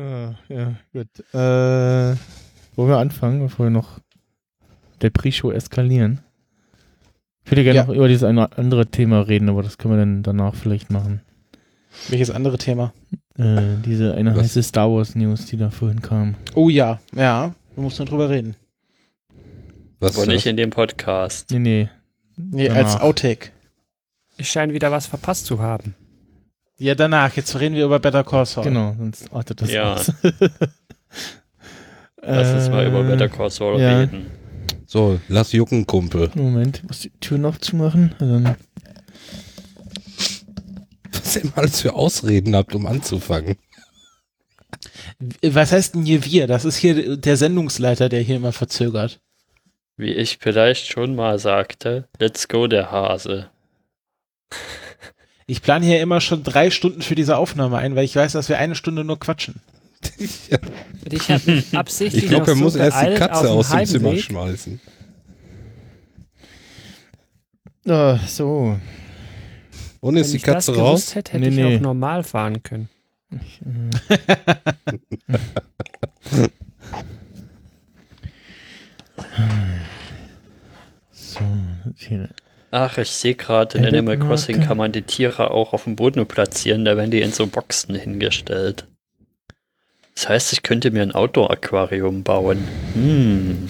Ah, ja, gut. Äh, wollen wir anfangen, bevor wir noch der Pre-Show eskalieren? Ich würde gerne Ja. noch über dieses eine andere Thema reden, aber das können wir dann danach vielleicht machen. Welches andere Thema? Äh, diese eine Was? heiße Star Wars News, die da vorhin kam. Oh ja, ja, wir müssen drüber reden. Was Aber nicht in dem Podcast. Nee, nee. Nee, Danach. als Outtake. Ich scheine wieder was verpasst zu haben. Ja, danach. Jetzt reden wir über Better Call Saul. Genau, sonst artet das Ja. aus. Lass uns mal über Äh, Better Call Saul ja. reden. So, lass jucken, Kumpel. Moment, ich muss die Tür noch zumachen. Dann Was ihr immer alles für Ausreden habt, um anzufangen. Was heißt denn hier wir? Das ist hier der Sendungsleiter, der hier immer verzögert. Wie ich vielleicht schon mal sagte, let's go der Hase. Ich plane hier immer schon drei Stunden für diese Aufnahme ein, weil ich weiß, dass wir eine Stunde nur quatschen. ja, Ich habe mich absichtlich ich glaube, er muss so erst die Katze aus dem Zimmer schmeißen. Ah, so. Und Wenn ist die ich das Katze gewusst raus? hätte, hätte Nee, ich nee. auch normal fahren können. Ich, äh, so, hier. Ach, ich sehe gerade, in Animal Crossing kann man die Tiere auch auf dem Boden platzieren, da werden die in so Boxen hingestellt. Das heißt, ich könnte mir ein Outdoor-Aquarium bauen. Hm.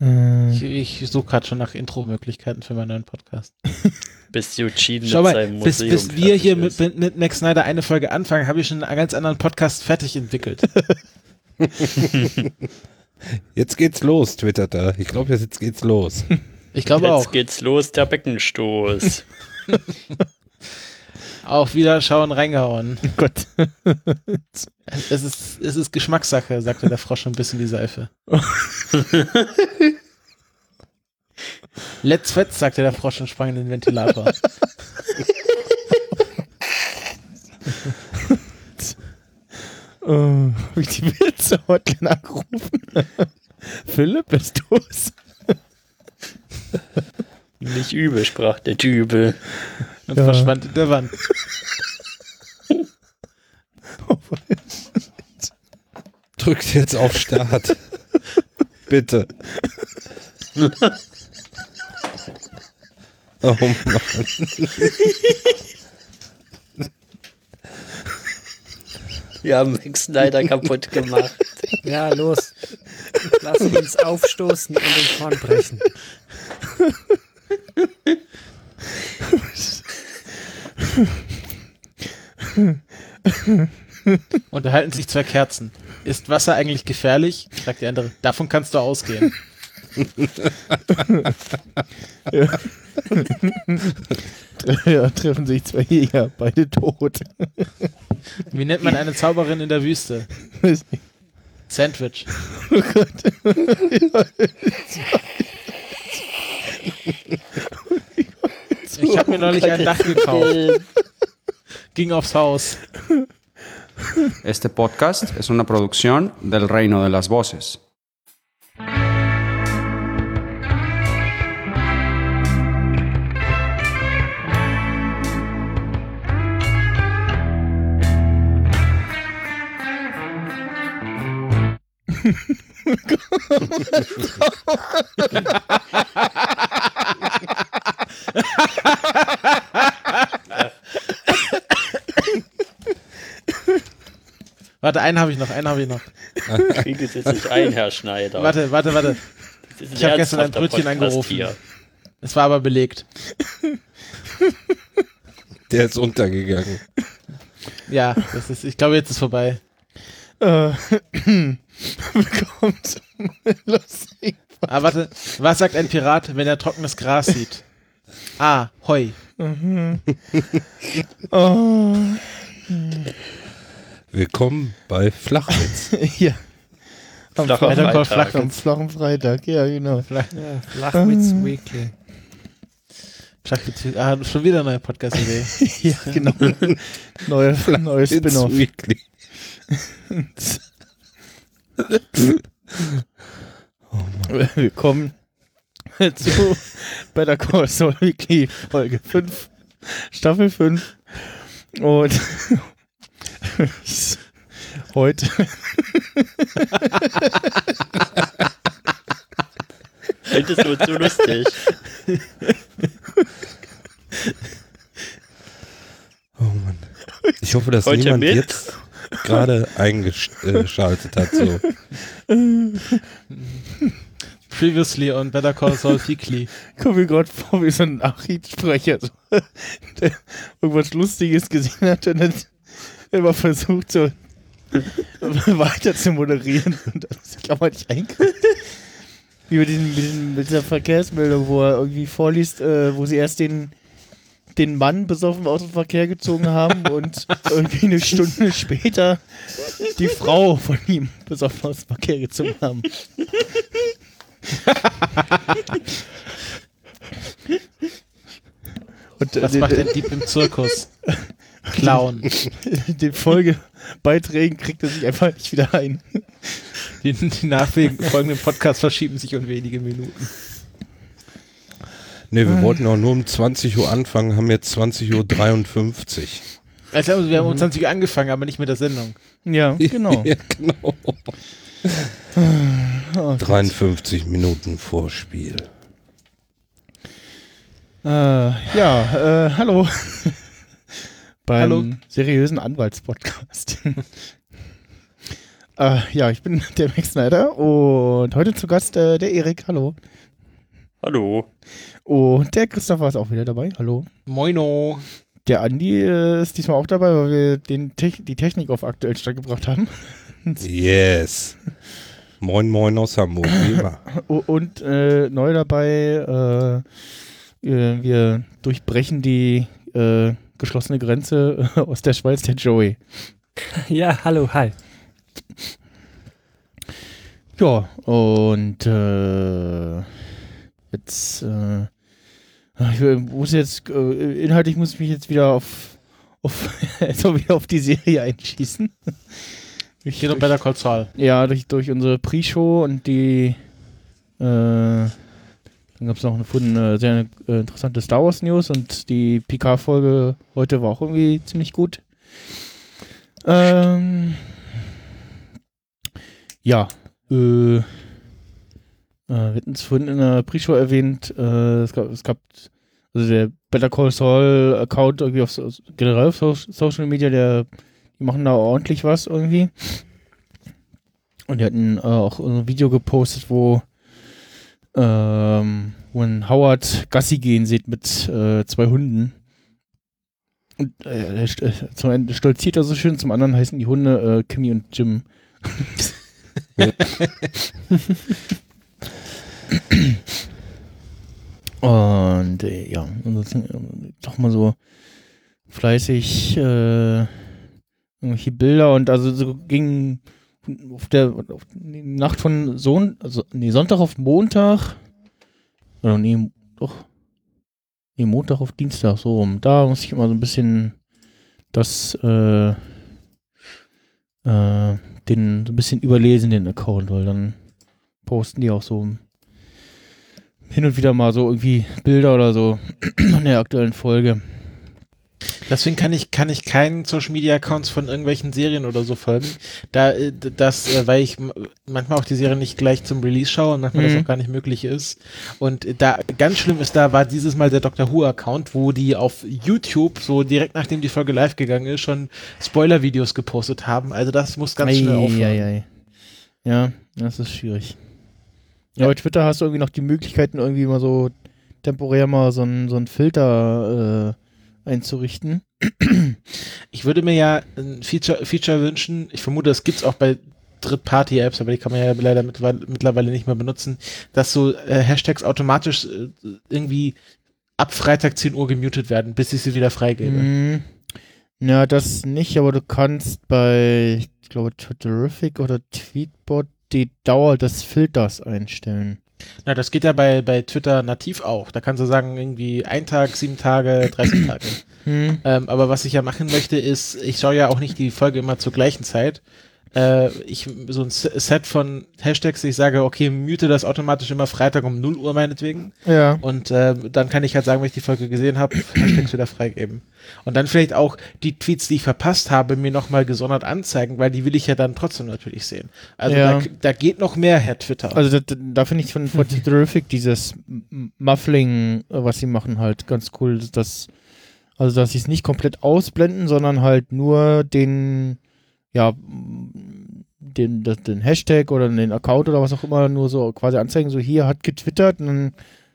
Äh, Ich, ich suche gerade schon nach Intro-Möglichkeiten für meinen neuen Podcast. Bis Eugene Schau mit mal, seinem bis, Museum bis wir hier ist. mit, mit Max Snyder eine Folge anfangen, habe ich schon einen ganz anderen Podcast fertig entwickelt. Jetzt geht's los, twittert er. Ich glaube, jetzt geht's los. Ich glaube Jetzt auch. geht's los, der Beckenstoß. Auch wieder schauen, reingehauen. Gott. Es ist, es ist Geschmackssache, sagte der Frosch ein bisschen die Seife. Let's fetz, sagte der Frosch und sprang in den Ventilator. Oh, hab ich die Witze Hotline angerufen? Philipp, bist du's? Nicht übel, sprach der Dübel. Und Ja. verschwand in der Wand. Drückt jetzt auf Start. Bitte. Oh Mann. Wir haben Max leider kaputt gemacht. Ja, los. Lass uns aufstoßen und den Korn brechen. Unterhalten sich zwei Kerzen. Ist Wasser eigentlich gefährlich? Sagt die andere. Davon kannst du ausgehen. Ja, treffen sich zwei Jäger, beide tot. Wie nennt man eine Zauberin in der Wüste? Sandwich. Oh Gott. Ich habe mir neulich ein Dach gekauft. Ging aufs Haus. Este podcast es una producción del Reino de las Voces. Warte, einen habe ich noch, einen habe ich noch. Kriegt es jetzt nicht ein, Herr Schneider. Warte, warte, warte. Ich hab gestern ein Brötchen Podcast angerufen. Hier. Es war aber belegt. Der ist untergegangen. Ja, das ist, ich glaube, jetzt ist vorbei. Äh, Willkommen zum Lustig. Aber Ah, warte, was sagt ein Pirat, wenn er trockenes Gras sieht? Ah, Heu. Oh, Willkommen bei Flachwitz. ja. Am Flacher Freitag Freitag. flach, am flachen Freitag, ja, genau. Ja, Flachwitz Weekly. Flachwitz- Ah, schon wieder eine neue Podcast-Idee. ja, genau. Neue, neues Spin-off. Weekly. Willkommen zu Better Call Saul Weekly Folge 5, Staffel 5. Und heute Heute ist nur zu lustig. Oh Mann. Ich hoffe, dass Heute niemand mit? jetzt gerade eingeschaltet hat. So. Previously on Better Call Saul Weekly. kommt mir gerade vor wie so ein Nachrichtensprecher, so, der irgendwas Lustiges gesehen hat und dann immer versucht, so weiter zu moderieren und das kann man nicht einkriegen. Wie mit, diesen, mit, diesen, mit dieser Verkehrsmeldung, wo er irgendwie vorliest, äh, wo sie erst den, den Mann besoffen aus dem Verkehr gezogen haben und irgendwie eine Stunde später die Frau von ihm besoffen aus dem Verkehr gezogen haben. Und, äh, Was den- macht der Dieb im Zirkus? Clown. den Folgebeiträgen kriegt er sich einfach nicht wieder ein. Die, die nachfolgenden Podcasts verschieben sich um wenige Minuten. Ne, wir wollten auch nur um 20 Uhr anfangen, haben jetzt 20.53 Uhr. Also wir haben um 20 Uhr angefangen, aber nicht mit der Sendung. Ja, genau. ja, genau. Oh, 53 Minuten Vorspiel. Äh, ja, äh, hallo. Beim Hallo. seriösen Anwaltspodcast. äh, ja, ich bin der Max Snyder und heute zu Gast äh, der Erik, hallo. Hallo. Und der Christopher ist auch wieder dabei, hallo. Moino. Der Andi äh, ist diesmal auch dabei, weil wir den Tech die Technik auf aktuell Stand gebracht haben. Yes. Moin, moin aus Hamburg, wie immer. Und äh, neu dabei, äh, äh, wir durchbrechen die äh, geschlossene Grenze aus der Schweiz, der Joey. Ja, hallo, hi. Ja, und äh, jetzt, äh, ich muss jetzt, äh, inhaltlich muss ich mich jetzt wieder auf, auf, also wieder auf die Serie einschießen. Ich, Geht um Better Call Saul. Ja, durch, durch unsere Pre-Show und die, äh, dann gab es noch eine, eine sehr äh, interessante Star Wars News und die PK-Folge heute war auch irgendwie ziemlich gut. Ähm, ja, äh, äh, wir hatten es vorhin in der Pre-Show erwähnt, äh, es, gab, es gab, also der Better Call Saul Account irgendwie auf so, generell auf so, Social Media, der, die machen da ordentlich was irgendwie. Und die hatten äh, auch ein Video gepostet, wo, ähm, wo ein Howard Gassi gehen sieht mit äh, zwei Hunden. Und äh, zum einen stolziert er so schön, zum anderen heißen die Hunde äh, Kimmy und Jim. und äh, ja, ansonsten äh, doch mal so fleißig äh, irgendwelche Bilder und also so ging auf der auf die Nacht von Son also nee, Sonntag auf Montag oder nee, doch nee, Montag auf Dienstag so rum. Da muss ich immer so ein bisschen das äh, äh, den so ein bisschen überlesen den Account, weil dann posten die auch so hin und wieder mal so irgendwie Bilder oder so in der aktuellen Folge. Deswegen kann ich, kann ich keinen Social Media Accounts von irgendwelchen Serien oder so folgen. Da, äh, das, äh, weil ich manchmal auch die Serie nicht gleich zum Release schaue und manchmal Mhm. das auch gar nicht möglich ist. Und äh, da, ganz schlimm ist da, war dieses Mal der Doctor Who Account, wo die auf YouTube, so direkt nachdem die Folge live gegangen ist, schon Spoiler-Videos gepostet haben. Also das muss ganz schnell aufhören. Eieiei. Ja, das ist schwierig. Ja, bei Twitter hast du irgendwie noch die Möglichkeiten, irgendwie mal so temporär mal so einen so einen Filter äh, einzurichten. Ich würde mir ja ein Feature, Feature wünschen, ich vermute, das gibt's auch bei Dritt-Party-Apps, aber die kann man ja leider mittlerweile, nicht mehr benutzen, dass so äh, Hashtags automatisch äh, irgendwie ab Freitag 10 Uhr gemutet werden, bis ich sie wieder freigebe. Mhm. Ja, das nicht, aber du kannst bei, ich glaube, Twitterific oder Tweetbot die Dauer des Filters einstellen. Na, das geht ja bei, bei Twitter nativ auch. Da kannst du sagen, irgendwie ein Tag, sieben Tage, 30 Tage. Hm. Ähm, aber was ich ja machen möchte, ist, ich schaue ja auch nicht die Folge immer zur gleichen Zeit. Äh, ich so ein Set von Hashtags, ich sage, okay, mute das automatisch immer Freitag um 0 Uhr meinetwegen. Ja. Und äh, dann kann ich halt sagen, wenn ich die Folge gesehen habe, Hashtags wieder freigeben. Und dann vielleicht auch die Tweets, die ich verpasst habe, mir nochmal gesondert anzeigen, weil die will ich ja dann trotzdem natürlich sehen. Also Ja. da, da geht noch mehr, Herr Twitter. Also da, da finde ich von, von Terrific dieses Muffling, was sie machen, halt ganz cool. Das, also dass sie es nicht komplett ausblenden, sondern halt nur den, ja, den, den Hashtag oder den Account oder was auch immer nur so quasi anzeigen, so hier hat getwittert und dann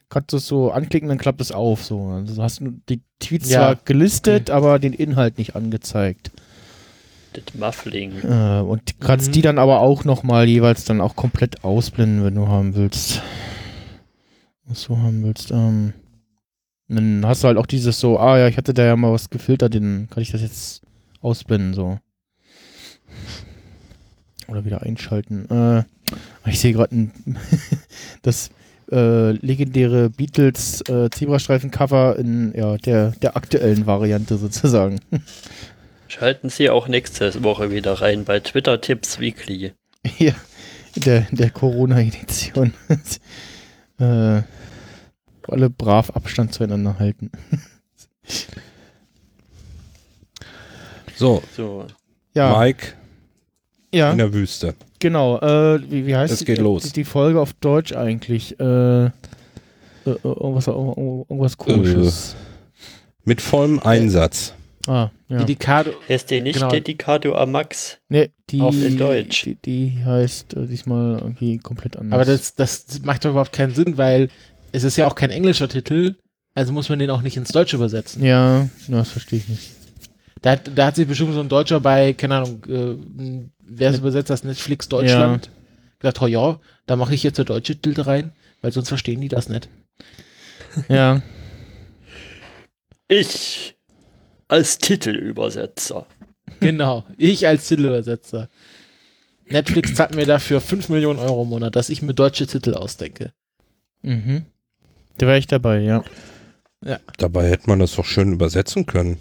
kannst du es so anklicken, dann klappt es auf. So. Also du hast nur die Tweets Ja. zwar gelistet, aber den Inhalt nicht angezeigt. Das Muffling. Äh, und du kannst Mhm. die dann aber auch nochmal jeweils dann auch komplett ausblenden, wenn du haben willst. Was du haben willst. Ähm, dann hast du halt auch dieses so, ah ja, ich hatte da ja mal was gefiltert, dann kann ich das jetzt ausblenden, so. Oder wieder einschalten. Äh, ich sehe gerade das äh, legendäre Beatles äh, Zebrastreifen-Cover in ja, der, der aktuellen Variante sozusagen. Schalten Sie auch nächste Woche wieder rein bei Twitter Tips Weekly. Ja, in der, der Corona-Edition. äh, alle brav Abstand zueinander halten. So, So, Ja, Mike ja in der Wüste. genau. Äh, wie, wie heißt Es die- geht los. Die, die Folge auf Deutsch eigentlich? Äh, äh, irgendwas, irgendwas komisches. Mit vollem Einsatz. Ah, ja. Dedicado, heißt die nicht Genau. Dedicado a Max? Nee, die, Auf Deutsch. Die, die heißt äh, diesmal irgendwie komplett anders. aber das, das macht doch überhaupt keinen Sinn, weil es ist ja auch kein englischer Titel, also muss man den auch nicht ins Deutsche übersetzen. Ja, das verstehe ich nicht. Da, hat- da hat sich bestimmt so ein Deutscher bei, keine Ahnung, äh, wer es übersetzt das Netflix Deutschland, gesagt, oh ja, da mache ich jetzt der deutsche Titel rein, weil sonst verstehen die das nicht. Ja, Ich als Titelübersetzer. Genau, ich als Titelübersetzer. Netflix zahlt mir dafür 5 Millionen Euro im Monat, dass ich mir deutsche Titel ausdenke. mhm. Da wäre ich dabei, ja. Dabei hätte man das doch schön übersetzen können.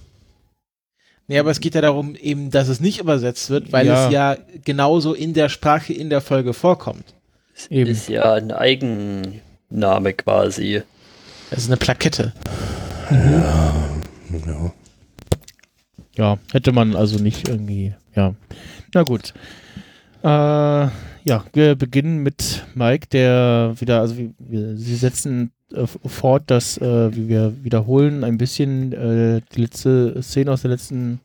Nee, aber es geht ja darum, eben, dass es nicht übersetzt wird, weil Ja. es ja genauso in der Sprache in der Folge vorkommt. Eben. Ist ja ein Eigenname quasi. Es ist eine Plakette. Ja. Ja, hätte man also nicht irgendwie, ja. Na gut. Äh, ja, wir beginnen mit Mike, der wieder, also wir, wir, sie setzen äh, fort, dass äh, wir wiederholen ein bisschen äh, die letzte Szene aus der letzten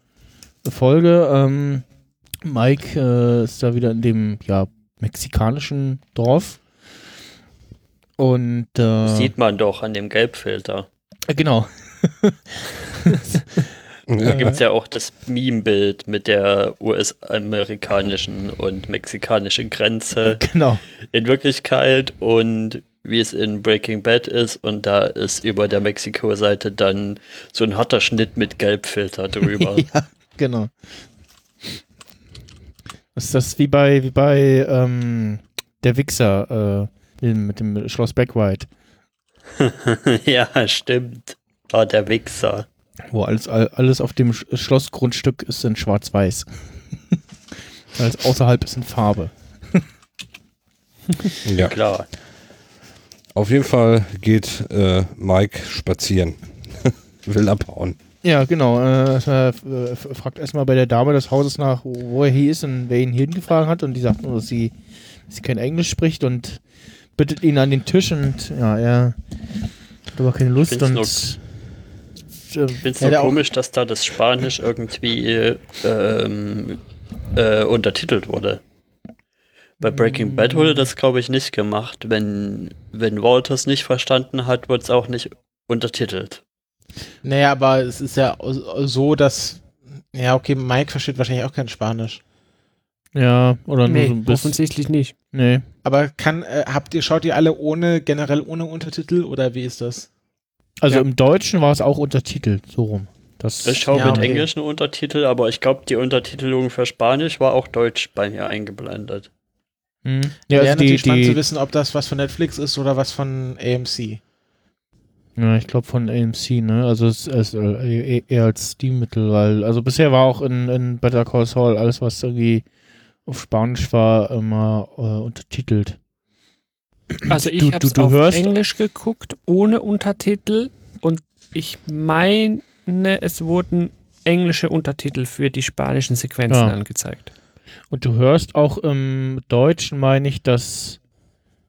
Folge. Ähm, Mike äh, ist da wieder in dem, ja, mexikanischen Dorf. Und äh, Sieht man doch an dem Gelbfilter. äh, genau. Da gibt es ja auch das Meme-Bild mit der US-amerikanischen und mexikanischen Grenze genau. in Wirklichkeit und wie es in Breaking Bad ist. Und da ist über der Mexiko-Seite dann so ein harter Schnitt mit Gelbfilter drüber. ja, genau. Ist das wie bei, wie bei ähm, der Wichser äh, mit dem Schloss Backwhite, ja, stimmt. War der Wichser. Wo alles, all- alles auf dem Sch Schlossgrundstück ist in schwarz-weiß. alles außerhalb ist in Farbe. ja. Klar. Auf jeden Fall geht äh, Mike spazieren. Will abhauen. Ja, genau. Äh, er äh, f- fragt erstmal bei der Dame des Hauses nach, wo er hier ist und wer ihn hier hingefahren hat. Und die sagt nur, dass sie, dass sie kein Englisch spricht und bittet ihn an den Tisch. Und ja, er hat aber keine Lust. find's Und äh, Ich finde es Ja, so komisch, dass da das Spanisch irgendwie ähm, äh, untertitelt wurde. Bei Breaking Bad wurde das, glaube ich, nicht gemacht. Wenn, wenn Walters nicht verstanden hat, wird es auch nicht untertitelt. Naja, aber es ist ja so, dass, ja, okay, Mike versteht wahrscheinlich auch kein Spanisch. ja, oder nur Nee, so ein bisschen. offensichtlich nicht. Nee. Aber kann, äh, habt ihr, schaut ihr alle ohne, generell ohne Untertitel oder wie ist das? Also Ja. im Deutschen war es auch untertitelt, so rum. Das, Ich schaue Ja, mit okay. englischen Untertitel, aber ich glaube, die Untertitelung für Spanisch war auch Deutsch bei mir eingeblendet. Hm. Ja, Ja, Wäre also die, natürlich spannend zu die, wissen, ob das was von Netflix ist oder was von AMC. ja, ich glaube von AMC, ne? Also es ist äh, eher als Steam-Mittel, weil, also bisher war auch in, in Better Call Saul alles, was irgendwie auf Spanisch war immer äh, untertitelt. Also ich Du- habe es auf hörst- Englisch geguckt, ohne Untertitel und ich meine, es wurden englische Untertitel für die spanischen Sequenzen Ja. angezeigt. Und du hörst auch im Deutschen, meine ich, dass,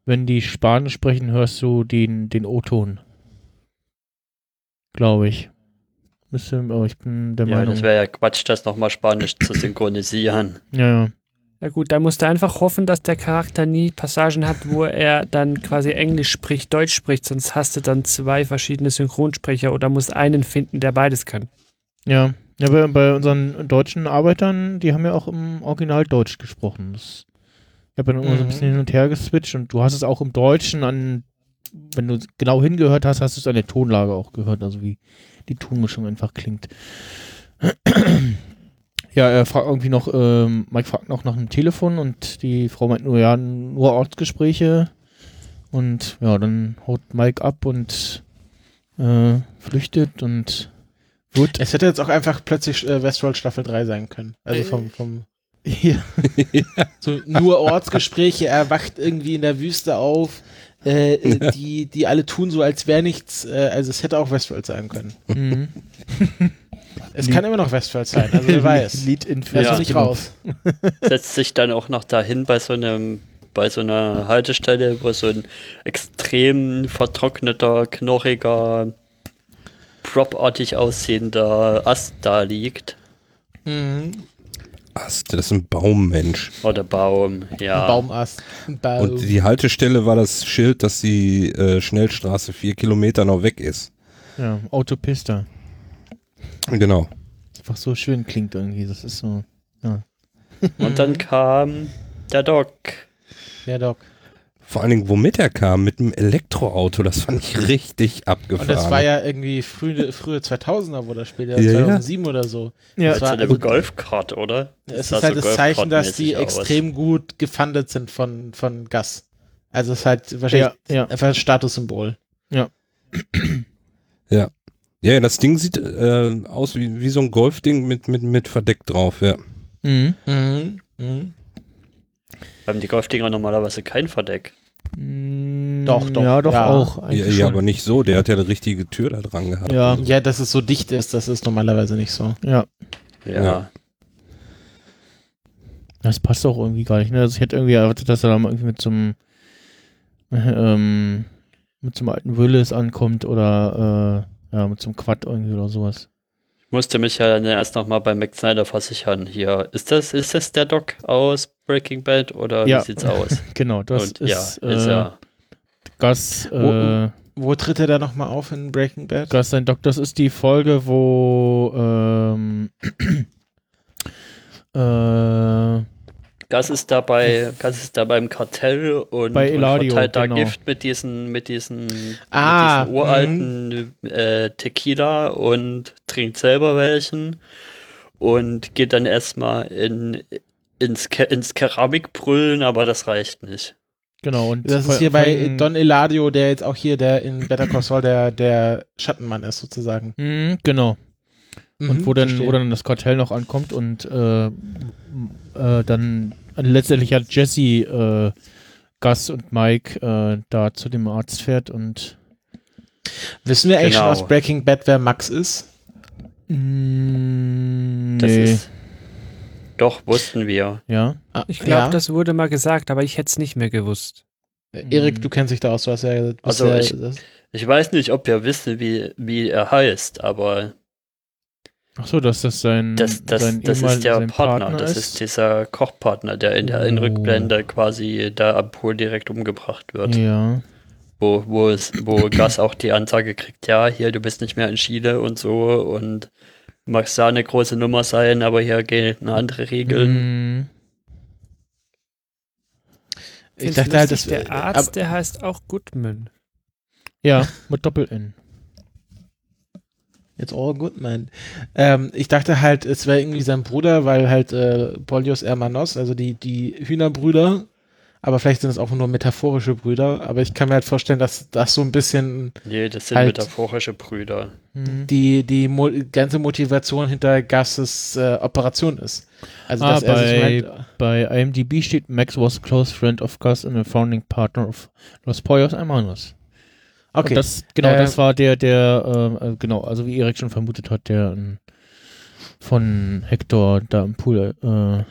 wenn die Spanisch sprechen, hörst du den, den O-Ton. Glaube ich. Müsste, aber ich bin der Ja, Meinung. das wäre ja Quatsch, das nochmal Spanisch zu synchronisieren. ja, ja. Ja gut, da musst du einfach hoffen, dass der Charakter nie Passagen hat, wo er dann quasi Englisch spricht, Deutsch spricht, sonst hast du dann zwei verschiedene Synchronsprecher oder musst einen finden, der beides kann. Ja, ja bei, bei unseren deutschen Arbeitern, die haben ja auch im Original Deutsch gesprochen. Das, ich habe dann immer so ein Mhm. bisschen hin und her geswitcht und du hast es auch im Deutschen an, wenn du genau hingehört hast, hast du es an der Tonlage auch gehört, also wie die Tonmischung einfach klingt. Ja, er fragt irgendwie noch, ähm, Mike fragt noch nach einem Telefon und die Frau meint nur, ja, nur Ortsgespräche. Und ja, dann haut Mike ab und äh, flüchtet und wird Es hätte jetzt auch einfach plötzlich äh, Westworld Staffel 3 sein können. Also vom, vom Ja. so nur Ortsgespräche, er wacht irgendwie in der Wüste auf, äh, äh, die, die alle tun so, als wäre nichts, äh, also es hätte auch Westworld sein können. Mhm. Es kann immer noch Westworld sein, also wer weiß. Lied in Ja. nicht raus. Setzt sich dann auch noch dahin bei so einem bei so einer Haltestelle, wo so ein extrem vertrockneter, knorriger, propartig aussehender Ast da liegt. Mhm. Ast, das ist ein Baummensch. Oder Baum, ja. Ein Baumast. Ein Baum. Und die Haltestelle war das Schild, dass die äh, Schnellstraße vier Kilometer noch weg ist. Ja, Autopista. Genau. Einfach so schön klingt irgendwie. Das ist so. Und dann kam der Doc. ja, Doc. Vor allen Dingen, womit er kam, mit einem Elektroauto, das fand ich richtig abgefahren. Und das war ja irgendwie frühe, frühe 2000er, wo das Spiel, ja, Ja, ja. 2007 oder so. Ja, Das war- Zu dem also- Golfkart, oder? Es sah ist halt so das Zeichen, dass die aus. extrem gut gefundet sind von, von Gas. Also es ist halt wahrscheinlich Ja, ja. einfach ein Statussymbol. ja, das Ding sieht äh, aus wie, wie so ein Golfding mit, mit, mit Verdeck drauf, ja. Mhm. Mhm. Mhm. Haben die Golfdinger normalerweise kein Verdeck. Mm, Doch, doch, Ja, doch ja. auch. Ja, ja, aber nicht so, der hat ja eine richtige Tür da dran gehabt. Ja, Ja, dass es so dicht ist, das ist normalerweise nicht so. ja. Ja. Ja. Das passt auch irgendwie gar nicht. Ne? Also ich hätte irgendwie erwartet, dass er da mal irgendwie mit so einem ähm, mit so einem alten Willis ankommt oder äh, ja, mit so einem Quad irgendwie oder sowas. Ich musste mich ja dann erst nochmal bei Mac Snyder versichern. Hier, ist das, ist das der Doc aus Breaking Bad oder Ja. wie sieht's aus? Genau, das Und ist, ja, ist äh, ja. Gas, Wo- äh, Wo tritt er da nochmal auf in Breaking Bad? Gas sein Doc, das ist die Folge, wo ähm, äh, Gas ist dabei, Gas ist da beim Kartell und, Bei und Eladio, verteilt da genau. Gift mit diesen, mit diesen, Ah, mit diesen uralten äh, Tequila und trinkt selber welchen und geht dann erstmal in, ins, Ke ins Keramikbrüllen, aber das reicht nicht. genau und Das ist hier bei Don Eladio, der jetzt auch hier der in Better Call Saul der, der Schattenmann ist sozusagen. Mhm, genau. Mhm, und wo dann, verstehe. wo dann das Kartell noch ankommt und äh, äh, dann letztendlich hat Jesse äh, Gus und Mike äh, da zu dem Arzt fährt und Wissen wir eigentlich Genau. schon aus Breaking Bad, wer Max ist? mm, Das nee, ist. Doch, wussten wir. ja. Ah, Ich glaube, ja. das wurde mal gesagt, aber ich hätte es nicht mehr gewusst. Erik, du kennst dich da aus, du hast ja Also ja, ich- Ich weiß nicht, ob wir wissen, wie, wie er heißt, aber Ach so, dass das sein das, das, sein das ist der sein Partner, das ist dieser Kochpartner, der in der in Oh. Rückblende quasi da am Pool direkt umgebracht wird. Ja. Wo, wo, es, wo Gas auch die Ansage kriegt, ja, hier, du bist nicht mehr in Chile und so und magst da eine große Nummer sein, aber hier gelten andere Regeln. Mm, ich Find's dachte halt, das der Arzt, der heißt auch Goodman. ja, mit Doppel-N. It's all good, man. Ähm, ich dachte halt, es wäre irgendwie sein Bruder, weil halt äh, Polios Hermanos, also die, die Hühnerbrüder, aber vielleicht sind es auch nur metaphorische Brüder, aber ich kann mir halt vorstellen, dass das so ein bisschen Nee, das sind Halt. metaphorische Brüder. Mhm. die, die mo ganze Motivation hinter Gasses äh, Operation ist. Also, Ah, dass er sich bei- meint, Bei IMDb steht Max was a close friend of Gus and a founding partner of Los Poyos Hermanos. Okay, Und das, genau, Äh, das war der, der, äh, genau, also wie Erik schon vermutet hat, der ähm, von Hector da im Pool, äh,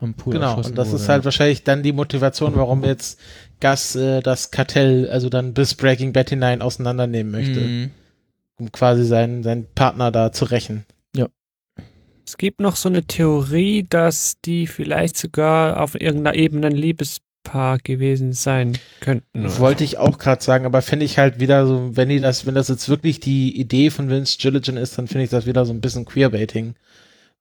am Pool genau, und das wurde, ist halt wahrscheinlich dann die Motivation, warum jetzt Gus äh, das Kartell, also dann bis Breaking Bad hinein auseinandernehmen möchte, Mhm. um quasi seinen, seinen Partner da zu rächen. Es gibt noch so eine Theorie, dass die vielleicht sogar auf irgendeiner Ebene ein Liebespaar gewesen sein könnten. Wollte ich auch gerade sagen, aber finde ich halt wieder so, wenn die das, wenn das jetzt wirklich die Idee von Vince Gilligan ist, dann finde ich das wieder so ein bisschen Queerbaiting.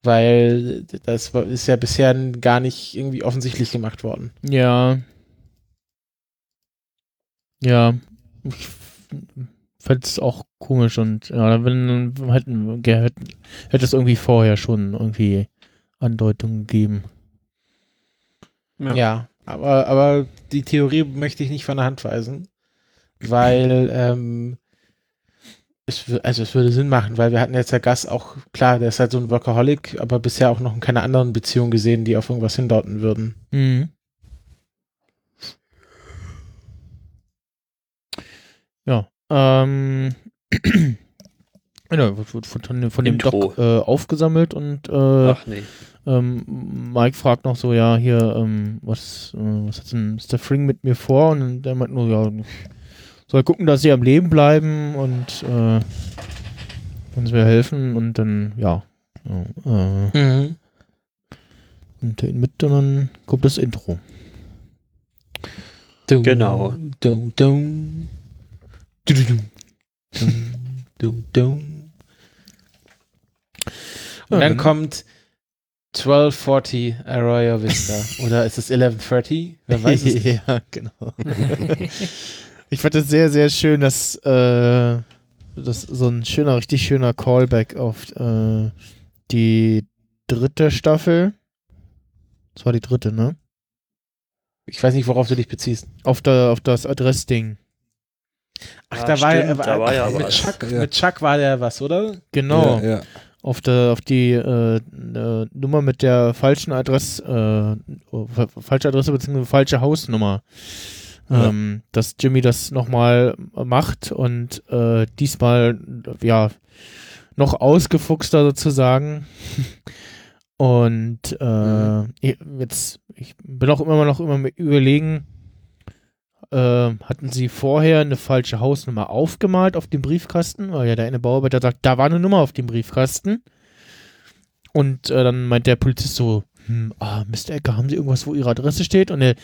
Weil das ist ja bisher gar nicht irgendwie offensichtlich gemacht worden. Ja. Ja. Ich fände es auch komisch und ja, wenn hätten, hätte, hätte es irgendwie vorher schon irgendwie Andeutungen gegeben. Ja, aber, aber die Theorie möchte ich nicht von der Hand weisen, weil ähm, es, also es würde Sinn machen, weil wir hatten jetzt ja Gas auch, klar, der ist halt so ein Workaholic, aber bisher auch noch in keiner anderen Beziehung gesehen, die auf irgendwas hindeuten würden. Mhm. Ja. Ähm. Ja, wird, wird von, von dem Intro. Doc äh, aufgesammelt und äh, Ach nee. Ähm, Mike fragt noch so, ja, hier, ähm, was, äh, was hat denn Mr. Fring mit mir vor? Und der meint nur, ja, ich soll gucken, dass sie am Leben bleiben und äh, uns wir helfen und dann, ja. ja äh, und in mit und dann kommt das Intro. Dum, Genau. Dum, dum. Dum, dum, dum, dum. Und dann- kommt 1240 Arroyo Vista. Oder ist es 1130? Wer weiß es nicht. ja, genau. ich fand es sehr, sehr schön, dass äh, das so ein schöner, richtig schöner Callback auf äh, die dritte Staffel. Das war die dritte, ne? Ich weiß nicht, worauf du dich beziehst. Auf, der, auf das Adressding. Ach, Ah, da war, stimmt, er, da war ja mit, was. Chuck, Ja. mit Chuck war der was, oder? Genau. Ja, ja. Auf, der, auf die äh, äh, Nummer mit der falschen Adresse, äh, oh, fa- falsche Adresse bzw. falsche Hausnummer. Ja. Ähm, dass Jimmy das nochmal macht und äh, diesmal ja noch ausgefuchster sozusagen. Und äh, ich- jetzt, ich bin auch immer noch immer überlegen, äh, hatten sie vorher eine falsche Hausnummer aufgemalt auf dem Briefkasten, weil ja der eine Bauarbeiter sagt, da war eine Nummer auf dem Briefkasten. Und äh, dann meint der Polizist so, hm, ah, Mr. Ecker, haben Sie irgendwas, wo Ihre Adresse steht? Und er,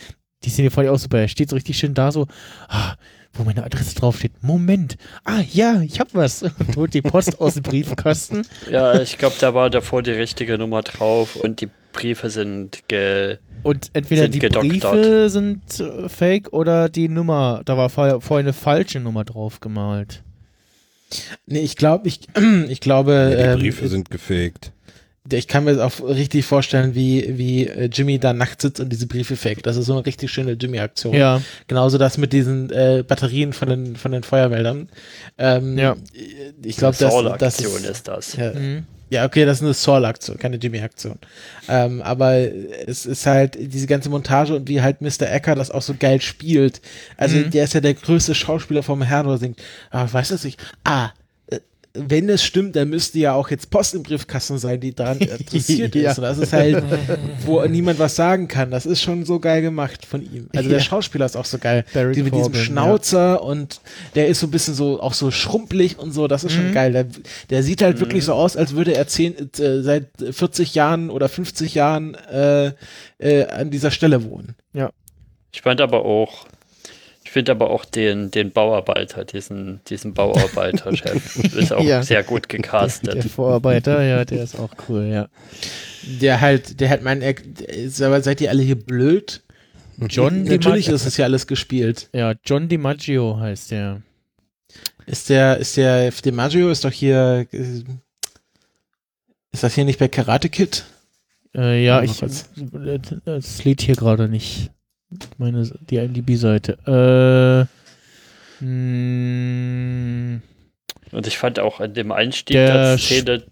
die sind ja voll auch super, er steht so richtig schön da so, ah, wo meine Adresse draufsteht. Moment, ah ja, ich hab was. Und holt die Post aus dem Briefkasten. Ja, ich glaube, da war davor die richtige Nummer drauf und die Briefe sind ge. Und entweder Sind die gedoktert. Briefe sind äh, fake oder die Nummer, da war vorher, vorher eine falsche Nummer drauf gemalt. Nee, ich glaube, ich, ich glaube, Ja, die ähm, Briefe sind gefaked. ich kann mir das auch richtig vorstellen, wie, wie äh, Jimmy da nachts sitzt und diese Briefe fake. Das ist so eine richtig schöne Jimmy-Aktion. Ja, Genauso das mit diesen äh, Batterien von den, von den Feuerweldern. Ähm, Ja. Ich glaube, das, das ist, ist das. ja, mhm. Ja, okay, das ist eine Saul-Aktion, keine Jimmy-Aktion. Ähm, aber es ist halt diese ganze Montage und wie halt Mr. Ecker das auch so geil spielt. Also Mhm. der ist ja der größte Schauspieler vom Herrn oder singt, ah, weiß das nicht, ah, wenn es stimmt, dann müsste ja auch jetzt Post im Briefkasten sein, die daran interessiert Ja. ist. Und das ist halt, wo niemand was sagen kann. Das ist schon so geil gemacht von ihm. Also der Ja. Schauspieler ist auch so geil. Barry Die, mit diesem Corbin, ja. Schnauzer und der ist so ein bisschen so, auch so schrumpelig und so. Das ist schon Mhm. geil. Der, der sieht halt wirklich so aus, als würde er zehn, äh, seit 40 Jahren oder 50 Jahren äh, äh, an dieser Stelle wohnen. Ich fand aber auch, finde aber auch den, den Bauarbeiter, diesen, diesen Bauarbeiter-Chef, ist auch Ja. sehr gut der gecastet. Vorarbeiter, ja, der ist auch cool, ja. Der halt, der hat meinen, er- aber seid ihr alle hier blöd? John Natürlich DiMaggio, ist es ja alles gespielt. ja, John DiMaggio heißt der. Ist der, ist der, DiMaggio ist doch hier, äh, ist das hier nicht bei Karate Kid? Äh, ja, ich, kurz. das Lied hier gerade nicht. Meine, die IMDb-Seite. Äh, mh, Und ich fand auch an dem Einstieg Der der Szene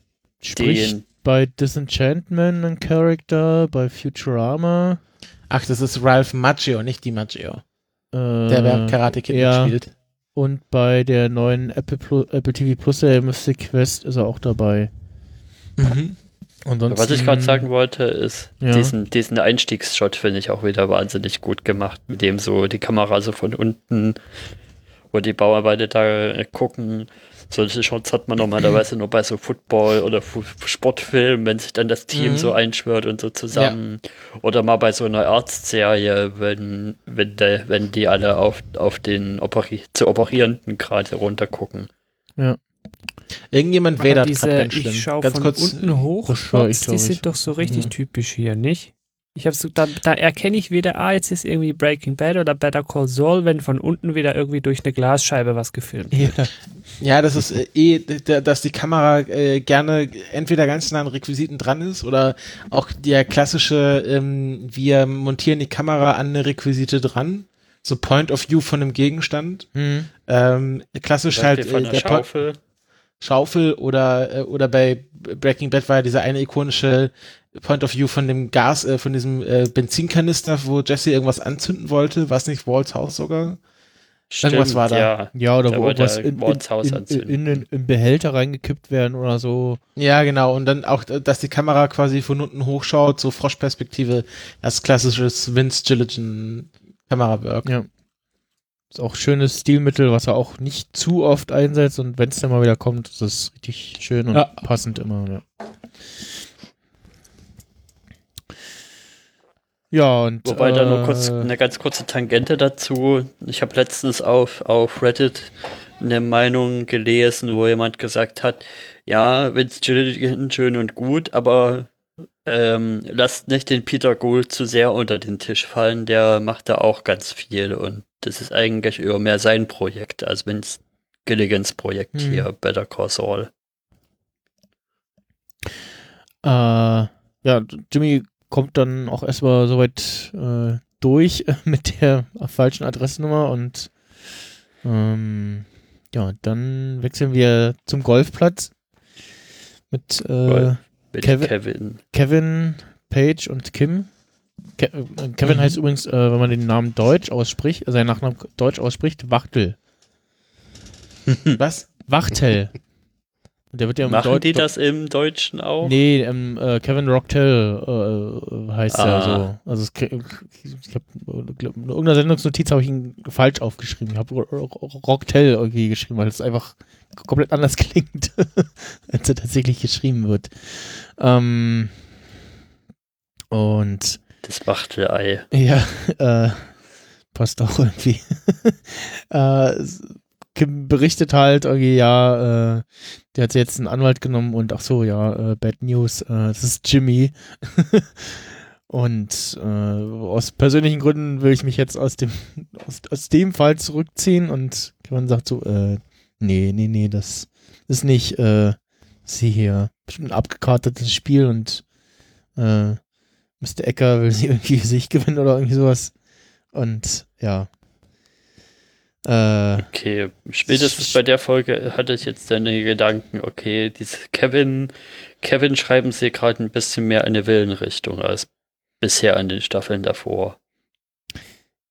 spricht den. bei Disenchantment ein Charakter, bei Futurama. Ach, das ist Ralph Macchio, nicht Di Maggio. Äh, Der bei Karate Kid ja. mitspielt. Und bei der neuen Apple, Plu- Apple TV Plus Serie Mystic Quest ist er auch dabei. Mhm. Ansonsten, Was ich gerade sagen wollte, ist, Ja. diesen, diesen Einstiegsshot finde ich auch wieder wahnsinnig gut gemacht, mit dem so die Kamera so von unten, wo die Bauarbeiter da gucken. Solche Shots hat man normalerweise nur bei so Football- oder Fu Sportfilmen, wenn sich dann das Team Mhm. so einschwört und so zusammen. Oder mal bei so einer Arztserie, wenn, wenn, der, wenn die alle auf, auf den Operi zu Operierenden gerade runtergucken. Irgendjemand wedert diese, ganz schlimm. ich schaue Ganz von kurz. unten hoch, war ich, Shots, die sind doch so richtig Mhm. typisch hier, nicht? Ich habe so, da, da erkenne ich wieder, ah, jetzt ist irgendwie Breaking Bad oder Better Call Saul, wenn von unten wieder irgendwie durch eine Glasscheibe was gefilmt wird. Ja. Ja, das ist äh, eh, dass die Kamera äh, gerne entweder ganz nah an Requisiten dran ist oder auch der klassische, ähm, wir montieren die Kamera an eine Requisite dran. So Point of View von einem Gegenstand. Hm. Ähm, klassisch halt äh, der der Po- Schaufel. Oder, äh, oder bei Breaking Bad war ja dieser eine ikonische Point of View von dem Gas, äh, von diesem äh, Benzinkanister, wo Jesse irgendwas anzünden wollte. War es nicht Walls Haus sogar? Irgendwas war da. Ja. Ja, oder Da wo wollte irgendwas er in, in, in, in, anzünden. in, den- im Behälter reingekippt werden oder so. Ja, genau. Und dann auch, dass die Kamera quasi von unten hochschaut, so Froschperspektive, das klassisches Vince Gilligan Kamerawork. Ja. Ist auch schönes Stilmittel, was er auch nicht zu oft einsetzt und wenn es dann mal wieder kommt, ist es richtig schön und Ja. passend immer. Ja. Ja, und. Wobei da nur kurz äh, eine ganz kurze Tangente dazu. Ich habe letztens auf, auf Reddit eine Meinung gelesen, wo jemand gesagt hat, ja, Vince Gilligan schön und gut, aber ähm, lasst nicht den Peter Gould zu sehr unter den Tisch fallen, der macht da auch ganz viel und das ist eigentlich eher mehr sein Projekt als Vince Gilligans Projekt Hm. hier, Better Call Saul. Äh, ja, Jimmy kommt dann auch erstmal soweit äh, durch mit der falschen Adressnummer und ähm, ja, dann wechseln wir zum Golfplatz mit äh. Mit Kevin- Kevin. Kevin, Paige und Kim. Ke äh, Kevin Mhm. heißt übrigens, äh, wenn man den Namen Deutsch ausspricht, äh, seinen Nachnamen Deutsch ausspricht, Wachtel. Was? Wachtel. Und der wird ja im Machen Deu- die das im Deutschen auch? Nee, ähm, äh, Kevin Rocktel äh, heißt er Ah. so. Also es, ich habe in irgendeiner Sendungsnotiz habe ich ihn falsch aufgeschrieben. Ich habe Rocktel irgendwie geschrieben, weil es einfach komplett anders klingt, als er tatsächlich geschrieben wird. Ähm, und Das Wachtelei. ja, äh, passt auch irgendwie. äh, berichtet halt irgendwie, ja, äh, der hat jetzt einen Anwalt genommen und ach so, ja, äh, Bad News, äh, es ist Jimmy. und äh, aus persönlichen Gründen will ich mich jetzt aus dem, aus, aus dem Fall zurückziehen und Kevin sagt so, äh, nee, nee, nee, das ist nicht, äh, sie hier, bestimmt ein abgekartetes Spiel und äh, Mr. Ecker will sie irgendwie für sich gewinnen oder irgendwie sowas. Und ja. Äh, Okay, spätestens bei der Folge hatte ich jetzt deine Gedanken, okay, diese Kevin, Kevin schreiben sie gerade ein bisschen mehr in eine Willenrichtung als bisher an den Staffeln davor.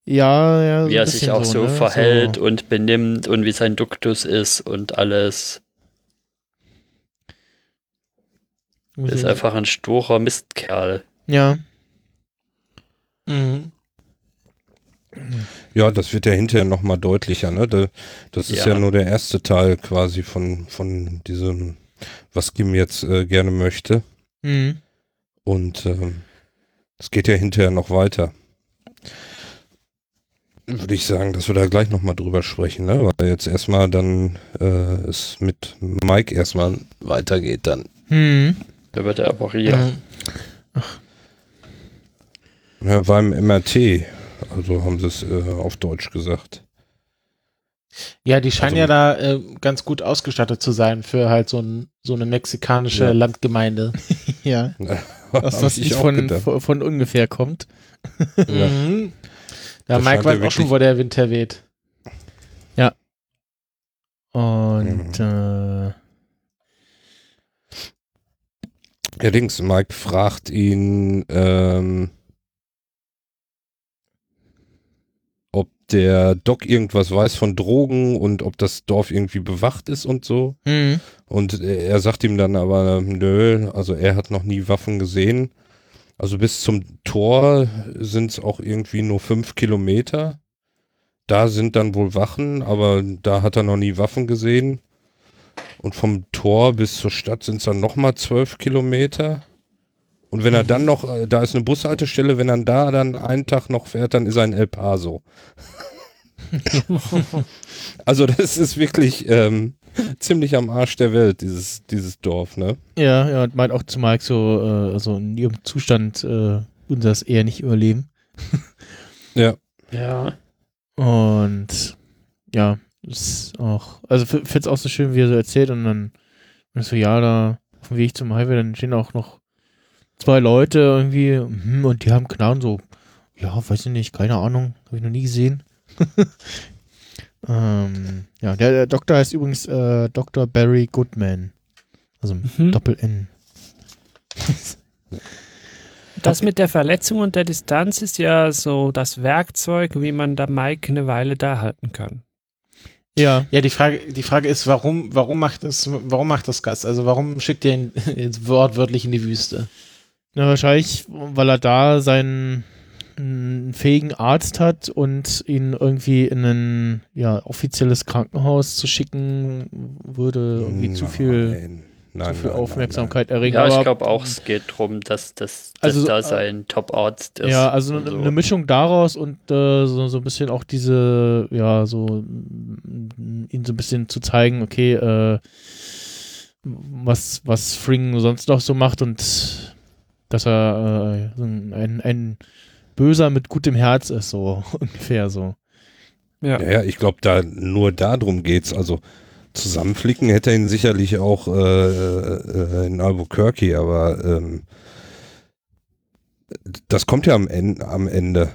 ja, ja. wie ein er sich auch so, ne? verhält und benimmt und wie sein Duktus ist und alles. So, Ist so, einfach ein sturer Mistkerl. Ja. Mhm. Ja, das wird ja hinterher nochmal deutlicher, ne? Da- Das ist ja. Ja. nur der erste Teil quasi von, von diesem, was Kim jetzt äh, gerne möchte. Mhm. Und ähm, es geht ja hinterher noch weiter. Würde ich sagen, dass wir da gleich nochmal drüber sprechen, ne? Weil jetzt erstmal dann äh, es mit Mike erstmal weitergeht dann. Mhm. Da wird er operiert. Mhm. Ja, war im MRT, also haben sie es äh, auf Deutsch gesagt. Ja, die scheinen Also- ja da äh, ganz gut ausgestattet zu sein für halt so, ein, so eine mexikanische Ja. Landgemeinde. Ja. Hab Was, was ich nicht von, von, von ungefähr kommt. Ja. Mhm. Ja, Da Mike weiß er auch schon, wo der Wind herweht. Und Mhm. äh, Allerdings, Mike fragt ihn, ähm, ob der Doc irgendwas weiß von Drogen und ob das Dorf irgendwie bewacht ist und so. mhm. Und er sagt ihm dann aber, nö, also er hat noch nie Waffen gesehen. Also bis zum Tor sind es auch irgendwie nur fünf Kilometer. Da sind dann wohl Wachen, aber da hat er noch nie Waffen gesehen. Und vom Tor bis zur Stadt sind es dann nochmal zwölf Kilometer. Und wenn er dann noch, äh, da ist eine Bushaltestelle, wenn er da dann einen Tag noch fährt, dann ist er in El Paso. also das ist wirklich ähm, ziemlich am Arsch der Welt, dieses, dieses Dorf, ne? ja, ja, und meint auch zu Mike so, äh, also in ihrem Zustand äh, würden sie das eher nicht überleben. Ja. Ja. Und ja, ist auch, also f- find's auch so schön, wie er so erzählt und dann und so, ja, da auf dem Weg zum Highway, dann stehen auch noch zwei Leute irgendwie hm, und die haben Knarren so, ja, weiß ich nicht, keine Ahnung, habe ich noch nie gesehen. ähm, ja, der, der Doktor heißt übrigens äh, Dr. Barry Goodman. Also Mhm. Doppel-N. Das mit der Verletzung und der Distanz ist ja so das Werkzeug, wie man da Mike eine Weile da halten kann. Ja, Ja, die Frage, die Frage ist, warum, warum macht das, warum macht das Gas? Also warum schickt ihr ihn jetzt wortwörtlich in die Wüste? Na, wahrscheinlich, weil er da seinen einen fähigen Arzt hat und ihn irgendwie in ein ja, offizielles Krankenhaus zu schicken, würde irgendwie zu viel, Nein, nein, zu viel nein, Aufmerksamkeit erregen. Ja, ich glaube auch, es geht darum, dass, dass, dass Also, da äh, sein Top-Arzt ist. Ja, also eine, so. eine Mischung daraus und äh, so, so ein bisschen auch diese, ja, so ihn so ein bisschen zu zeigen, okay, äh, was, was Fring sonst noch so macht und dass er äh, ein, ein, Böser mit gutem Herz ist, so ungefähr so. Ja. Ja, ja, ich glaube, da nur darum geht's. Also zusammenflicken hätte er ihn sicherlich auch äh, äh, in Albuquerque, aber ähm, das kommt ja am Ende, am Ende,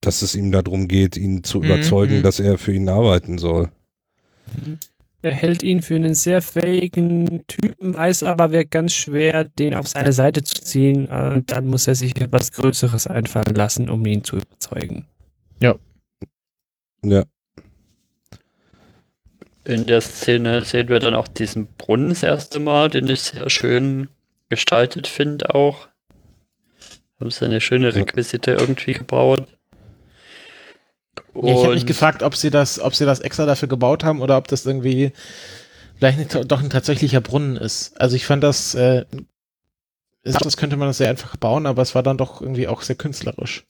dass es ihm darum geht, ihn zu Mhm, überzeugen, mhm. dass er für ihn arbeiten soll. Er hält ihn für einen sehr fähigen Typen, weiß aber, wird ganz schwer, den auf seine Seite zu ziehen. Und dann muss er sich etwas Größeres einfallen lassen, um ihn zu überzeugen. Ja, In der Szene sehen wir dann auch diesen Brunnen das erste Mal, den ich sehr schön gestaltet finde auch. Haben sie eine schöne Requisite irgendwie gebaut. Ja, ich habe mich gefragt, ob sie das, ob sie das extra dafür gebaut haben oder ob das irgendwie vielleicht nicht, doch ein tatsächlicher Brunnen ist. Also ich fand das, äh, ich dachte, das könnte man das sehr einfach bauen, aber es war dann doch irgendwie auch sehr künstlerisch.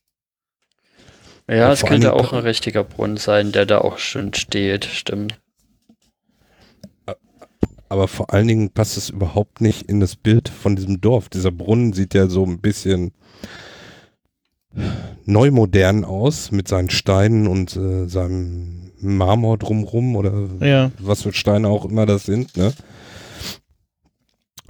Ja, Und es könnte auch ein richtiger Brunnen sein, der da auch schon steht, stimmt. aber vor allen Dingen passt es überhaupt nicht in das Bild von diesem Dorf. Dieser Brunnen sieht ja so ein bisschen neumodern aus mit seinen Steinen und äh, seinem Marmor drumrum oder Ja. was für Steine auch immer das sind, ne?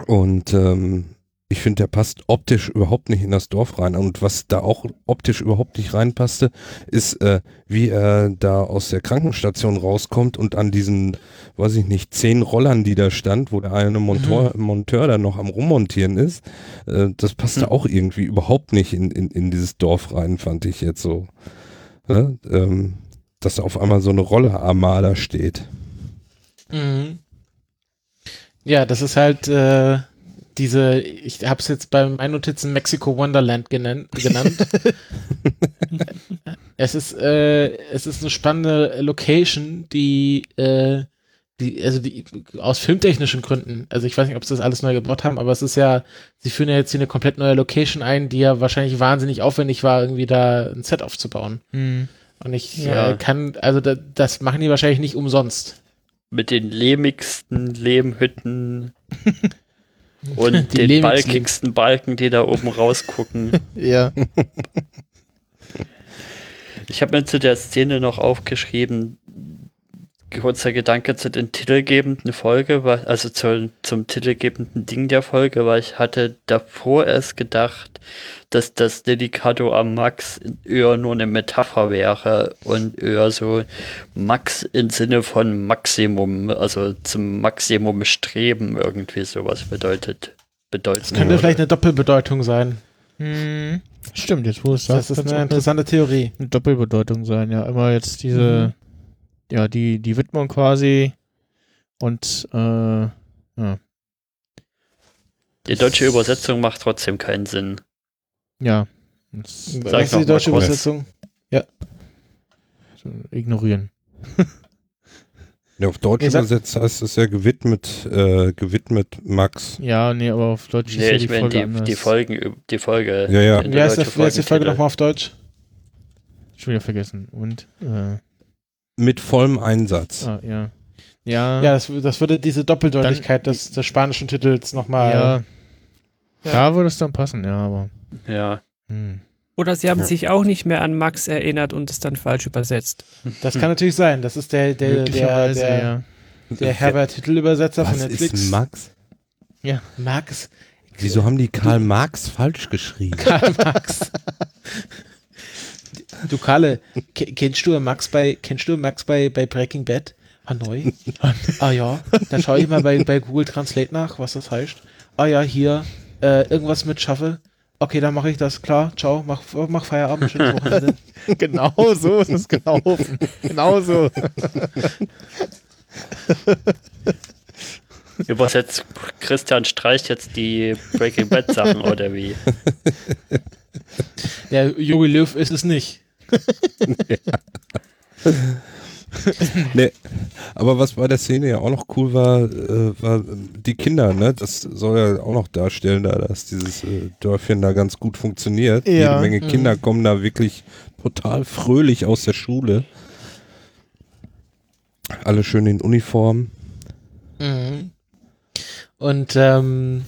Und ähm, ich finde, der passt optisch überhaupt nicht in das Dorf rein. Und was da auch optisch überhaupt nicht reinpasste, ist, äh, wie er da aus der Krankenstation rauskommt und an diesen, weiß ich nicht, zehn Rollern, die da stand, wo der eine Monteur, Monteur da noch am Rummontieren ist, äh, das passte auch irgendwie überhaupt nicht in, in, in dieses Dorf rein, fand ich jetzt so. Ne? Ähm, dass da auf einmal so eine Roller-Armada steht. Mhm. Ja, das ist halt äh, diese, ich habe es jetzt bei meinen Notizen Mexico Wonderland genannt. genannt. es ist, äh, es ist eine spannende Location, die, äh, die, also die aus filmtechnischen Gründen, also ich weiß nicht, ob sie das alles neu gebaut haben, aber es ist ja, sie führen ja jetzt hier eine komplett neue Location ein, die ja wahrscheinlich wahnsinnig aufwendig war, irgendwie da ein Set aufzubauen. Hm. Und ich Ja. äh, kann, also da, das machen die wahrscheinlich nicht umsonst. Mit den lehmigsten Lehmhütten und Die den balkigsten Balken, die da oben rausgucken. Ja. Ich habe mir zu der Szene noch aufgeschrieben, kurzer Gedanke zu den titelgebenden Folge, also zu, zum titelgebenden Ding der Folge, weil ich hatte davor erst gedacht, dass das Dedicato am Max eher nur eine Metapher wäre und eher so Max im Sinne von Maximum, also zum Maximum streben irgendwie sowas bedeutet. bedeutet. Das könnte vielleicht eine Doppelbedeutung sein. Hm, stimmt, jetzt wo es Das sagst, ist eine interessante Theorie. eine Doppelbedeutung sein. Ja, immer jetzt diese, ja, die, die Widmung quasi und, äh, ja, Die deutsche Übersetzung macht trotzdem keinen Sinn. ja. Das Sag Was ist die deutsche. Übersetzung? ignorieren. Ja, auf Deutsch sagt- übersetzt heißt es ja gewidmet, äh, gewidmet Max. Ja, nee, aber auf Deutsch Nee, ja ich meine die, anders. die Folgen, die Folge. Ja, ja. Wie heißt, der, wie heißt die Folge nochmal auf Deutsch? Schon wieder vergessen. Und, äh, Mit vollem Einsatz. ah, ja. Ja, Ja, das, das würde diese Doppeldeutigkeit des, des spanischen Titels nochmal. ja. Da würde es dann passen, ja, aber, Ja. hm. Oder sie haben Ja. sich auch nicht mehr an Max erinnert und es dann falsch übersetzt. Das kann natürlich sein. Das ist der, der, der, der, ja. der Herbert Titelübersetzer von Was Netflix. ist Max? Max. Wieso haben die Karl Marx falsch geschrieben? Karl Max. Du Karle, ke- kennst du Max bei kennst du Max bei, bei Breaking Bad? Hanoi? ah ja, dann schaue ich mal bei, bei Google Translate nach, was das heißt. Ah ja, hier äh, irgendwas mit schaffe. Okay, dann mache ich das. Klar, ciao, mach, mach Feierabend, schönes Wochenende. genau so ist es gelaufen. genau so. Übersetzt Christian Streich jetzt die Breaking Bad Sachen oder wie? Der Jogi Löw ist es nicht. Nee, aber was bei der Szene ja auch noch cool war, äh, war die Kinder, ne? Das soll ja auch noch darstellen, da, dass dieses äh, Dörfchen da ganz gut funktioniert. Ja. Jede Menge Kinder kommen da wirklich total fröhlich aus der Schule. Alle schön in Uniform. Mhm. Und ähm,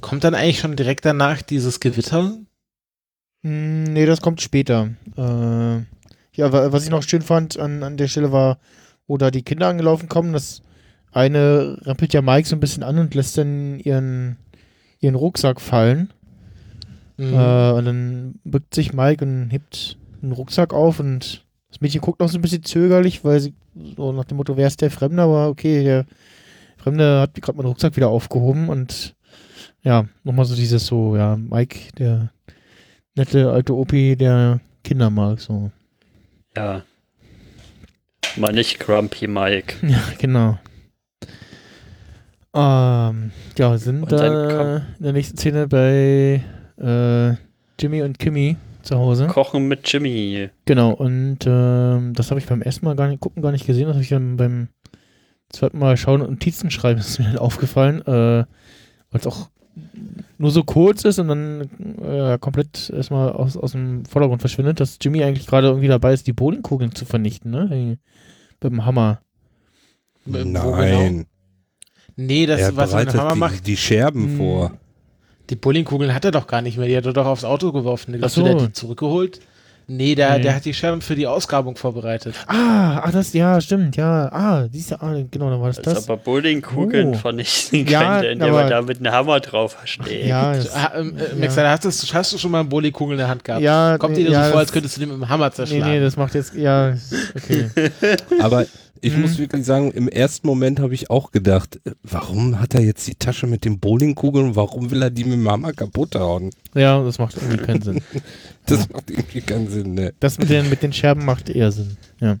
kommt dann eigentlich schon direkt danach dieses Gewitter? Hm, nee, das kommt später. Äh, ja, wa- was ich noch schön fand an, an der Stelle war, wo da die Kinder angelaufen kommen, das eine rempelt ja Mike so ein bisschen an und lässt dann ihren, ihren Rucksack fallen. Mhm. Äh, und dann bückt sich Mike und hebt einen Rucksack auf und das Mädchen guckt noch so ein bisschen zögerlich, weil sie so nach dem Motto, wer ist der Fremde? Aber okay, der Fremde hat gerade meinen Rucksack wieder aufgehoben und ja, nochmal so dieses so, ja, Mike, der nette alte Opi, der Kinder mag, so. Ja. Mal nicht Grumpy Mike. Ja, genau. Ähm, ja, sind Und da in der nächsten Szene bei äh, Jimmy und Kimmy zu Hause. Kochen mit Jimmy. Genau, und ähm, das habe ich beim ersten Mal gar nicht, gucken gar nicht gesehen, das habe ich dann beim zweiten Mal schauen und Notizen schreiben, ist mir dann aufgefallen, äh, weil es auch nur so kurz ist und dann äh, komplett erstmal aus, aus dem Vordergrund verschwindet, dass Jimmy eigentlich gerade irgendwie dabei ist, die Bowlingkugeln zu vernichten, ne? Mit dem Hammer. Nein. Nee, das, er was er mit dem bereitet Hammer die, macht, die Scherben Hm. vor. die Bowlingkugeln hat er doch gar nicht mehr. Die hat er doch aufs Auto geworfen. So. du, der hat die zurückgeholt? Nee, der, Nee. der hat die Scherben für die Ausgrabung vorbereitet. Ah, ach, das, ja, stimmt, ja. Ah, du, ah, genau, dann war das Also das. aber Bowlingkugeln Oh. vernichten Ja, könnte, indem man da mit einem Hammer drauf steht. Ja, das, Ah, ähm, äh, Ja. Max, hast, du, hast du schon mal einen Bowlingkugel in der Hand gehabt? ja, Kommt nee, dir ja, so vor, als das- könntest du den mit dem Hammer Nee, zerschlagen? nee, das macht jetzt, ja, okay. Aber ich Mhm. muss wirklich sagen, im ersten Moment habe ich auch gedacht, äh, warum hat er jetzt die Tasche mit den Bowlingkugeln? Warum will er die mit dem Hammer kaputt hauen? ja, das macht irgendwie keinen Sinn. Das macht irgendwie keinen Sinn, ne? Das mit den, mit den Scherben macht eher Sinn, ja.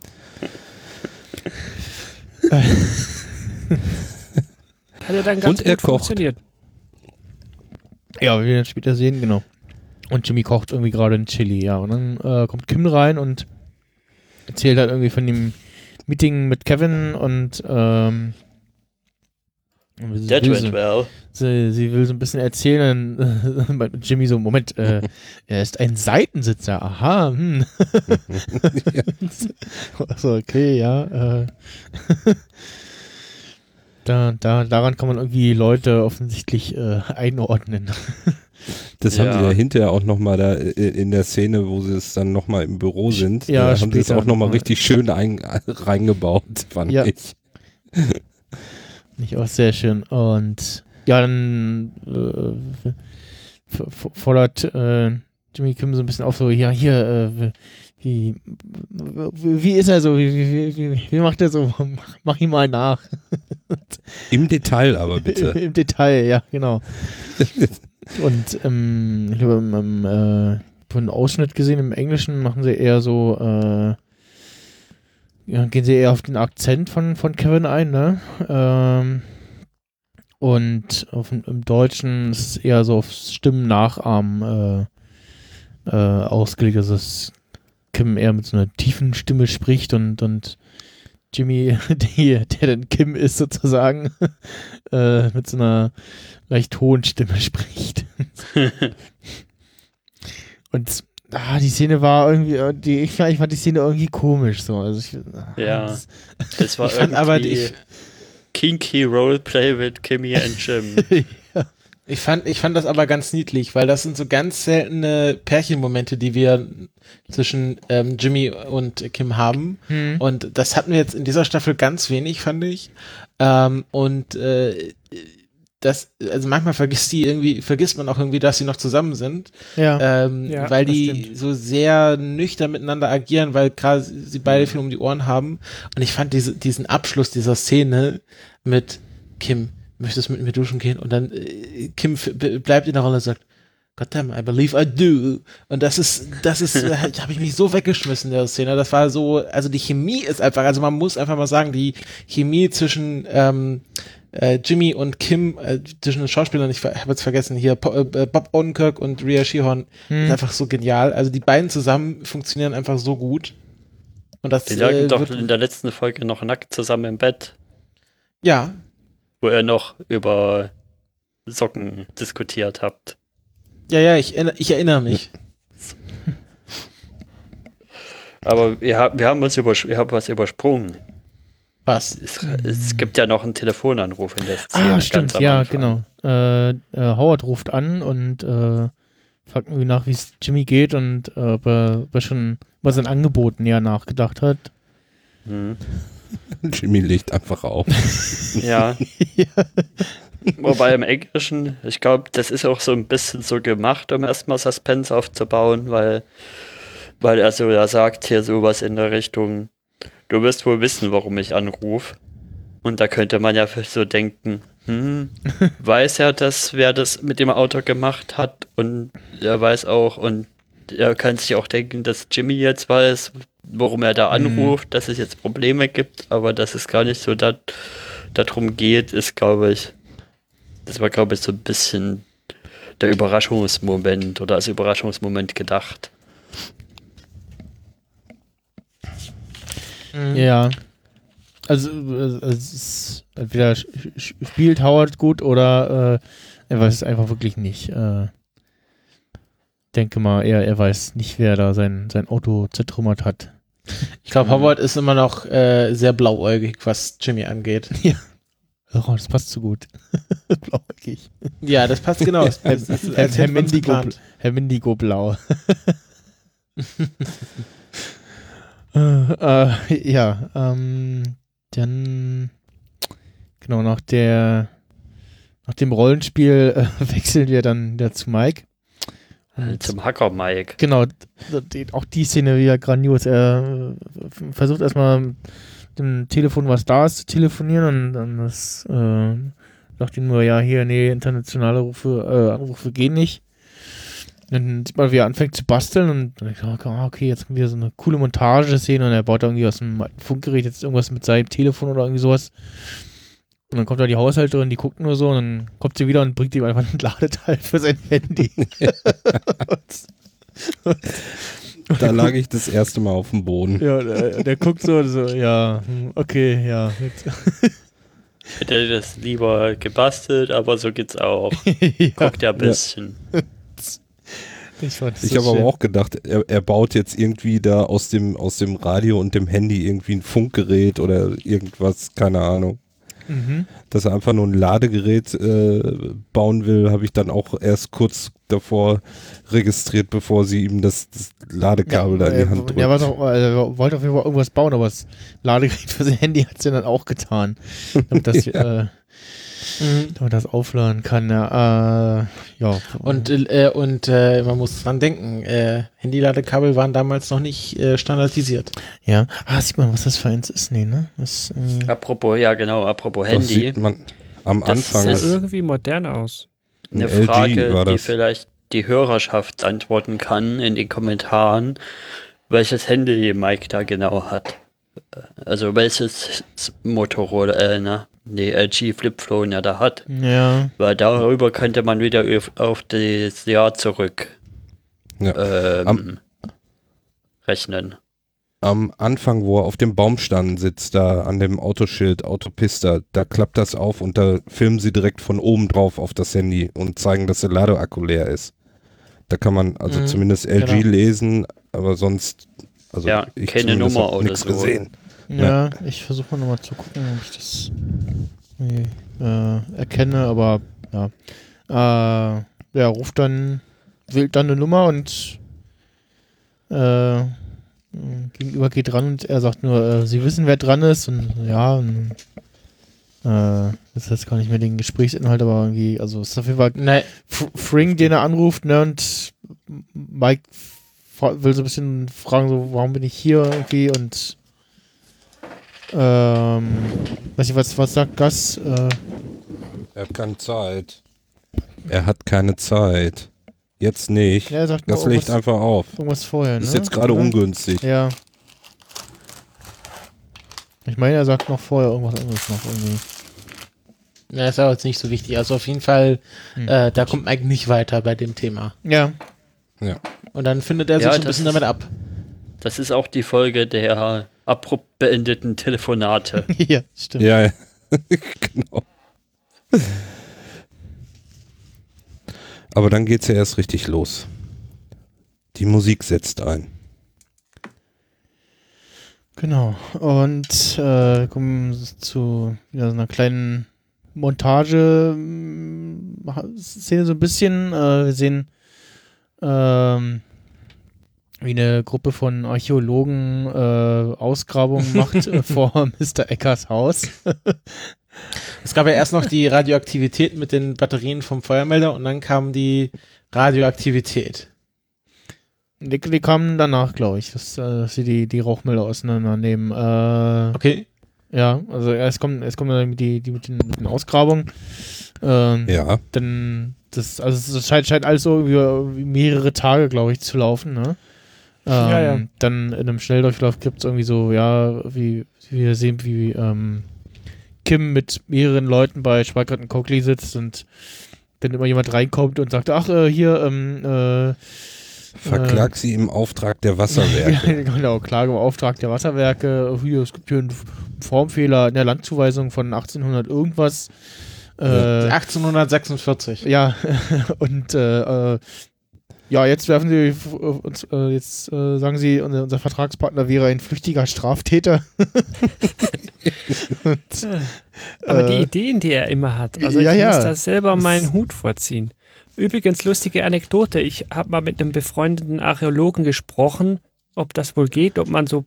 Hat ja dann ganz Und er gut kocht. funktioniert. Ja, wir dann später sehen, genau. Und Jimmy kocht irgendwie gerade ein Chili, ja. Und dann äh, kommt Kim rein und erzählt halt irgendwie von dem Meeting mit Kevin und ähm, sie That will went so, well. sie, sie will so ein bisschen erzählen, Jimmy so, Moment, äh, er ist ein Seitensitzer, aha, hm. so, okay, ja, äh. Da, da, daran kann man irgendwie Leute offensichtlich äh, einordnen. Das Ja. haben sie ja hinterher auch nochmal da äh, in der Szene, wo sie es dann nochmal im Büro sind. Ja, da haben sie es auch nochmal noch mal. richtig schön ein, reingebaut, fand Ja. ich. Nicht auch sehr schön. Und ja, dann äh, fordert äh, Jimmy Kim so ein bisschen auf, so, ja, hier, äh, wie, wie, ist er so? Wie, wie, wie, macht er so? Mach, mach ihn mal nach. Im Detail aber bitte. Im Detail, ja, genau. Und ähm, ich habe im, im äh, einen Ausschnitt gesehen, im Englischen machen sie eher so, äh, ja, gehen sie eher auf den Akzent von, von Kevin ein, ne? Ähm, und auf, im Deutschen ist es eher so auf Stimmen nachahmen äh, äh, ausgelegt, also dass Kim eher mit so einer tiefen Stimme spricht und, und Jimmy, die, der dann Kim ist sozusagen, äh, mit so einer leicht hohen Stimme spricht. Und ah, die Szene war irgendwie, äh, die, ich, fand- ich fand die Szene irgendwie komisch so. Also ich, ah, Ja. das- Es war fand aber, irgendwie ich, Kinky Roleplay mit Kimmy and Jim. Ich, fand, ich fand das aber ganz niedlich, weil das sind so ganz seltene Pärchenmomente, die wir zwischen ähm, Jimmy und Kim haben. Hm. Und das hatten wir jetzt in dieser Staffel ganz wenig, fand ich. Ähm, und äh, das, also manchmal vergisst die irgendwie, vergisst man auch irgendwie, dass sie noch zusammen sind, ja. ähm, Ja, weil die stimmt. so sehr nüchtern miteinander agieren, weil gerade sie beide viel um die Ohren haben. Und ich fand diese, diesen Abschluss dieser Szene mit Kim, möchtest du mit mir duschen gehen? Und dann äh, Kim bleibt in der Rolle und sagt, God damn, I believe I do. Und das ist, das ist, da habe ich mich so weggeschmissen in der Szene. Das war so, also die Chemie ist einfach, also man muss einfach mal sagen, die Chemie zwischen ähm, äh, Jimmy und Kim, äh, zwischen den Schauspielern, ich habe jetzt vergessen, hier äh, Bob Odenkirk und Rhea Shehorn, Hm. ist einfach so genial. Also die beiden zusammen funktionieren einfach so gut. Und das Die lagen äh, doch in der letzten Folge noch nackt zusammen im Bett, ja, wo ihr noch über Socken diskutiert habt. ja, ja, ich, ich erinnere mich. Aber wir, haben- wir haben uns übers ihr habt was übersprungen. Was? Es, es gibt ja noch einen Telefonanruf in der Szene. Ah, stimmt, ja, genau. Äh, äh, Howard ruft an und äh, fragt irgendwie nach, wie es Jimmy geht und äh, ob, er, ob er schon über sein Angebot näher nachgedacht hat. Hm. Jimmy legt einfach auf. Ja. Wobei im Englischen, ich glaube, das ist auch so ein bisschen so gemacht, um erstmal Suspense aufzubauen, weil, weil er so ja sagt hier sowas in der Richtung, du wirst wohl wissen, warum ich anrufe. Und da könnte man ja so denken, hm, weiß er das, wer das mit dem Auto gemacht hat und er weiß auch und er kann sich auch denken, dass Jimmy jetzt weiß, warum er da anruft, dass es jetzt Probleme gibt, aber dass es gar nicht so da, darum geht, ist, glaube ich, das war, glaube ich, so ein bisschen der Überraschungsmoment oder als Überraschungsmoment gedacht. Ja. Also, es ist entweder spielt Howard gut oder äh, er weiß es einfach wirklich nicht. Äh, denke mal, er, er weiß nicht, wer da sein, sein Auto zertrümmert hat. Ich glaube, Howard ist immer noch äh, sehr blauäugig, was Jimmy angeht. Oh, das passt so gut. Blauäugig. Ja, das passt genau. Das, Herr, das, Herr, Herr, Mendigo. Herr Mendigo Blau. äh, äh, ja, ähm, dann genau nach der nach dem Rollenspiel äh, wechseln wir dann wieder zu Mike. Und Zum Hacker Mike. Genau, auch die Szene wieder grandios. Er versucht erstmal mit dem Telefon, was da ist, zu telefonieren und dann das, äh, sagt ihm nur, ja, hier, nee, internationale Rufe, äh, Anrufe gehen nicht. Dann sieht man, wie er anfängt zu basteln und dann ich, ah, okay, jetzt kommt wieder so eine coole Montage-Szene und er baut irgendwie aus dem alten Funkgerät jetzt irgendwas mit seinem Telefon oder irgendwie sowas. Und dann kommt da die Haushälterin, die guckt nur so und dann kommt sie wieder und bringt ihm einfach ein Ladeteil für sein Handy. Da lag ich das erste Mal auf dem Boden. Ja, der, der guckt so, so, ja, hm, okay, ja. Hätte das lieber gebastelt, aber so geht's auch. ja Guckt ja ein bisschen. ich das Ich so habe aber auch gedacht, er, er baut jetzt irgendwie da aus dem, aus dem Radio und dem Handy irgendwie ein Funkgerät oder irgendwas, keine Ahnung. Mhm. dass er einfach nur ein Ladegerät äh, bauen will, habe ich dann auch erst kurz davor registriert, bevor sie ihm das, das Ladekabel da in die Hand drückt. Er, war doch, er wollte auf jeden Fall irgendwas bauen, aber das Ladegerät für sein Handy hat es ja dann auch getan. Damit das, äh, damit das aufladen kann. Ja, äh, ja. Und, äh, und äh, man muss dran denken, äh, Handyladekabel waren damals noch nicht äh, standardisiert. ja. Ah, sieht man, was das für eins ist? Nee, ne? Das, äh, Apropos, ja genau, apropos das Handy. sieht man am Das Anfang. Sah ist- irgendwie modern aus. Eine LG Frage, war die das. vielleicht die Hörerschaft antworten kann in den Kommentaren, welches Handy Mike da genau hat. Also welches Motorola, äh, na, nee, LG Flipphone er da hat. ja. Weil darüber könnte man wieder auf, auf das Jahr zurück Ja. ähm, Am- rechnen. am Anfang, wo er auf dem Baumstamm sitzt, da an dem Autoschild, Autopista, da klappt das auf und da filmen sie direkt von oben drauf auf das Handy und zeigen, dass der Ladeakku leer ist. Da kann man also Mhm, zumindest LG genau. lesen, aber sonst, also Ja, ich keine Nummer oder so. gesehen. Ja, ich versuche mal nochmal zu gucken, ob ich das äh, erkenne, aber ja. Äh, ja, ruft dann, wählt dann eine Nummer und äh, gegenüber geht dran und er sagt nur, äh, sie wissen, wer dran ist und ja, und, äh, das ist jetzt gar nicht mehr den Gesprächsinhalt, aber irgendwie, also es ist auf jeden Fall Fring, den er anruft, ne, und Mike will so ein bisschen fragen, so, warum bin ich hier irgendwie und ähm, weiß ich, was, was sagt Gus? Äh, Er hat keine Zeit. Er hat keine Zeit. Jetzt nicht. ja, er sagt das legt einfach auf. irgendwas vorher, Das ist ne? jetzt gerade ungünstig. Ja. Ich meine, er sagt noch vorher irgendwas anderes noch irgendwie. na, ist aber jetzt nicht so wichtig. Also auf jeden Fall, Hm. äh, da kommt Mike nicht weiter bei dem Thema. Ja. Ja. Und dann findet er sich Ja, ein bisschen ist- damit ab. Das ist auch die Folge der abrupt beendeten Telefonate. ja, stimmt. Ja, ja. genau. Aber dann geht's ja erst richtig los. Die Musik setzt ein. Genau. Und äh, kommen zu wieder so einer kleinen Montage mm, Szene so ein bisschen. Äh, wir sehen ähm, wie eine Gruppe von Archäologen äh, Ausgrabungen macht äh, vor Mr. Eckers Haus. Es gab ja erst noch die Radioaktivität mit den Batterien vom Feuermelder und dann kam die Radioaktivität. Die, die kamen danach, glaube ich, dass, äh, dass sie die, die Rauchmelder auseinandernehmen. Äh, Okay. Ja, also erst kommen, erst kommen dann die, die mit den, mit den Ausgrabungen. Ähm, Ja. dann das, also es scheint, scheint alles so über mehrere Tage, glaube ich, zu laufen, ne? Ähm, Ja, ja. Dann in einem Schnelldurchlauf gibt es irgendwie so, ja, wie, wie wir sehen, wie ähm, Kim mit mehreren Leuten bei und Coakley sitzt und dann immer jemand reinkommt und sagt, ach, äh, hier, ähm, äh, Verklag sie im Auftrag der Wasserwerke. genau, Klage im Auftrag der Wasserwerke. Hier, es gibt hier einen Formfehler in der Landzuweisung von 1800 irgendwas. Äh, 1846. ja, und äh, äh, ja, jetzt werfen sie f- uns, äh, jetzt äh, sagen sie, unser, unser Vertragspartner wäre ein flüchtiger Straftäter. und, Aber die äh, Ideen, die er immer hat, also ja, ich ja. muss da selber meinen Hut vorziehen. Übrigens, lustige Anekdote, ich habe mal mit einem befreundeten Archäologen gesprochen, ob das wohl geht, ob man so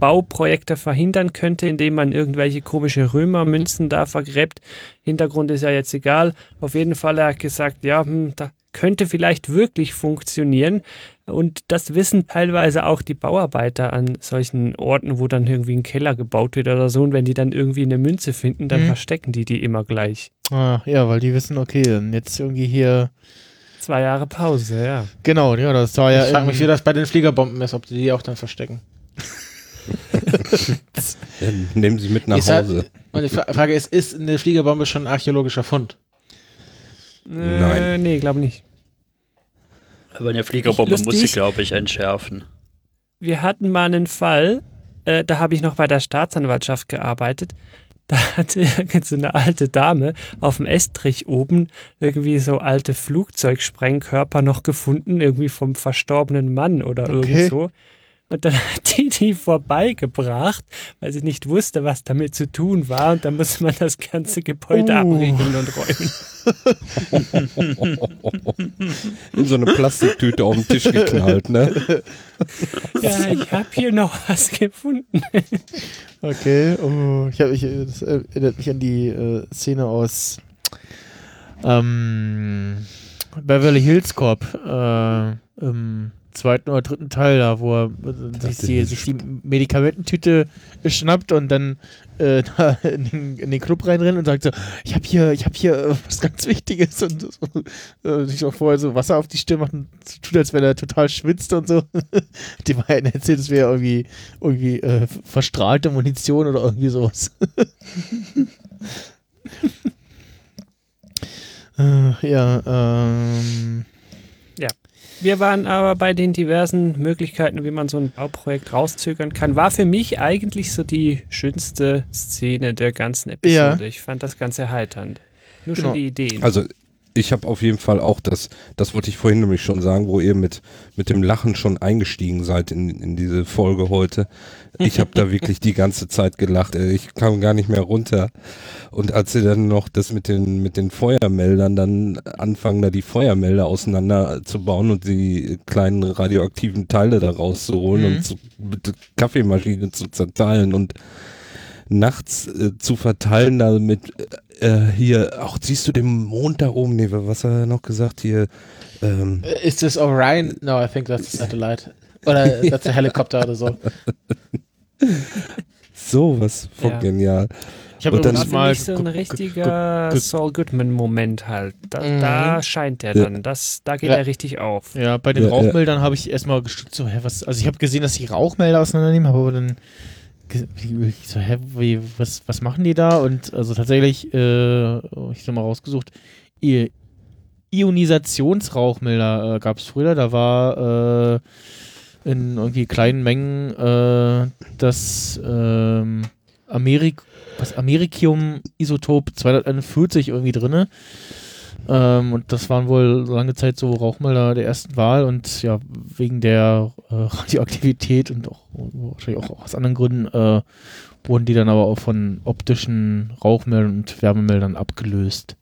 Bauprojekte verhindern könnte, indem man irgendwelche komische Römermünzen da vergräbt. Hintergrund ist ja jetzt egal. Auf jeden Fall er hat gesagt, ja, hm, da könnte vielleicht wirklich funktionieren. Und das wissen teilweise auch die Bauarbeiter an solchen Orten, wo dann irgendwie ein Keller gebaut wird oder so. Und wenn die dann irgendwie eine Münze finden, dann Mhm. verstecken die die immer gleich. ah, ja, weil die wissen, okay, dann jetzt irgendwie hier, Zwei Jahre Pause, ja. genau, ja, das war ja. ich frage mich, wie das bei den Fliegerbomben ist, ob die die auch dann verstecken. Ja, Nehmen sie mit nach Ist halt- Hause. Und die Fra- Frage ist, ist eine Fliegerbombe schon ein archäologischer Fund? Nein. Äh, nee, glaube nicht. Aber eine Fliegerbombe muss sie, glaube ich, entschärfen. Wir hatten mal einen Fall, äh, da habe ich noch bei der Staatsanwaltschaft gearbeitet. Da hatte irgend so eine alte Dame auf dem Estrich oben irgendwie so alte Flugzeugsprengkörper noch gefunden, irgendwie vom verstorbenen Mann oder Okay. irgend so. Und dann hat die die vorbeigebracht, weil sie nicht wusste, was damit zu tun war. Und dann musste man das ganze Gebäude Oh. abriegeln und räumen. In so eine Plastiktüte auf den Tisch geknallt, ne? Ja, ich habe hier noch was gefunden. Okay, oh, ich hab, ich, das erinnert mich an die äh, Szene aus ähm, Beverly Hills Cop äh, im zweiten oder dritten Teil, da, wo er äh, sich, die, sich die Medikamententüte schnappt und dann äh, da in, den, in den Club reinrennt und sagt so, ich habe hier, ich habe hier äh, was ganz Wichtiges und so, äh, sich auch vorher so Wasser auf die Stirn macht und tut, als wenn er total schwitzt und so. Dem einen erzählt, es wäre irgendwie, irgendwie äh, verstrahlte Munition oder irgendwie sowas. äh, ja, ähm, Wir waren aber bei den diversen Möglichkeiten, wie man so ein Bauprojekt rauszögern kann. War für mich eigentlich so die schönste Szene der ganzen Episode. Ich fand das ganz erheiternd. Nur Genau. schon die Ideen. Also ich habe auf jeden Fall auch das, das wollte ich vorhin nämlich schon sagen, wo ihr mit, mit dem Lachen schon eingestiegen seid in, in diese Folge heute. Ich habe da wirklich die ganze Zeit gelacht. ey. Ich kam gar nicht mehr runter. Und als sie dann noch das mit den, mit den Feuermeldern dann anfangen, da die Feuermelder auseinanderzubauen und die kleinen radioaktiven Teile da rauszuholen Mhm. und zu, mit der Kaffeemaschine zu zerteilen und nachts äh, zu verteilen, damit äh, hier, auch siehst du den Mond da oben, nee, was hat er noch gesagt hier? Ähm, Ist das Orion? No, I think that's a satellite. Oder that's a helicopter oder so. so was von Ja. genial. ich habe dann- mal so ein richtiger Saul Goodman-Moment halt. Da, Mhm. da scheint er Ja. dann. Das, da geht Ja. er richtig auf. Ja, bei den Ja, ja. Rauchmeldern habe ich erstmal gestutzt, so, hä, was, also ich habe gesehen, dass die Rauchmelder auseinandernehmen, aber dann so, hä, wie, was, was machen die da? Und also tatsächlich, äh, ich habe mal rausgesucht, I Ionisationsrauchmelder äh, gab es früher, da war äh, in irgendwie kleinen Mengen äh, das ähm, Amerik was Americium-Isotop 241 irgendwie drinne. Ähm, und das waren wohl lange Zeit so Rauchmelder der ersten Wahl und ja, wegen der äh, Radioaktivität und auch wahrscheinlich auch aus anderen Gründen äh, wurden die dann aber auch von optischen Rauchmeldern und Wärmemeldern abgelöst.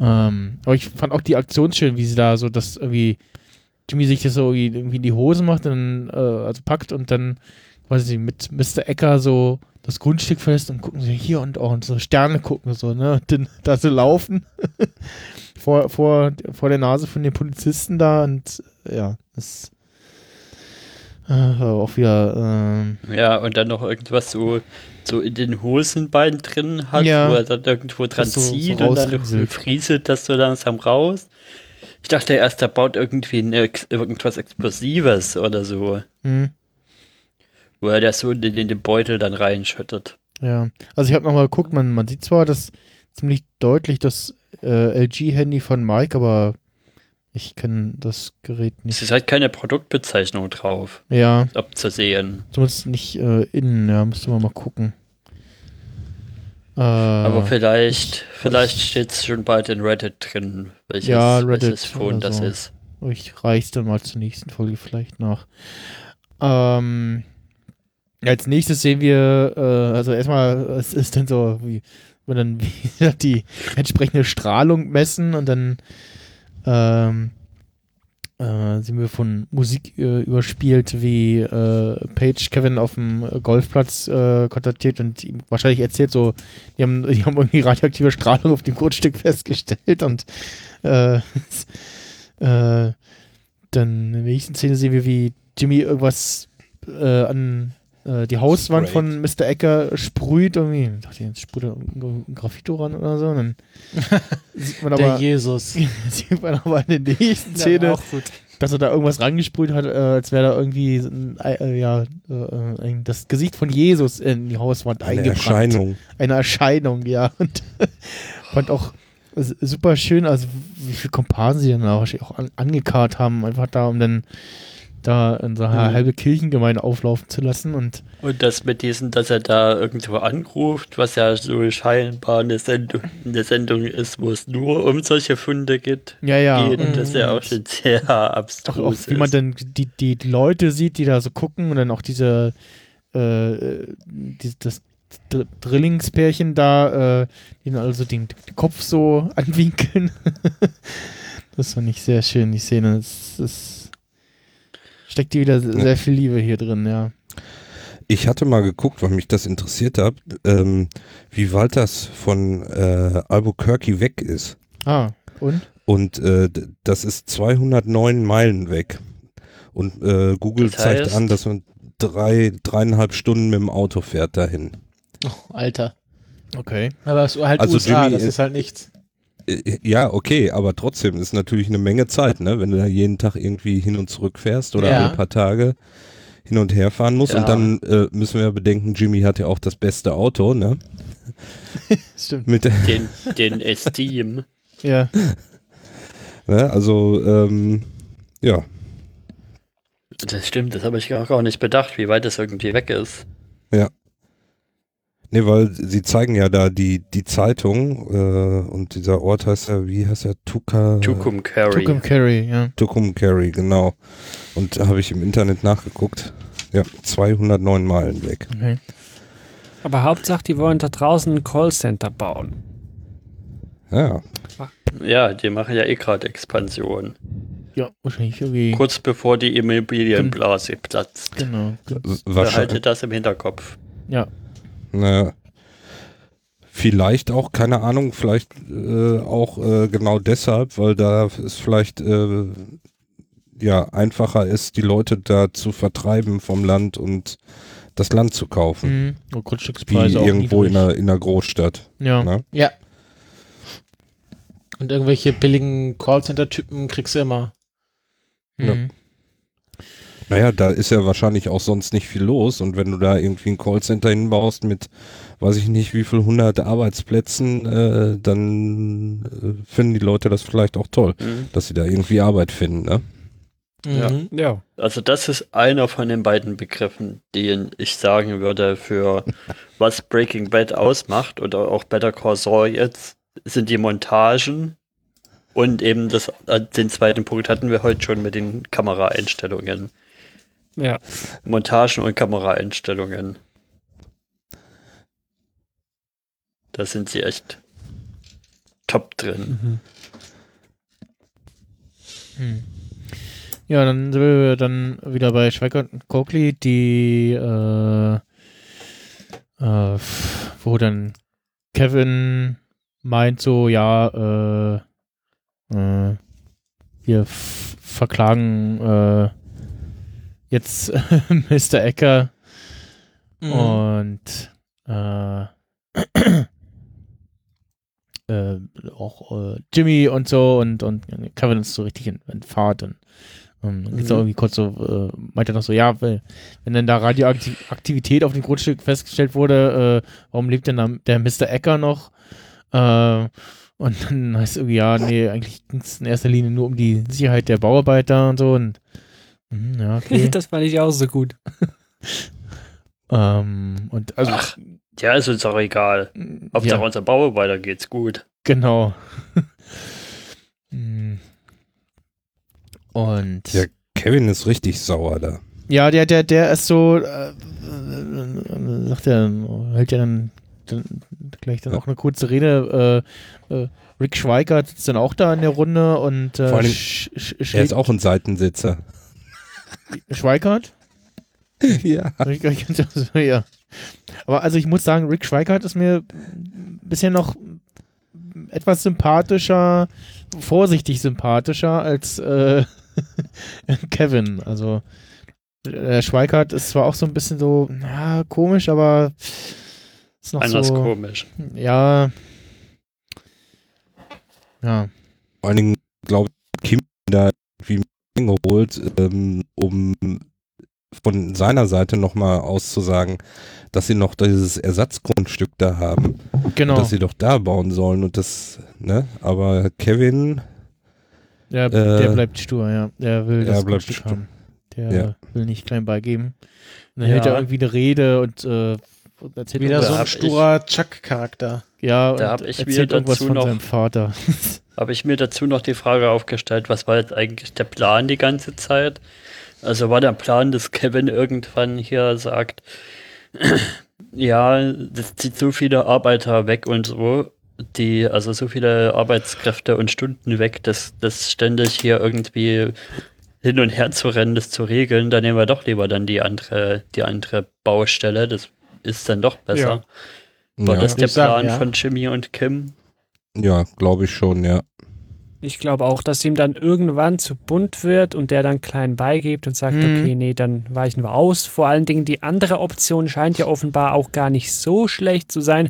Ähm, aber ich fand auch die Aktion schön, wie sie da so das irgendwie Jimmy sich das so irgendwie in die Hose macht, dann, äh, also packt und dann quasi mit Mr. Ecker so das Grundstück fest und gucken sie hier und auch und so Sterne gucken so, ne? Dann da so laufen vor, vor, vor der Nase von den Polizisten da und ja, das äh, auch wieder ähm, Ja, und dann noch irgendwas so, so in den Hosenbeinen drin hat, Ja. wo er dann irgendwo dran Das so- so zieht und dann frieselt das so langsam raus. Ich dachte erst, er baut irgendwie ein Ex irgendwas Explosives oder so, hm, wo er das so in den, in den Beutel dann reinschüttet. ja. Also ich habe nochmal geguckt, man, man sieht zwar das ziemlich deutlich das äh, LG-Handy von Mike, aber ich kenne das Gerät Es nicht. ist halt keine Produktbezeichnung drauf, Ja, abzusehen. zumindest nicht äh, innen, ja, müsste man mal gucken. Äh, Aber vielleicht, vielleicht steht es schon bald in Reddit drin, welches, Ja, Reddit welches Phone das so. ist. Ich reich's dann mal zur nächsten Folge vielleicht nach. Ähm, als nächstes sehen wir, äh, also erstmal, es ist dann so, wie wir dann die entsprechende Strahlung messen und dann ähm, äh, sind wir von Musik äh, überspielt, wie äh, Paige Kevin auf dem Golfplatz äh, kontaktiert und ihm wahrscheinlich erzählt so, die haben, die haben irgendwie radioaktive Strahlung auf dem Grundstück festgestellt und äh, äh, dann in der nächsten Szene sehen wir, wie Jimmy irgendwas äh, an äh, die Hauswand Sprayt. von Mr. Ecker sprüht. Irgendwie. Ich dachte, jetzt sprüht er Graffito ran oder so. Dann sieht man Der aber, Jesus. sieht man aber in der nächsten Szene, auch gut. dass er da irgendwas rangesprüht hat, äh, als wäre da irgendwie ein, äh, ja, äh, ein, das Gesicht von Jesus in die Hauswand Eine eingebrannt Erscheinung. eine Erscheinung, ja. Und fand auch super schön, also wie viele Komparsen sie dann auch, auch an, angekarrt haben, einfach da, um dann da unsere Mhm. halbe Kirchengemeinde auflaufen zu lassen und Und das mit diesem, dass er da irgendwo anruft, was ja so scheinbar eine Sendung, eine Sendung ist, wo es nur um solche Funde geht, ja, ja. geht und das ja auch schon sehr auch, auch abstrus wie man ist. dann die, die, Leute sieht, die da so gucken und dann auch diese äh, die, das Dr Drillingspärchen da, äh, die dann also den, den Kopf so anwinkeln. das fand ich sehr schön, die Szene. Es, es steckt hier wieder sehr viel Liebe hier drin, ja. Ich hatte mal geguckt, weil mich das interessiert hat, ähm, wie weit das von äh, Albuquerque weg ist. Ah, und? Und äh, das ist 209 Meilen weg. Und äh, Google Das zeigt heißt- an, dass man drei, dreieinhalb Stunden mit dem Auto fährt dahin. Oh, Alter. Okay. Aber es ist halt Also USA, Jimmy das ist- ist halt nichts. Äh, Ja, okay, aber trotzdem ist natürlich eine Menge Zeit, ne? Wenn du da jeden Tag irgendwie hin und zurück fährst oder Ja. alle paar Tage hin und her fahren musst. Ja. Und dann äh, müssen wir bedenken, Jimmy hat ja auch das beste Auto, ne? Stimmt. Mit, Den, den Esteem. Ja. ne? Also, ähm, ja. Das stimmt, das habe ich auch gar nicht bedacht, wie weit das irgendwie weg ist. Nee, weil sie zeigen ja da die, die Zeitung äh, und dieser Ort heißt ja, wie heißt er? Tuka, Tucumcari. Tucum Carry, ja. Tucumcari, genau. Und da habe ich im Internet nachgeguckt. Ja, 209 Meilen weg. Okay. Aber Hauptsache, die wollen da draußen ein Callcenter bauen. Ja, Ja, die machen ja eh gerade Expansion. Ja, wahrscheinlich irgendwie. Kurz bevor die Immobilienblase platzt. Genau. wahrscheinlich. Behalte das im Hinterkopf. Ja. Naja. Vielleicht auch, keine Ahnung, vielleicht äh, auch äh, genau deshalb, weil da es vielleicht äh, ja einfacher ist, die Leute da zu vertreiben vom Land und das Land zu kaufen. Mhm. Und Wie Grundstückspreise auch irgendwo in einer, in einer Großstadt. Ja. Ne? Ja. Und irgendwelche billigen Callcenter-Typen kriegst du immer. Mhm. Naja, da ist ja wahrscheinlich auch sonst nicht viel los und wenn du da irgendwie ein Callcenter hinbaust mit, weiß ich nicht, wie viel hundert Arbeitsplätzen, äh, dann äh, finden die Leute das vielleicht auch toll, Mhm. dass sie da irgendwie Arbeit finden, ne? Ja. Mhm. Ja. Also das ist einer von den beiden Begriffen, den ich sagen würde für was Breaking Bad ausmacht oder auch Better Call Saul jetzt, sind die Montagen und eben das, äh, den zweiten Punkt hatten wir heute schon mit den Kameraeinstellungen. Ja. Montagen und Kameraeinstellungen. Da sind sie echt top drin. Mhm. Hm. Ja, dann sind wir dann wieder bei Schweikert und Coakley, die äh, äh, wo dann Kevin meint so, ja, äh, äh, wir f- äh, jetzt Mr. Ecker Mhm. und äh, äh, auch äh, Jimmy und so und, und Kevin ist so richtig in, in Fahrt und ähm, dann geht's auch Mhm. irgendwie kurz so, äh, meint er noch so, ja, wenn, wenn denn da Radioaktivität auf dem Grundstück festgestellt wurde, äh, warum lebt denn da der Mr. Ecker noch? Äh, und dann heißt es irgendwie, ja, nee, eigentlich ging es in erster Linie nur um die Sicherheit der Bauarbeiter und so und ja, okay. Das fand ich auch so gut. ähm, und also Ach, Ja, ist uns auch egal. Hauptsache ja. unser Bauarbeiter geht's gut. Genau. Hm. Und Ja. Kevin ist richtig sauer da. ja, der, der, der ist so, äh, äh, sagt er, hält ja dann, dann gleich dann auch eine kurze Rede. Äh, äh, Rick Schweikert sitzt dann auch da in der Runde und äh, Vor allem, sch, sch, Er ist auch ein Seitensitzer. Schweikart? ja. Ich- ja. Aber also ich muss sagen, Rick Schweikart ist mir bisher noch etwas sympathischer, vorsichtig sympathischer als äh, Kevin. Also der Schweikart ist zwar auch so ein bisschen so, na, komisch, aber ist noch Einer ist so, komisch. ja, ja, Vor allen Dingen, glaube ich, Kim da irgendwie geholt, ähm, um von seiner Seite nochmal auszusagen, dass sie noch dieses Ersatzgrundstück da haben, genau. dass sie doch da bauen sollen und das, ne? Aber Kevin, Der, äh, der bleibt stur, ja. Der will das bleibt Grundstück stur. haben. Der Ja. will nicht klein beigeben. Und dann Ja. hält er irgendwie eine Rede und, äh, erzählt Wieder so ein sturer Chuck-Charakter. ja, da und hab ich mir erzählt irgendwas dazu von noch- seinem Vater. habe ich mir dazu noch die Frage aufgestellt, was war jetzt eigentlich der Plan die ganze Zeit? Also war der Plan, dass Kevin irgendwann hier sagt, ja, das zieht so viele Arbeiter weg und so, die, also so viele Arbeitskräfte und Stunden weg, dass das ständig hier irgendwie hin und her zu rennen, das zu regeln, dann nehmen wir doch lieber dann die andere, die andere Baustelle, das ist dann doch besser. War Ja, das der ich sagen, Plan ja. von Jimmy und Kim? Ja glaube ich schon, ja. Ich glaube auch, dass ihm dann irgendwann zu bunt wird und der dann klein beigibt und sagt, Mhm. okay, nee, dann weichen wir aus. Vor allen Dingen die andere Option scheint ja offenbar auch gar nicht so schlecht zu sein,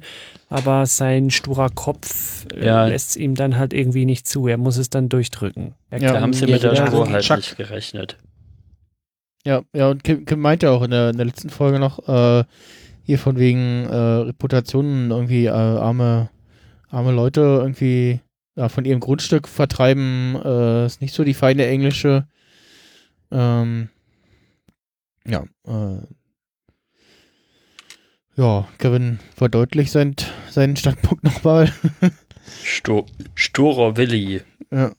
aber sein sturer Kopf äh, Ja. lässt es ihm dann halt irgendwie nicht zu. Er muss es dann durchdrücken. Er Ja, Da haben sie ja, mit der Strohheit Chuck. nicht gerechnet. Ja, ja, und Kim, Kim meinte auch in der, in der letzten Folge noch, äh, hier von wegen äh, Reputationen irgendwie äh, arme, arme Leute irgendwie ja, von ihrem Grundstück vertreiben, äh, ist nicht so die feine englische. Ähm, ja, äh, ja, Kevin verdeutlicht sein, seinen Standpunkt nochmal. Sto Sturer Willi. ja.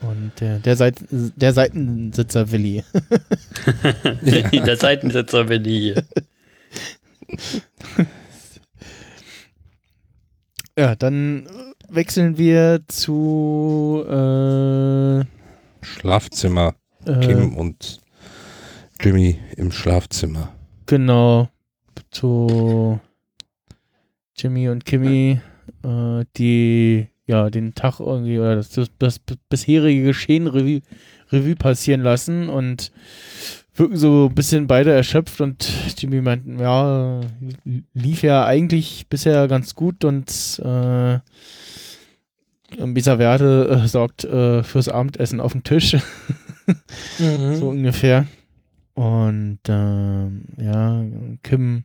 Und der, der, Seit der Seitensitzer Willi. Der Seitensitzer Willi. Ja, dann äh, wechseln wir zu äh, Schlafzimmer. äh, Kim und Jimmy im Schlafzimmer. genau zu Jimmy und Kimmy, äh, die ja den Tag irgendwie oder das, das, das bisherige Geschehen Revue, Revue passieren lassen und wirken so ein bisschen beide erschöpft und Jimmy meinten, ja, lief ja eigentlich bisher ganz gut und äh, Bisa Werte äh, sorgt äh, fürs Abendessen auf dem Tisch. Mhm. so ungefähr. Und ähm, ja, Kim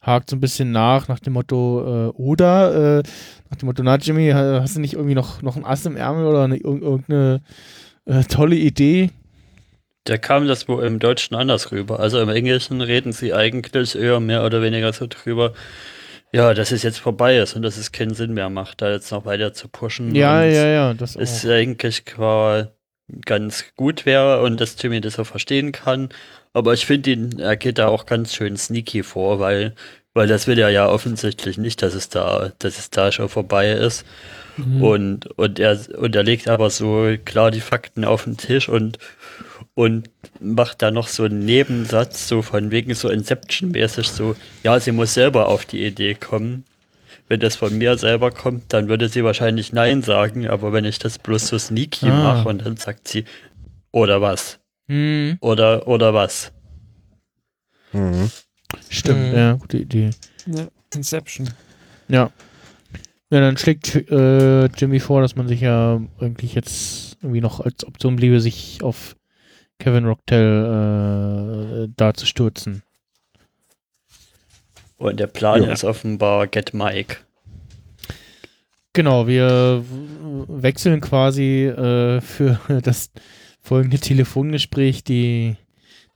hakt so ein bisschen nach, nach dem Motto, äh, oder, äh, nach dem Motto, na Jimmy, ha- hast du nicht irgendwie noch, noch ein Ass im Ärmel oder eine, irg- irgendeine äh, tolle Idee? Da kam das wohl im Deutschen anders rüber. Also im Englischen reden sie eigentlich eher mehr oder weniger so drüber, ja, dass es jetzt vorbei ist und dass es keinen Sinn mehr macht, da jetzt noch weiter zu pushen. Ja, ja, ja, das auch. eigentlich qua ganz gut wäre und dass Jimmy das so verstehen kann. Aber ich finde ihn, er geht da auch ganz schön sneaky vor, weil, weil das will er ja offensichtlich nicht, dass es da, dass es da schon vorbei ist. Mhm. Und, und er, und er legt aber so klar die Fakten auf den Tisch und, und macht da noch so einen Nebensatz, so von wegen so Inception-mäßig, so, ja, sie muss selber auf die Idee kommen. Wenn das von mir selber kommt, dann würde sie wahrscheinlich Nein sagen, aber wenn ich das bloß so sneaky Ah. mache und dann sagt sie, oder was? Hm, Oder, oder was? Mhm. stimmt, Mhm. ja, gute Idee. Ja, Inception. Ja. Ja, dann schlägt äh, Jimmy vor, dass man sich ja eigentlich jetzt irgendwie noch als Option bliebe, sich auf Kevin Rocktel äh, da zu stürzen. Und der Plan Ja. ist offenbar Get Mike. Genau, wir wechseln quasi äh, für das folgende Telefongespräch die,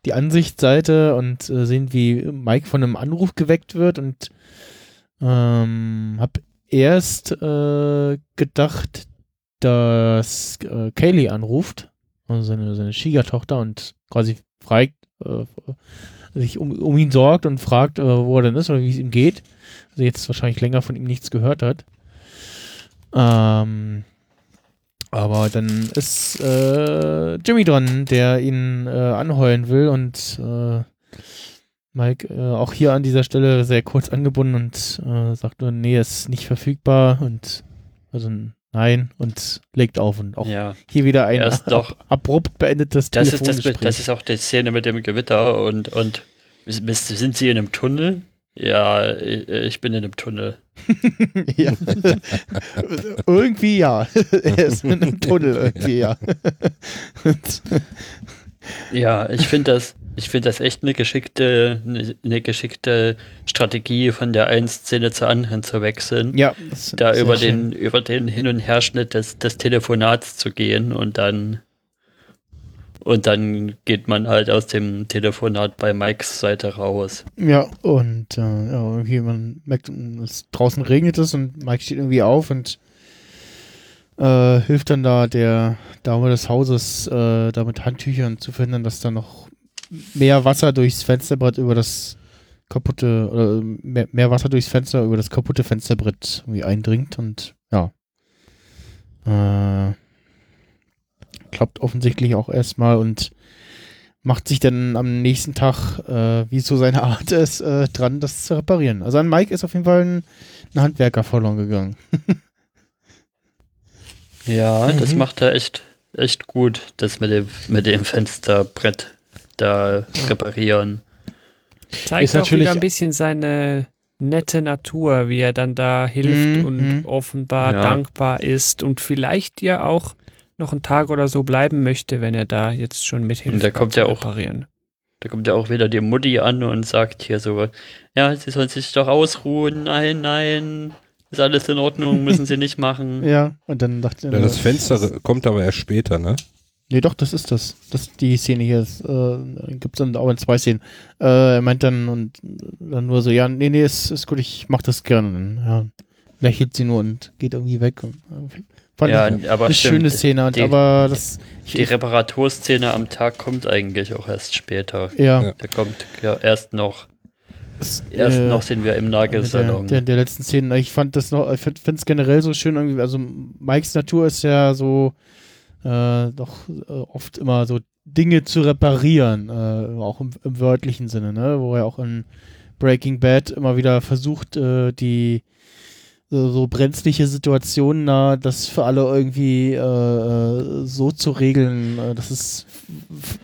die Ansichtsseite und äh, sehen, wie Mike von einem Anruf geweckt wird und ähm, hab erst äh, gedacht, dass äh, Kaylee anruft, also seine, seine Schwiegertochter und quasi fragt, äh, sich um, um ihn sorgt und fragt, äh, wo er denn ist oder wie es ihm geht. Also jetzt wahrscheinlich länger von ihm nichts gehört hat. Ähm, aber dann ist äh, Jimmy dran, der ihn äh, anheulen will und äh, Mike äh, auch hier an dieser Stelle sehr kurz angebunden und äh, sagt nur, nee, ist nicht verfügbar und also nein und legt auf und auch Ja. hier wieder ein ist doch- abrupt beendetes Das ist, das, Telefongespräch. das ist auch die Szene mit dem Gewitter und, und sind sie in einem Tunnel? Ja, ich bin in einem Tunnel. ja. irgendwie ja. er ist in einem Tunnel irgendwie, ja. Ja, ich finde das, ich finde das echt eine geschickte, eine, eine geschickte Strategie, von der einen Szene zur anderen zu wechseln. ja, Da über schön. den, über den Hin- und Herschnitt des, des Telefonats zu gehen und dann Und dann geht man halt aus dem Telefonat bei Mikes Seite raus. Ja, und äh, ja, irgendwie man merkt, es, draußen regnet es und Mike steht irgendwie auf und äh, hilft dann da der Dame des Hauses, äh, da mit Handtüchern zu verhindern, dass da noch mehr Wasser durchs Fensterbrett über das kaputte, oder mehr, mehr Wasser durchs Fenster über das kaputte Fensterbrett irgendwie eindringt und ja. Äh, klappt offensichtlich auch erstmal und macht sich dann am nächsten Tag, äh, wie es so seine Art ist, äh, dran, das zu reparieren. Also an Mike ist auf jeden Fall ein, ein Handwerker verloren gegangen. Ja, das Mhm. macht er echt, echt gut, das mit dem, mit dem Fensterbrett da reparieren. Zeigt Ist auch natürlich- wieder ein bisschen seine nette Natur, wie er dann da hilft Mhm, und mhm. offenbar Ja. dankbar ist und vielleicht ja auch noch einen Tag oder so bleiben möchte, wenn er da jetzt schon mithilft. Und der kommt ja auch- Reparieren. Da kommt ja auch wieder die Mutti an und sagt hier so, ja, sie sollen sich doch ausruhen, nein, nein, ist alles in Ordnung, müssen sie nicht machen. ja, und dann dachte Ja, das Fenster kommt aber erst später, ne? Nee, doch, das ist das. Das die Szene hier ist, äh, gibt's dann auch in zwei Szenen. Äh, er meint dann und dann nur so, ja, nee, nee, ist, ist gut, ich mach das gerne. Ja, lächelt sie nur und geht irgendwie weg. Und, äh, fand Ja, ich aber eine stimmt, schöne Szene, die- aber das ich, Die Reparaturszene am Tag kommt eigentlich auch erst später. ja, Ja. Da kommt ja erst noch, das, erst äh, noch sind wir im der, Nagelsalon. der, der letzten Szenen. Ich fand das noch, ich finde es generell so schön irgendwie, also Mikes Natur ist ja so äh, doch äh, oft immer so Dinge zu reparieren, äh, auch im, im wörtlichen Sinne, ne? Wo er auch in Breaking Bad immer wieder versucht, äh, die so, so brenzliche Situationen da, das für alle irgendwie äh, äh, so zu regeln, äh, dass es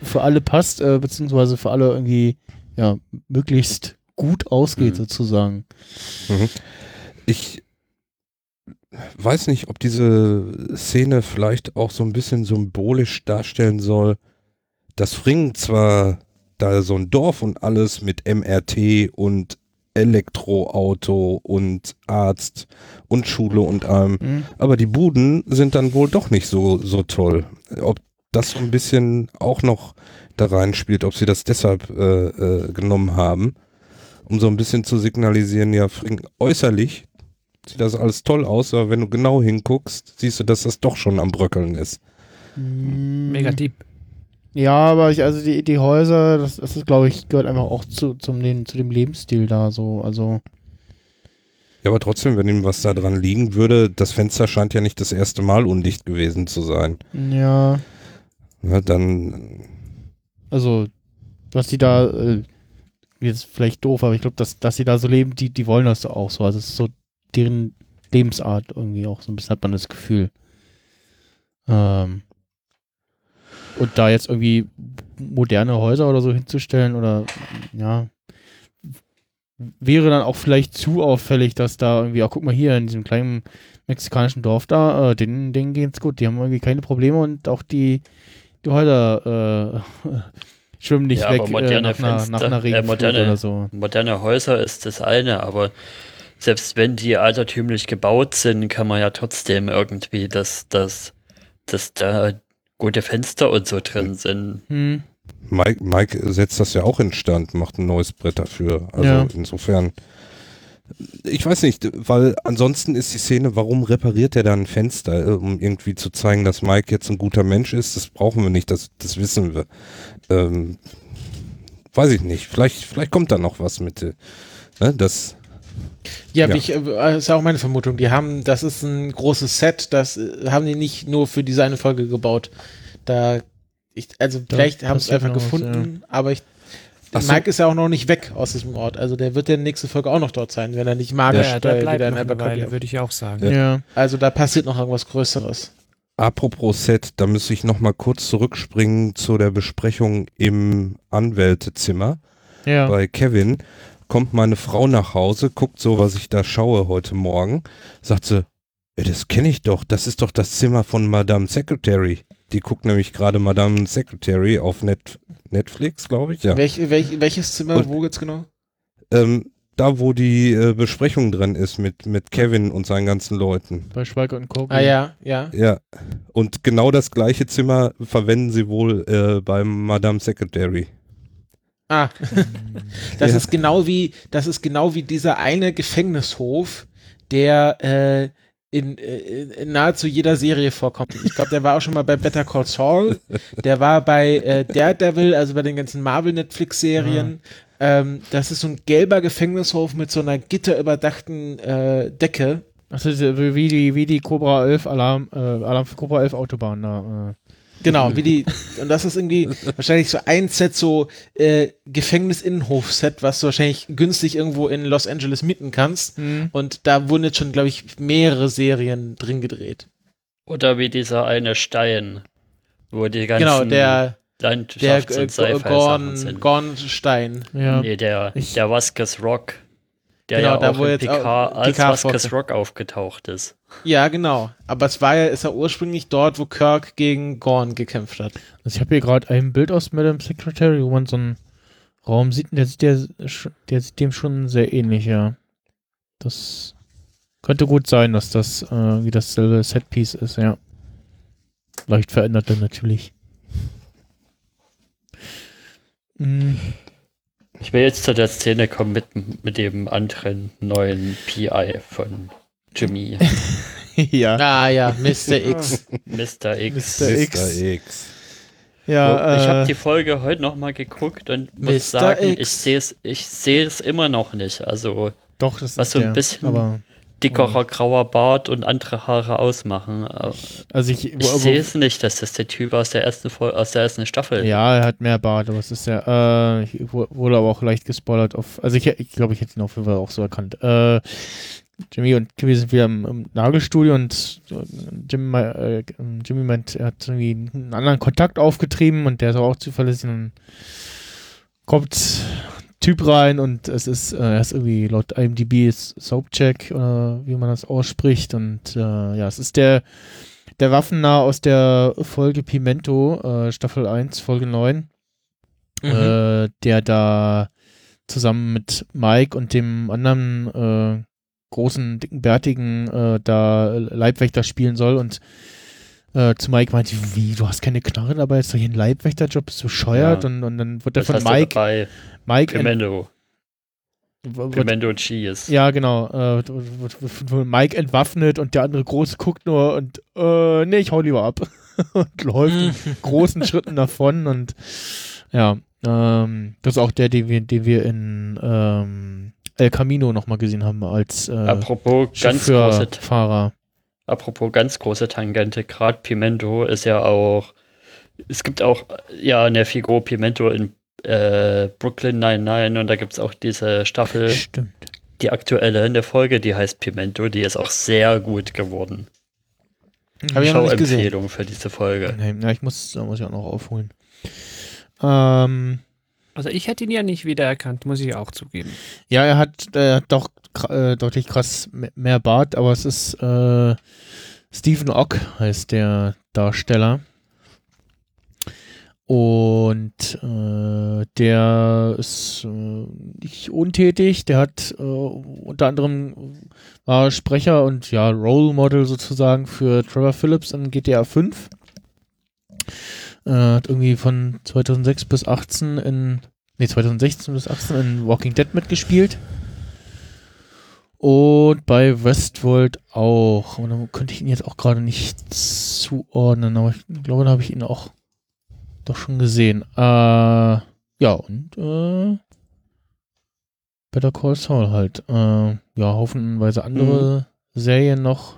für alle passt, äh, beziehungsweise für alle irgendwie ja möglichst gut ausgeht, Mhm. sozusagen. Mhm. Ich weiß nicht, ob diese Szene vielleicht auch so ein bisschen symbolisch darstellen soll, dass Fring zwar da so ein Dorf und alles mit MRT und Elektroauto und Arzt und Schule und allem, Mhm. aber die Buden sind dann wohl doch nicht so, so toll. Ob das so ein bisschen auch noch da reinspielt, ob sie das deshalb äh, äh, genommen haben, um so ein bisschen zu signalisieren, ja, Fring, äußerlich sieht das alles toll aus, aber wenn du genau hinguckst, siehst du, dass das doch schon am Bröckeln ist. Mega deep. Ja, aber ich, also die, die Häuser, das, das ist, glaube ich, gehört einfach auch zu, zum, den, zu dem Lebensstil da so. Also, Ja, aber trotzdem, wenn ihm was da dran liegen würde, das Fenster scheint ja nicht das erste Mal undicht gewesen zu sein. ja, Ja, dann, also, was die da, äh, jetzt vielleicht doof, aber ich glaube, dass, dass sie da so leben, die, die wollen das auch so. Also, es ist so deren Lebensart irgendwie auch so ein bisschen, hat man das Gefühl. Ähm, und da jetzt irgendwie moderne Häuser oder so hinzustellen oder, ja, wäre dann auch vielleicht zu auffällig, dass da irgendwie, auch guck mal hier in diesem kleinen mexikanischen Dorf da, äh, denen, denen geht's gut, die haben irgendwie keine Probleme und auch die, die Häuser äh, schwimmen nicht Ja, weg äh, nach, einer, Fenster, nach einer äh, moderne- oder so. Moderne Häuser ist das eine, aber selbst wenn die altertümlich gebaut sind, kann man ja trotzdem irgendwie, dass, dass, dass da gute Fenster und so drin sind. Hm. Mike, Mike setzt das ja auch instand, macht ein neues Brett dafür. Also Ja. insofern, ich weiß nicht, weil ansonsten ist die Szene, warum repariert er da ein Fenster, äh, um irgendwie zu zeigen, dass Mike jetzt ein guter Mensch ist, das brauchen wir nicht, das, das wissen wir. Ähm, weiß ich nicht, vielleicht, vielleicht kommt da noch was mit, äh, ne, das, Ja, Ja. Ich, äh, ist auch meine Vermutung. Die haben, das ist ein großes Set, das äh, haben die nicht nur für diese eine Folge gebaut. Da, ich, also Da vielleicht haben sie es einfach noch was, gefunden, aber ich, so. Mike ist ja auch noch nicht weg aus diesem Ort. Also der wird ja nächste Folge auch noch dort sein, wenn er nicht magisch Ja, äh, der wieder bleibt in Abercrombie- würde ich auch sagen. Ja. Ja. Also da passiert noch irgendwas Größeres. Apropos Set, da müsste ich noch mal kurz zurückspringen zu der Besprechung im Anwältezimmer. Ja. bei Kevin kommt meine Frau nach Hause, guckt so, was ich da schaue heute Morgen, sagt sie, "Ey, das kenne ich doch, das ist doch das Zimmer von Madame Secretary. Die guckt nämlich gerade Madame Secretary auf Net Netflix, glaube ich, ja. Welch, welch, welches Zimmer, Und- wo jetzt genau? Ähm, da, wo die äh, Besprechung dran ist mit, mit Kevin und seinen ganzen Leuten. Bei Schweiger und Co. Ah ja, ja. Ja. Und genau das gleiche Zimmer verwenden sie wohl äh, beim Madame Secretary. Ah, das Ja. ist genau wie, das ist genau wie dieser eine Gefängnishof, der äh, in, äh, in nahezu jeder Serie vorkommt. Ich glaube, der war auch schon mal bei Better Call Saul, der war bei äh, Daredevil, also bei den ganzen Marvel-Netflix-Serien. Ähm, das ist so ein gelber Gefängnishof mit so einer gitterüberdachten äh, Decke. Das ist äh, wie die, wie die Cobra 11 Alarm, äh, Alarm für Cobra 11 Autobahn da. Äh. Genau, wie die, und das ist irgendwie wahrscheinlich so ein Set so äh, Gefängnis-Innenhof-Set, was du wahrscheinlich günstig irgendwo in Los Angeles mieten kannst. Hm. Und da wurden jetzt schon, glaube ich, mehrere Serien drin gedreht. Oder wie dieser eine Stein, wo die ganzen Genau, der, der Landschafts- äh, und Sci-Fi-Sachen Gorn. Gornstein. Ja. Nee, der, Ich- der Vasquez Rock. Der Genau, ja da auch wo in jetzt auch Picard als Picard Vasquez. Rock aufgetaucht ist. Ja, genau. Aber es war ja, ist ja ursprünglich dort, wo Kirk gegen Gorn gekämpft hat. Also ich habe hier gerade ein Bild aus Madame Secretary, wo man so einen Raum sieht, und der sieht, der, der sieht dem schon sehr ähnlich, ja. Das könnte gut sein, dass das äh, wie dasselbe Setpiece ist, ja. Leicht verändert dann natürlich. Mm, Ich will jetzt zu der Szene kommen mit, mit dem anderen neuen PI von Jimmy, ja. Ah ja, Mr. X. Mr. X. Mr. X. Mr. X. Ja, ich äh, habe die Folge heute nochmal geguckt und Mr. muss sagen, X. ich sehe es ich sehe es immer noch nicht. Also doch, das was ist so ein der, bisschen- Aber, dickerer grauer Bart und andere Haare ausmachen. Also ich, Ich sehe es nicht, dass das der Typ aus der ersten Fol aus der ersten Staffel Ja, er hat mehr Bart, aber es ist ja, äh, wurde aber auch leicht gespoilert auf, also ich, ich glaube, ich hätte ihn auf jeden Fall auch so erkannt. Äh, Jimmy und Jimmy sind wieder im, im Nagelstudio und Jimmy, äh, Jimmy meint, er hat irgendwie einen anderen Kontakt aufgetrieben und der ist auch zuverlässig und dann kommt Typ rein und es ist, äh, er ist irgendwie laut IMDb ist Soapcheck oder wie man das ausspricht und äh, ja, es ist der der Waffennah aus der Folge Pimento, äh, Staffel 1, Folge 9, Mhm. äh, der da zusammen mit Mike und dem anderen äh, großen, dicken, bärtigen äh, da Leibwächter spielen soll und äh, zu Mike meinte, wie, du hast keine Knarre dabei, ist doch hier ein Leibwächterjob, bist du bescheuert? Ja. Und, und dann wird er von Mike? Mike wird- Pimento Cheese. ja, genau. Äh, Mike entwaffnet und der andere Große guckt nur und äh, nee, ich hau lieber ab. und läuft in großen Schritten davon und ja, ähm, das ist auch der, den wir, den wir in ähm, El Camino nochmal gesehen haben als äh, Apropos ganz große Chauffeurfahrer. Apropos ganz große Tangente, gerade Pimento ist ja auch, es gibt auch ja eine Figur Pimento in äh, Brooklyn 99 und da gibt es auch diese Staffel, Stimmt. die aktuelle in der Folge, die heißt Pimento, die ist auch sehr gut geworden. Hab ich noch nicht gesehen. Schauempfehlung für diese Folge. Nee, ja, ich muss, da muss ich auch noch aufholen. Ähm, Also ich hätte ihn ja nicht wiedererkannt, muss ich auch zugeben. Ja, er hat, hat doch äh, deutlich krass me- mehr Bart, aber es ist äh, Stephen Ock heißt der Darsteller. Und äh, der ist äh, nicht untätig. Der hat äh, unter anderem war Sprecher und ja Role Model sozusagen für Trevor Phillips in GTA 5. Äh, hat irgendwie von 2006 bis 18 in nee, 2016 bis 18 in Walking Dead mitgespielt. Und bei Westworld auch. Und dann könnte ich ihn jetzt auch gerade nicht zuordnen, aber ich glaube, da habe ich ihn auch doch schon gesehen. Äh, ja, und äh, Better Call Saul halt. Äh, ja, haufenweise andere Serien noch.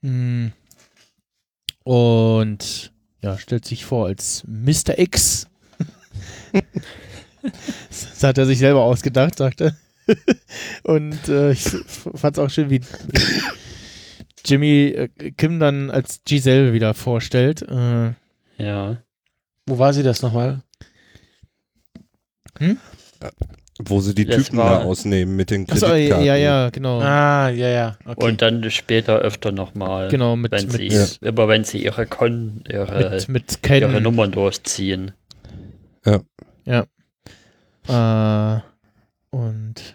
Mm. Und ja, stellt sich vor als Mr. X. das hat er sich selber ausgedacht, sagte. Und äh, ich fand es auch schön, wie Jimmy äh, Kim dann als Giselle wieder vorstellt. Äh, Ja. Wo war sie das nochmal? Wo sie die Das Typen war- da ausnehmen mit den achso, Kreditkarten. ja, ja, genau. Ah, ja, ja. Okay. Und dann später öfter nochmal, genau, mit, wenn mit, sie, immer wenn sie ihre Kon, ihre, mit, mit ihre. Nummern durchziehen. Äh, und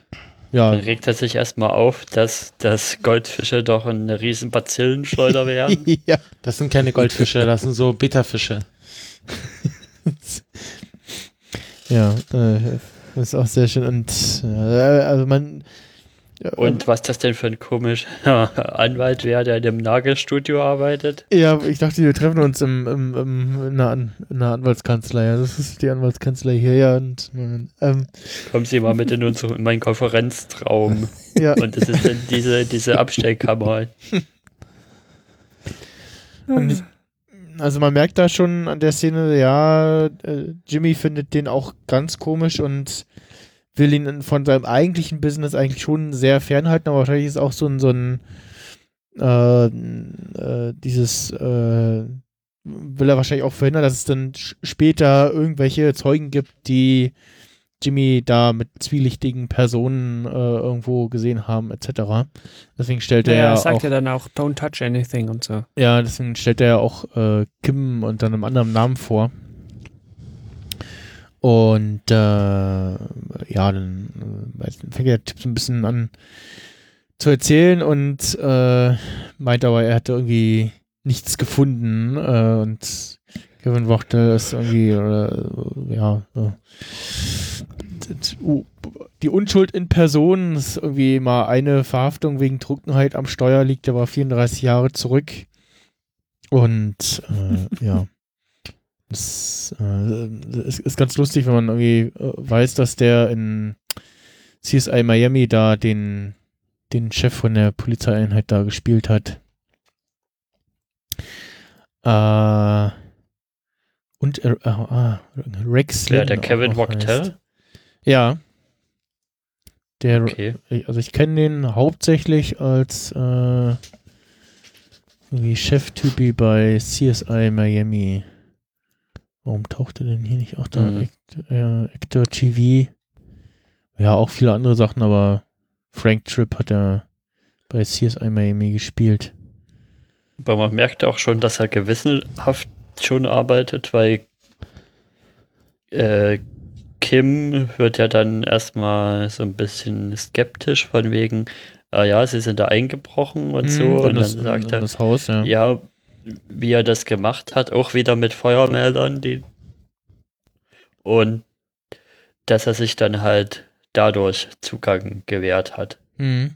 Dann ja, regt er sich erstmal auf, dass, dass Goldfische doch eine riesen Bazillenschleuder wären. ja, Das sind keine Goldfische, das sind so Bitterfische. ja, äh, das ist auch sehr schön und äh, also man Und was das denn für ein komischer Anwalt wäre, der in einem Nagelstudio arbeitet. Ja, ich dachte, wir treffen uns im, im, im, in, einer An in einer Anwaltskanzlei. Ja, das ist die Anwaltskanzlei hier, ja. Und, ähm, Kommen Sie mal mit in, unseren, in meinen Konferenzraum. ja, Und das ist dann diese, diese Abstellkammer. und also man merkt da schon an der Szene, ja, äh, Jimmy findet den auch ganz komisch und will ihn von seinem eigentlichen Business eigentlich schon sehr fernhalten, aber wahrscheinlich ist auch so ein, so ein äh, äh, dieses äh, will er wahrscheinlich auch verhindern, dass es dann später irgendwelche Zeugen gibt, die Jimmy da mit zwielichtigen Personen äh, irgendwo gesehen haben, etc. Deswegen stellt er Der ja sagt auch, ja dann auch, don't touch anything und so. ja, deswegen stellt er ja auch äh, Kim unter einem anderen Namen vor. Und äh, ja, dann äh, fängt der Typ so ein bisschen an zu erzählen und äh, meint aber, er hätte irgendwie nichts gefunden äh, und Kevin Wachtel ist irgendwie, äh, ja, uh, die Unschuld in Person ist irgendwie mal eine Verhaftung wegen Trunkenheit am Steuer, liegt aber 34 Jahre zurück. Und äh, ja, das äh, ist, ist ganz lustig, wenn man irgendwie äh, weiß, dass der in CSI Miami da den, den Chef von der Polizeieinheit da gespielt hat. Äh, und äh, ah, Rex Ja, der Lynn Kevin. Wachtel. Ja. Der, Okay. also ich kenne den hauptsächlich als äh, Cheftypi bei CSI Miami. Warum taucht er denn hier nicht auch da? Mhm. Act, äh, Actor TV. Ja, auch viele andere Sachen, aber Frank Tripp hat er bei CSI Miami gespielt. Aber man merkt auch schon, dass er gewissenhaft schon arbeitet, weil äh, Kim wird ja dann erstmal so ein bisschen skeptisch von wegen, ah ja, sie sind da eingebrochen und so. Mhm, Und dann das, sagt er, das Haus, ja. ja, wie er das gemacht hat, auch wieder mit Feuermeldern, die und dass er sich dann halt dadurch Zugang gewährt hat. Mhm.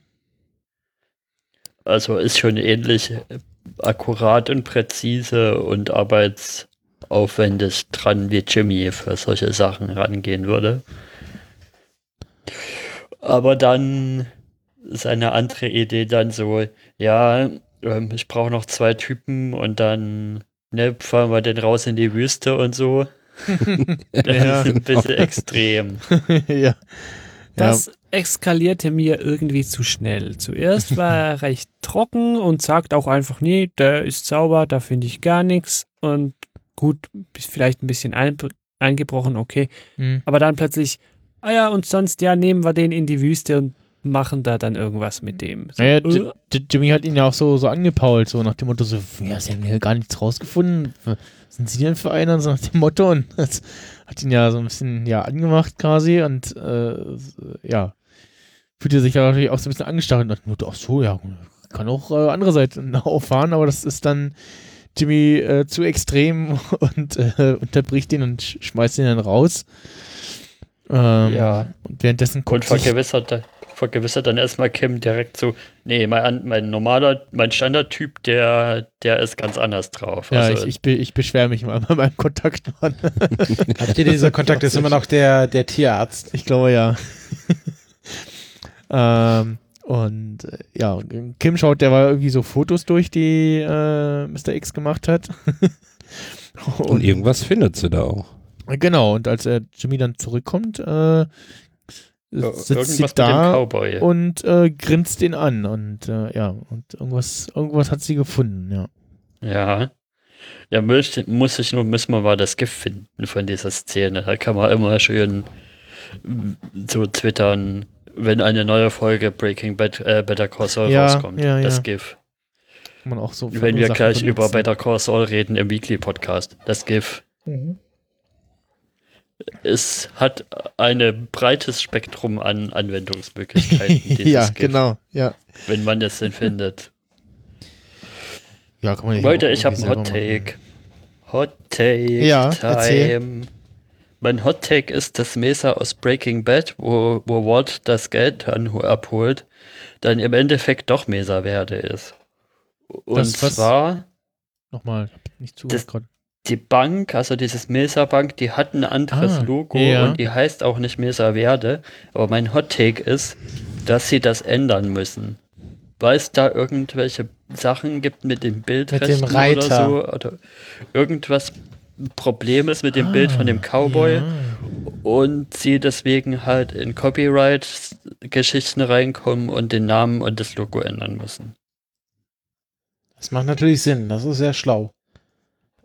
Also ist schon ähnlich äh, akkurat und präzise und arbeitsaufwendig dran, wie Jimmy für solche Sachen rangehen würde. Aber dann seine andere Idee dann so, ja, ähm, ich brauche noch zwei Typen und dann ne, fahren wir den raus in die Wüste und so. Das Ja. ist ein bisschen extrem. ja. Das eskalierte mir irgendwie zu schnell. Zuerst war er recht trocken und sagt auch einfach, nee, der ist sauber, da finde ich gar nichts. Und gut, vielleicht ein bisschen ein, eingebrochen, okay. Mhm. Aber dann plötzlich, ah ja, und sonst, ja, nehmen wir den in die Wüste und machen da dann irgendwas mit dem. So, Naja, äh, Jimmy hat ihn ja auch so, so angepault, so nach dem Motto, so, ja, sie haben hier gar nichts rausgefunden. Was sind sie denn für einer? So nach dem Motto. Und das hat ihn ja so ein bisschen, ja, angemacht quasi und, äh, ja, fühlte sich ja natürlich auch so ein bisschen angestachelt und dachte, ach so, ja, kann auch äh, andere Seiten auffahren, aber das ist dann Jimmy äh, zu extrem und äh, unterbricht ihn und sch schmeißt ihn dann raus. Ähm, Ja. Und währenddessen Und guckt sich, vergewissert, vergewissert dann erstmal Kim direkt so, nee, mein, mein normaler, mein Standardtyp, der, der ist ganz anders drauf. ja, also, ich, ich, be- ich beschwere mich mal bei meinem Kontaktmann. Habt ihr dieser Kontakt ist immer noch der, der Tierarzt? Ich glaube ja. ähm, und äh, ja, Kim schaut der irgendwie so Fotos durch, die äh, Mr. X gemacht hat. Und irgendwas findet sie da auch. Genau, und als er Jimmy dann zurückkommt, äh, sitzt sie da und äh, grinst ihn an. Und äh, ja, und irgendwas, irgendwas hat sie gefunden, ja. Ja. Ja, muss, muss ich nur, müssen wir mal das Gift finden von dieser Szene. Da kann man immer schön mm, so twittern, wenn eine neue Folge Breaking Bad, äh, Better Call Saul Ja, rauskommt. ja, das ja. GIF. Man auch so Wenn wir Sachen gleich über benutzen. Better Call Saul reden im Weekly Podcast. Das GIF. Es hat ein breites Spektrum an Anwendungsmöglichkeiten, ja, genau. Ja. wenn man es denn findet. Ja, Leute, ich habe einen Hot machen. Take. Hot Take Ja, Time. erzähl. Mein Hot Take ist, dass Mesa aus Breaking Bad, wo, wo Walt das Geld dann ho- abholt, dann im Endeffekt doch Mesa Verde ist. Und Das, was- zwar Nochmal, hab nicht Das- zugehört. Die Bank, also dieses Mesa Bank, die hat ein anderes Ah, Logo ja. und die heißt auch nicht Mesa Verde. Aber mein Hot Take ist, dass sie das ändern müssen. Weil es da irgendwelche Sachen gibt mit dem Bildrechten Reiter. oder so oder irgendwas Problem ist mit dem Bild von dem Cowboy Ja. und sie deswegen halt in Copyright-Geschichten reinkommen und den Namen und das Logo ändern müssen. Das macht natürlich Sinn. Das ist sehr schlau.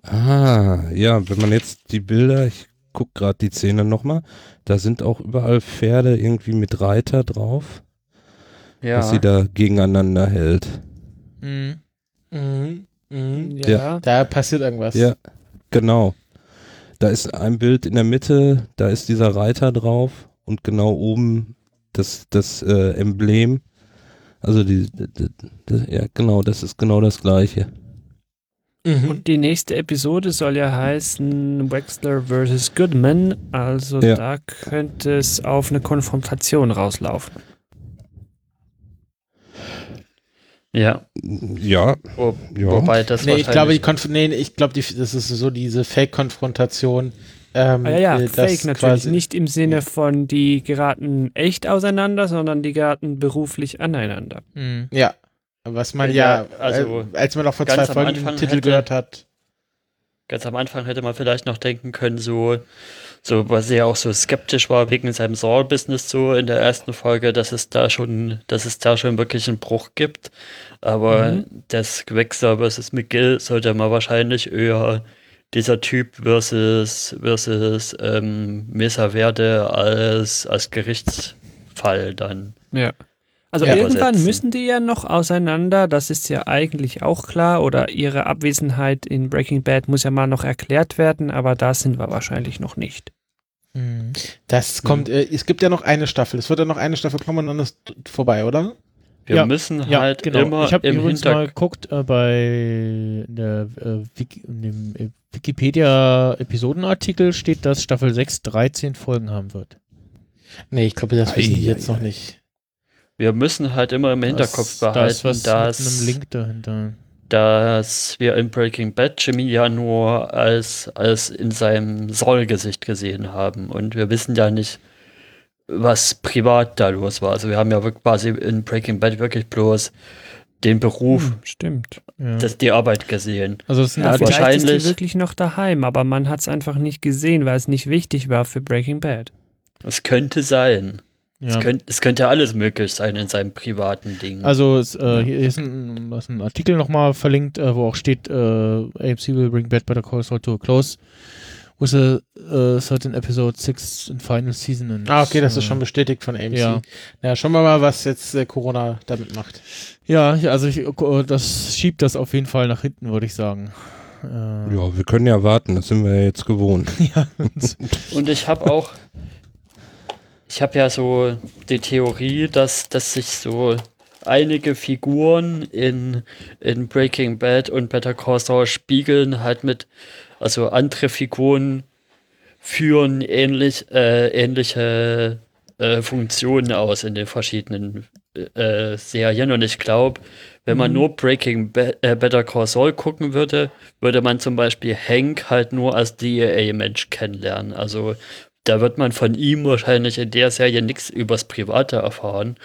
Ah, ja, wenn man jetzt die Bilder, ich guck gerade die Szene nochmal, da sind auch überall Pferde irgendwie mit Reiter drauf, Ja. was sie da gegeneinander hält. Mhm. Mhm. Mhm. Ja. Da passiert irgendwas. Ja, genau. Da ist ein Bild in der Mitte, da ist dieser Reiter drauf und genau oben das, das äh, Emblem. Also die, die, die, die, ja genau, das ist genau das gleiche. Mhm. Und die nächste Episode soll ja heißen Wexler vs. Goodman. Also Ja. da könnte es auf eine Konfrontation rauslaufen. ja. Ja, Wo, ja. Wobei das Nee, ich glaube, die Konf nee, ich glaube, die, das ist so diese Fake-Konfrontation. Ähm, Ah, ja, ja, äh, fake natürlich. Nicht im Sinne von, die geraten echt auseinander, sondern die geraten beruflich aneinander. Mhm. Ja. Was man Ja, ja, also äh, als man noch vor zwei Folgen den Titel hätte- gehört hat. Ganz am Anfang hätte man vielleicht noch denken können, so, so, weil sie ja auch so skeptisch war wegen seinem Saul-Business so in der ersten Folge, dass es da schon, dass es da schon wirklich einen Bruch gibt. Aber Mhm. das Wechsler versus McGill sollte man wahrscheinlich eher dieser Typ versus, versus ähm, Mesa Verde als, als Gerichtsfall dann. Ja. Also Ja. irgendwann müssen die ja noch auseinander, das ist ja eigentlich auch klar, oder ihre Abwesenheit in Breaking Bad muss ja mal noch erklärt werden, aber da sind wir wahrscheinlich noch nicht. Mhm. Das kommt, äh, es gibt ja noch eine Staffel. Es wird ja noch eine Staffel kommen und dann ist vorbei, oder? Wir Ja. müssen Ja, halt genau. immer ich habe im übrigens mal Hintergrund. geguckt äh, bei der, äh, Wiki, in dem äh, Wikipedia-Episodenartikel steht, dass Staffel 6 13 Folgen haben wird. Nee, ich glaube, das wissen die jetzt noch nicht. Wir müssen halt immer im Hinterkopf das, da ist behalten, was dass, mit einem Link dahinter. dass wir in Breaking Bad Jimmy ja nur als, als in seinem Soll-Gesicht gesehen haben. Und wir wissen ja nicht, was privat da los war. Also wir haben ja wirklich quasi in Breaking Bad wirklich bloß den Beruf, Hm, stimmt. Ja. das, die Arbeit gesehen. also es sind Ja, ist wahrscheinlich- die wirklich noch daheim, aber man hat es einfach nicht gesehen, weil es nicht wichtig war für Breaking Bad. Es könnte sein. Ja. Es, könnte, es könnte alles möglich sein in seinem privaten Ding. Also es, äh, hier ist ein, ist ein Artikel nochmal verlinkt, äh, wo auch steht, äh, AMC will bring Bad Better Call Saul to a close with a uh, certain episode 6 in final season. And, Ah, okay, das ist äh, schon bestätigt von AMC. ja. Ja, schauen wir mal, was jetzt äh, Corona damit macht. Ja, also ich, äh, das schiebt das auf jeden Fall nach hinten, würde ich sagen. Äh, Ja, wir können ja warten, das sind wir ja jetzt gewohnt. ja. Und ich habe auch, ich habe ja so die Theorie, dass, dass sich so einige Figuren in, in Breaking Bad und Better Call Saul spiegeln halt mit, also andere Figuren führen ähnlich, äh, ähnliche äh, Funktionen aus in den verschiedenen äh, Serien und ich glaube, wenn man Mhm. nur Breaking Ba- äh, Better Call Saul gucken würde, würde man zum Beispiel Hank halt nur als DEA-Mensch kennenlernen. Also da wird man von ihm wahrscheinlich in der Serie nichts übers Private erfahren,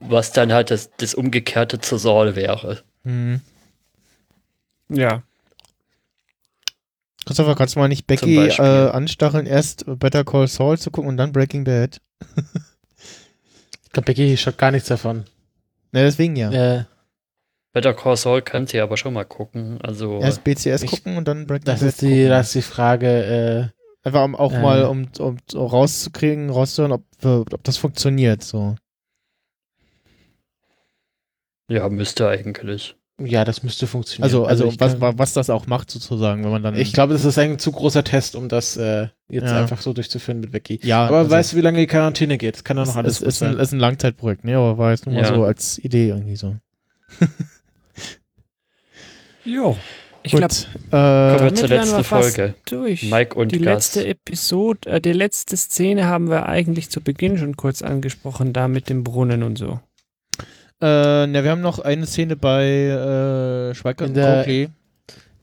was dann halt das, das Umgekehrte zu Saul wäre. Hm. Ja. Christopher, kannst du mal nicht Becky äh, anstacheln, erst Better Call Saul zu gucken und dann Breaking Bad? Ich glaube, Becky schaut gar nichts davon. Ne, deswegen ja. Äh, Better Call Saul könnt ihr aber schon mal gucken. Also Erst BCS Ich- gucken und dann Breaking das, Bad ist die, gucken. das ist die Frage. Einfach um, auch Äh. mal, um, um so rauszukriegen, rauszuhören, ob, ob das funktioniert. So. ja, müsste eigentlich. Ja, das müsste funktionieren. Also, also, ich was, kann- was das auch macht sozusagen, wenn man dann. Ich glaube, das ist ein zu großer Test, um das äh, jetzt Ja. einfach so durchzuführen mit Becky. ja, Aber also, weißt du, wie lange die Quarantäne geht? Das kann doch noch es, alles ist, ein, sein. ist ein Langzeitprojekt, ne? Aber war jetzt nur mal Ja. so als Idee irgendwie so. Jo. Ich Gut, glaube, Kommen äh, wir damit zur letzten wir Folge. durch. Mike und die Gast. letzte Episode, äh, die letzte Szene haben wir eigentlich zu Beginn schon kurz angesprochen, da mit dem Brunnen und so. äh, ne, wir haben noch eine Szene bei äh, Schweigert In und der-.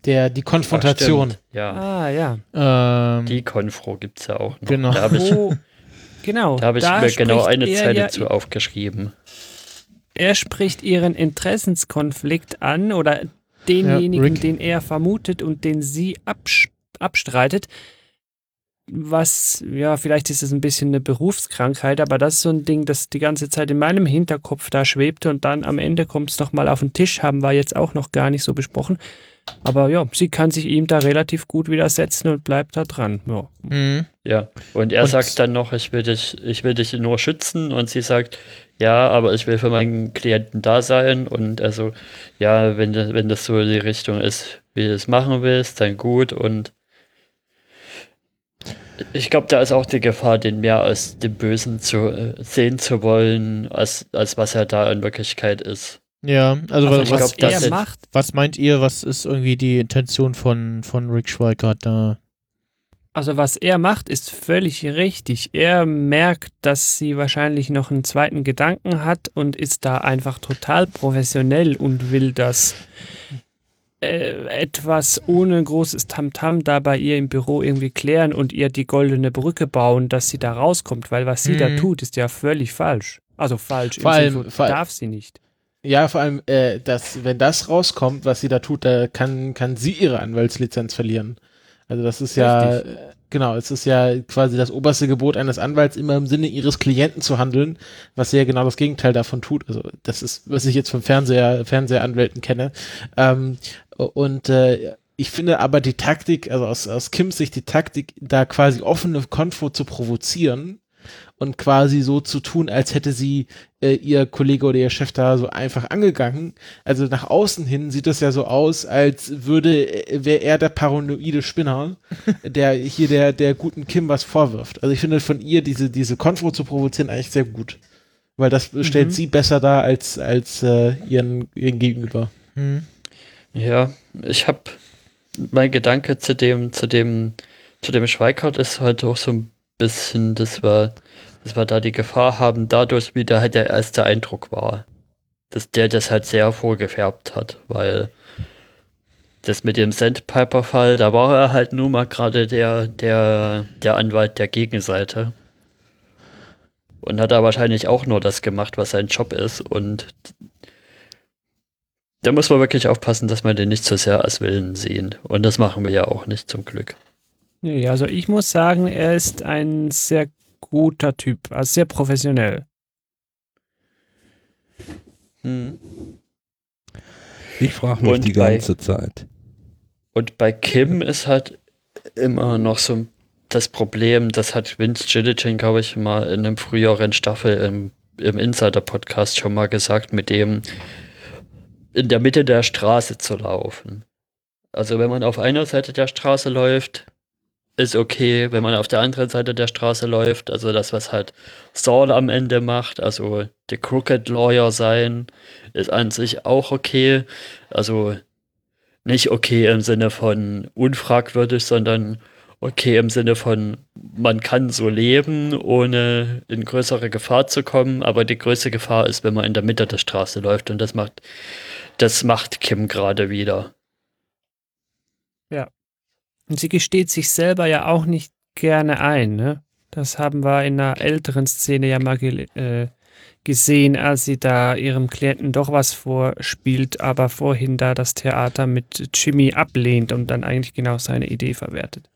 Der, die Ach, Konfrontation. Ja, Ah, ja. Ähm, die Konfro gibt es ja auch noch. Genau. Da habe ich, Wo, genau. da hab ich da mir genau eine Zeile ja, zu aufgeschrieben. Er spricht ihren Interessenskonflikt an oder denjenigen, Rick. den er vermutet und den sie abstreitet. Was, ja, vielleicht ist es ein bisschen eine Berufskrankheit, aber das ist so ein Ding, das die ganze Zeit in meinem Hinterkopf da schwebte und dann am Ende kommt es nochmal auf den Tisch, haben wir jetzt auch noch gar nicht so besprochen. Aber ja, sie kann sich ihm da relativ gut widersetzen und bleibt da dran. Ja. mhm. Ja, und er Und- sagt dann noch, ich will dich, ich will dich nur schützen und sie sagt, ja, aber ich will für meinen Klienten da sein und also, ja, wenn, das- wenn das so die Richtung ist, wie du es machen willst, dann gut und ich glaube, da ist auch die Gefahr, den mehr als den Bösen zu äh, sehen zu wollen, als, als was er da in Wirklichkeit ist. Ja, also, Also was, was glaub, das er macht, was meint ihr, was ist irgendwie die Intention von, von Rick Schweikart da? Also was er macht, ist völlig richtig. Er merkt, dass sie wahrscheinlich noch einen zweiten Gedanken hat und ist da einfach total professionell und will das äh, etwas ohne großes Tamtam da bei ihr im Büro irgendwie klären und ihr die goldene Brücke bauen, dass sie da rauskommt, weil was sie da Mhm. tut, ist ja völlig falsch. Also falsch, Vor allem- Sinne vor darf sie nicht. Ja, vor allem, äh, dass, wenn das rauskommt, was sie da tut, da kann, kann sie ihre Anwaltslizenz verlieren. Also das ist ja, Richtig. genau, es ist ja quasi das oberste Gebot eines Anwalts, immer im Sinne ihres Klienten zu handeln, was ja genau das Gegenteil davon tut. Also das ist, was ich jetzt von Fernseher, Fernsehanwälten kenne. Ähm, und äh, ich finde aber die Taktik, also aus, aus Kims Sicht die Taktik, da quasi offene Konfo zu provozieren und quasi so zu tun, als hätte sie äh, ihr Kollege oder ihr Chef da so einfach angegangen. Also nach außen hin sieht das ja so aus, als würde, äh, wäre er der paranoide Spinner, der hier der, der guten Kim was vorwirft. Also ich finde von ihr diese, diese Konfro zu provozieren eigentlich sehr gut. Weil das stellt Mhm. sie besser dar als, als äh, ihren, ihren Gegenüber. Hm. Ja, ich habe mein Gedanke zu dem, zu dem, zu dem Schweikart ist halt auch so ein bisschen, dass wir, dass wir da die Gefahr haben, dadurch, wie da halt der erste Eindruck war, dass der das halt sehr vorgefärbt hat, weil das mit dem Sandpiper-Fall, da war er halt nur mal gerade der, der, der Anwalt der Gegenseite. Und hat da wahrscheinlich auch nur das gemacht, was sein Job ist. Und da muss man wirklich aufpassen, dass wir den nicht zu sehr als Willen sehen. Und das machen wir ja auch nicht zum Glück. Nee, also ich muss sagen, er ist ein sehr guter Typ, also sehr professionell. Ich frage mich Und die bei- ganze Zeit. Und bei Kim ist halt immer noch so das Problem, das hat Vince Gilligan, glaube ich, mal in einem früheren Staffel im, im Insider-Podcast schon mal gesagt, mit dem in der Mitte der Straße zu laufen. Also wenn man auf einer Seite der Straße läuft, ist okay. Wenn man auf der anderen Seite der Straße läuft, also das, was halt Saul am Ende macht, also der Crooked Lawyer sein, ist an sich auch okay. Also nicht okay im Sinne von unfragwürdig, sondern okay im Sinne von, man kann so leben, ohne in größere Gefahr zu kommen, aber die größte Gefahr ist, wenn man in der Mitte der Straße läuft und das macht, das macht Kim gerade wieder. Und sie gesteht sich selber ja auch nicht gerne ein, ne? Das haben wir in einer älteren Szene ja mal ge äh, gesehen, als sie da ihrem Klienten doch was vorspielt, aber vorhin da das Theater mit Jimmy ablehnt und dann eigentlich genau seine Idee verwertet.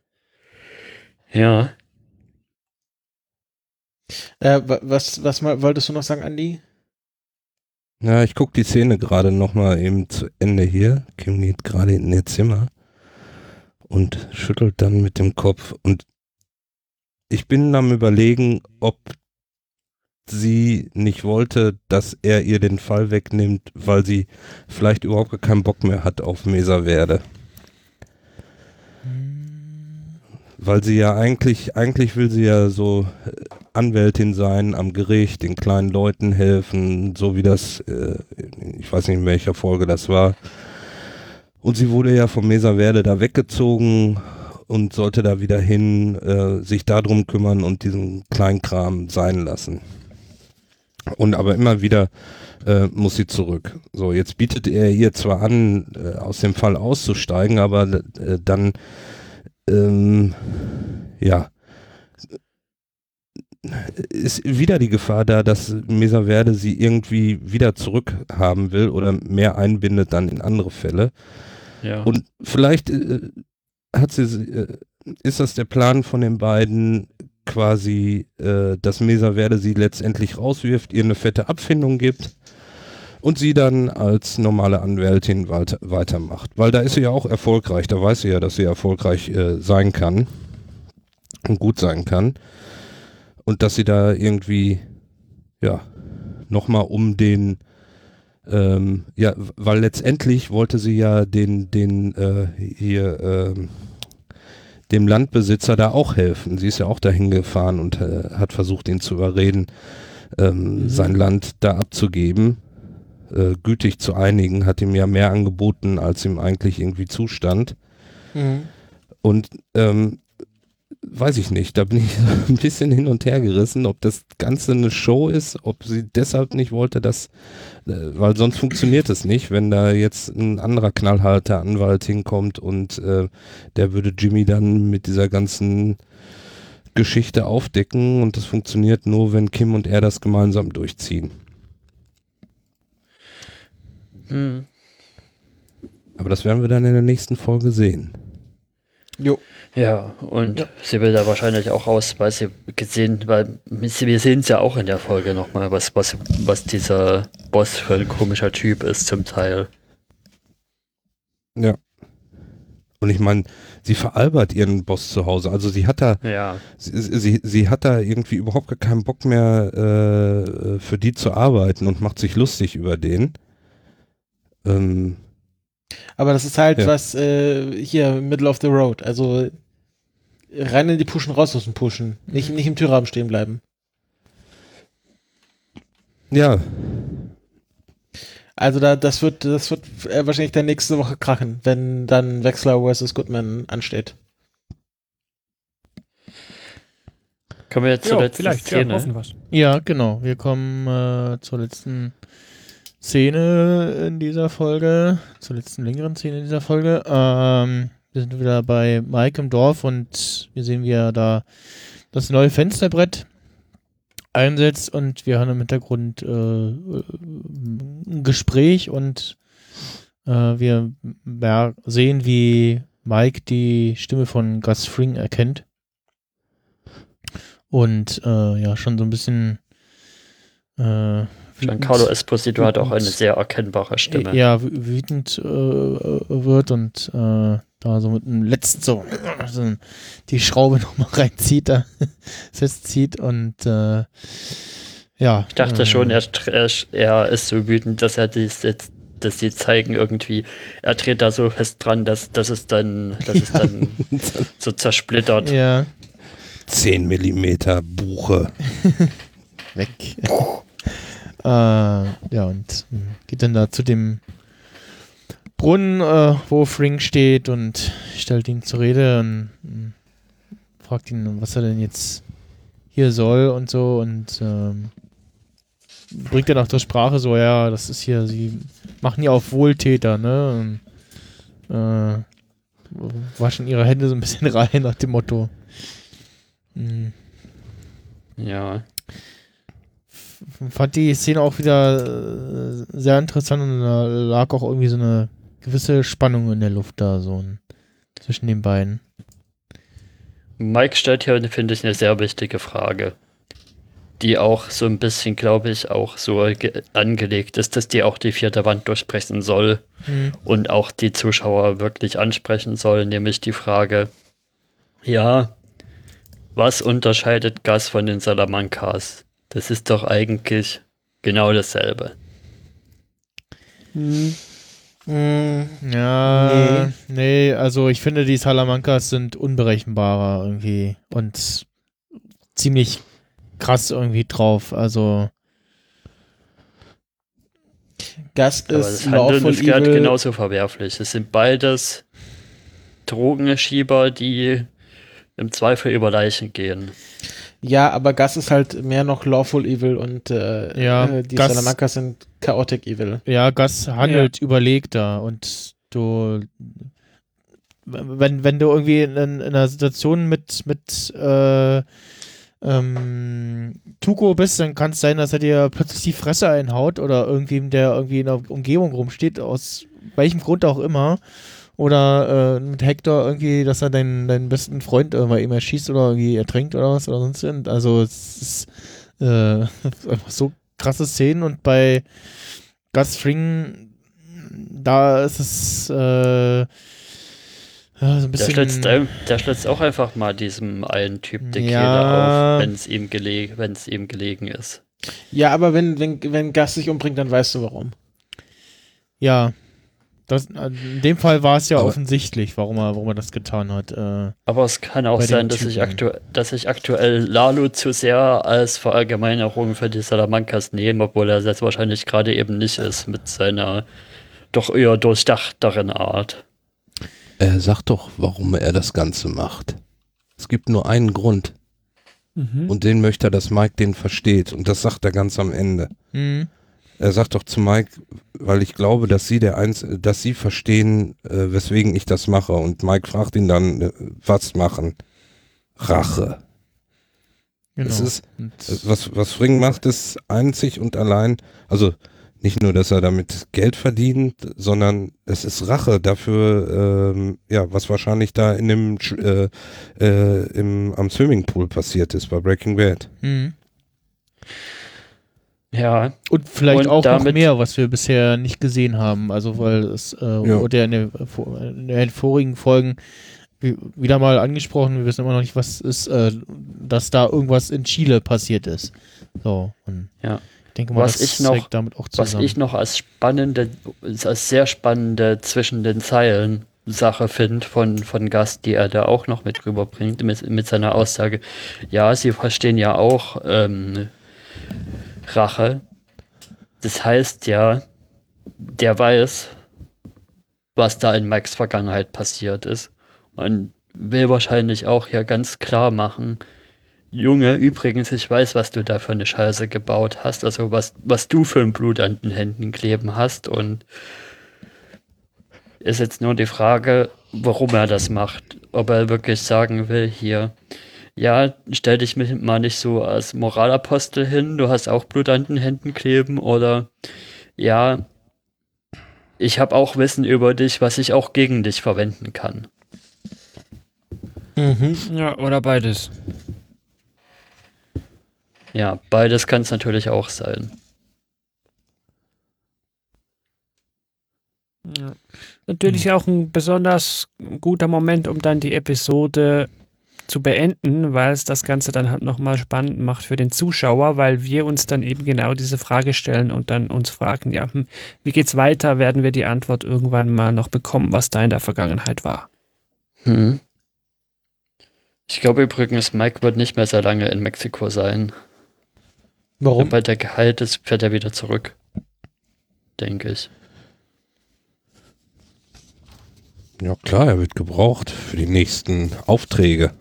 Ja. Äh, wa- was, was mal, wolltest du noch sagen, Andi? Ja, ich gucke die Szene gerade nochmal eben zu Ende hier. Kim geht gerade in ihr Zimmer und schüttelt dann mit dem Kopf. Und ich bin am überlegen, ob sie nicht wollte, dass er ihr den Fall wegnimmt, weil sie vielleicht überhaupt keinen Bock mehr hat auf Mesaverde. Weil sie ja eigentlich, eigentlich will sie ja so äh, Anwältin sein am Gericht, den kleinen Leuten helfen, so wie das, äh, ich weiß nicht in welcher Folge das war. Und sie wurde ja vom Mesaverde da weggezogen und sollte da wieder hin, äh, sich darum kümmern und diesen Kleinkram sein lassen. Und aber immer wieder äh, muss sie zurück. So, jetzt bietet er ihr zwar an, äh, aus dem Fall auszusteigen, aber äh, dann, ähm, ja, ist wieder die Gefahr da, dass Mesa Verde sie irgendwie wieder zurückhaben will oder mehr einbindet dann in andere Fälle. Ja. Und vielleicht äh, hat sie, äh, ist das der Plan von den beiden, quasi, äh, dass Mesa Verde sie letztendlich rauswirft, ihr eine fette Abfindung gibt und sie dann als normale Anwältin weiter, weitermacht. Weil da ist sie ja auch erfolgreich, da weiß sie ja, dass sie erfolgreich äh, sein kann und gut sein kann. Und dass sie da irgendwie, ja, nochmal um den, ähm, ja, weil letztendlich wollte sie ja den, den, äh, hier, ähm, dem Landbesitzer da auch helfen. Sie ist ja auch dahin gefahren und äh, hat versucht, ihn zu überreden, ähm, Mhm. sein Land da abzugeben, äh, gütig zu einigen, hat ihm ja mehr angeboten, als ihm eigentlich irgendwie zustand. Mhm. Und ähm, weiß ich nicht, da bin ich ein bisschen hin und her gerissen, ob das Ganze eine Show ist, ob sie deshalb nicht wollte, dass, äh, weil sonst funktioniert es nicht, wenn da jetzt ein anderer knallharter Anwalt hinkommt und äh, der würde Jimmy dann mit dieser ganzen Geschichte aufdecken und das funktioniert nur, wenn Kim und er das gemeinsam durchziehen. Hm. Aber das werden wir dann in der nächsten Folge sehen. Jo. Ja, und sie will da wahrscheinlich auch raus, weil sie gesehen, weil wir sehen es ja auch in der Folge nochmal, was, was, was dieser Boss für ein komischer Typ ist zum Teil. Ja. Und ich meine, sie veralbert ihren Boss zu Hause. Also sie hat da, Ja, sie, sie, sie hat da irgendwie überhaupt gar keinen Bock mehr äh, für die zu arbeiten und macht sich lustig über den. Ähm, Aber das ist halt Ja. was äh, hier Middle of the Road. Also rein in die Pushen, raus aus dem Pushen. Nicht, nicht im Türrahmen stehen bleiben. ja, Also da, das wird, das wird äh, wahrscheinlich dann nächste Woche krachen, wenn dann Wexler vs. Goodman ansteht. kommen wir jetzt zur Ja, letzten vielleicht, ja, Szene. wir's. Ja, genau. Wir kommen äh, zur letzten Szene in dieser Folge, zur letzten längeren Szene in dieser Folge. Ähm, wir sind wieder bei Mike im Dorf und wir sehen, wie er da das neue Fensterbrett einsetzt und wir haben im Hintergrund äh, ein Gespräch und äh, wir sehen, wie Mike die Stimme von Gus Fring erkennt und äh, ja, schon so ein bisschen äh, Giancarlo Esposito hat auch eine sehr erkennbare Stimme. ja, wü- wütend äh, äh, wird und äh, da so mit einem letzten so, so die Schraube nochmal reinzieht, da festzieht und äh, ja. Ich dachte äh, schon, er, er, er ist so wütend, dass er dies jetzt, dass sie zeigen irgendwie, er dreht da so fest dran, dass, dass es dann, dass es dann so zersplittert. Ja, 10 Millimeter Buche. weg. Äh, ja, und mh, geht dann da zu dem Brunnen, äh, wo Fring steht und stellt ihn zur Rede und mh, fragt ihn, was er denn jetzt hier soll und so und ähm, bringt dann auch zur Sprache so, ja, das ist hier, sie machen ja auf Wohltäter, ne? Und, äh, waschen ihre Hände so ein bisschen rein nach dem Motto. Mhm. Ja. Fand die Szene auch wieder äh, sehr interessant und da lag auch irgendwie so eine gewisse Spannung in der Luft da, so ein, zwischen den beiden. Mike stellt hier, finde ich, eine sehr wichtige Frage, die auch so ein bisschen, glaube ich, auch so ge- angelegt ist, dass die auch die vierte Wand durchbrechen soll Hm. und auch die Zuschauer wirklich ansprechen soll, nämlich die Frage, ja, was unterscheidet Gas von den Salamancas? Das ist doch eigentlich genau dasselbe. Hm. Mm, Ja, nee. also ich finde, die Salamancas sind unberechenbarer irgendwie und ziemlich krass irgendwie drauf. Also, Aber ist das Handeln ist gerade genauso verwerflich. Es sind beides Drogenschieber, die im Zweifel über Leichen gehen. Ja, aber Gas ist halt mehr noch Lawful Evil und äh, Ja, äh, die Gas- Salamancas sind Chaotic Evil. ja, Gas handelt überlegter und du, wenn, wenn du irgendwie in, in einer Situation mit, mit äh, ähm, Tuko bist, dann kann es sein, dass er dir plötzlich die Fresse einhaut oder irgendwem, der irgendwie in der Umgebung rumsteht, aus welchem Grund auch immer. Oder äh, mit Hector irgendwie, dass er deinen, deinen besten Freund irgendwann eben erschießt oder irgendwie ertränkt oder was oder sonst irgend. Also es ist äh, einfach so krasse Szenen und bei Gus Fring, da ist es äh, so ein Der bisschen. der schlitzt auch einfach mal diesem einen Typ die Ja. Kehle auf, wenn es ihm, geleg wenn's ihm gelegen ist. Ja, aber wenn, wenn, wenn Gas sich umbringt, dann weißt du warum. Ja. Das, in dem Fall war es ja Aber- offensichtlich, warum er, warum er das getan hat. Äh, Aber es kann auch sein, dass ich, dass ich aktuell Lalo zu sehr als Verallgemeinerung für die Salamancas nehme, obwohl er das wahrscheinlich gerade eben nicht ist mit seiner doch eher durchdachteren Art. Er sagt doch, warum er das Ganze macht. Es gibt nur einen Grund. Mhm. Und den möchte er, dass Mike den versteht. Und das sagt er ganz am Ende. hm. Er sagt doch zu Mike, weil ich glaube, dass sie der Eins, dass sie verstehen, äh, weswegen ich das mache. Und Mike fragt ihn dann, äh, was machen? Rache. genau. Es ist, äh, was, was Fring macht, ist einzig und allein, also nicht nur, dass er damit Geld verdient, sondern es ist Rache dafür, ähm, ja, was wahrscheinlich da in dem, äh, äh, im, am Swimmingpool passiert ist bei Breaking Bad. hm. Ja, Und vielleicht Und auch noch mehr, was wir bisher nicht gesehen haben. Also, weil es äh, Ja. wurde ja in, der, in den vorigen Folgen wie- wieder mal angesprochen, wir wissen immer noch nicht, was ist, äh, dass da irgendwas in Chile passiert ist. So, und Ja. ich denke mal, Was das ich noch- damit auch was zusammen. ich noch als spannende, als sehr spannende zwischen den Zeilen Sache finde von, von Gast, die er da auch noch mit rüberbringt, mit, mit seiner Aussage, ja, sie verstehen ja auch ähm, Rache. Das heißt ja, der weiß, was da in Mikes Vergangenheit passiert ist und will wahrscheinlich auch hier ganz klar machen, Junge, übrigens, ich weiß, was du da für eine Scheiße gebaut hast, also was, was du für ein Blut an den Händen kleben hast und ist jetzt nur die Frage, warum er das macht. Ob er wirklich sagen will, hier, ja, stell dich mal nicht so als Moralapostel hin, du hast auch Blut an den Händen kleben oder ja, ich habe auch Wissen über dich, was ich auch gegen dich verwenden kann. Mhm. Ja, oder beides. Ja, beides kann es natürlich auch sein. Ja. Natürlich auch ein besonders guter Moment, um dann die Episode zu beenden, weil es das Ganze dann halt nochmal spannend macht für den Zuschauer, weil wir uns dann eben genau diese Frage stellen und dann uns fragen, ja, hm, wie geht's weiter? Werden wir die Antwort irgendwann mal noch bekommen, was da in der Vergangenheit war? Hm. Ich glaube übrigens, Mike wird nicht mehr sehr lange in Mexiko sein. Warum? Sobald er geheilt ist, fährt er wieder zurück. Denke ich. Ja klar, er wird gebraucht für die nächsten Aufträge.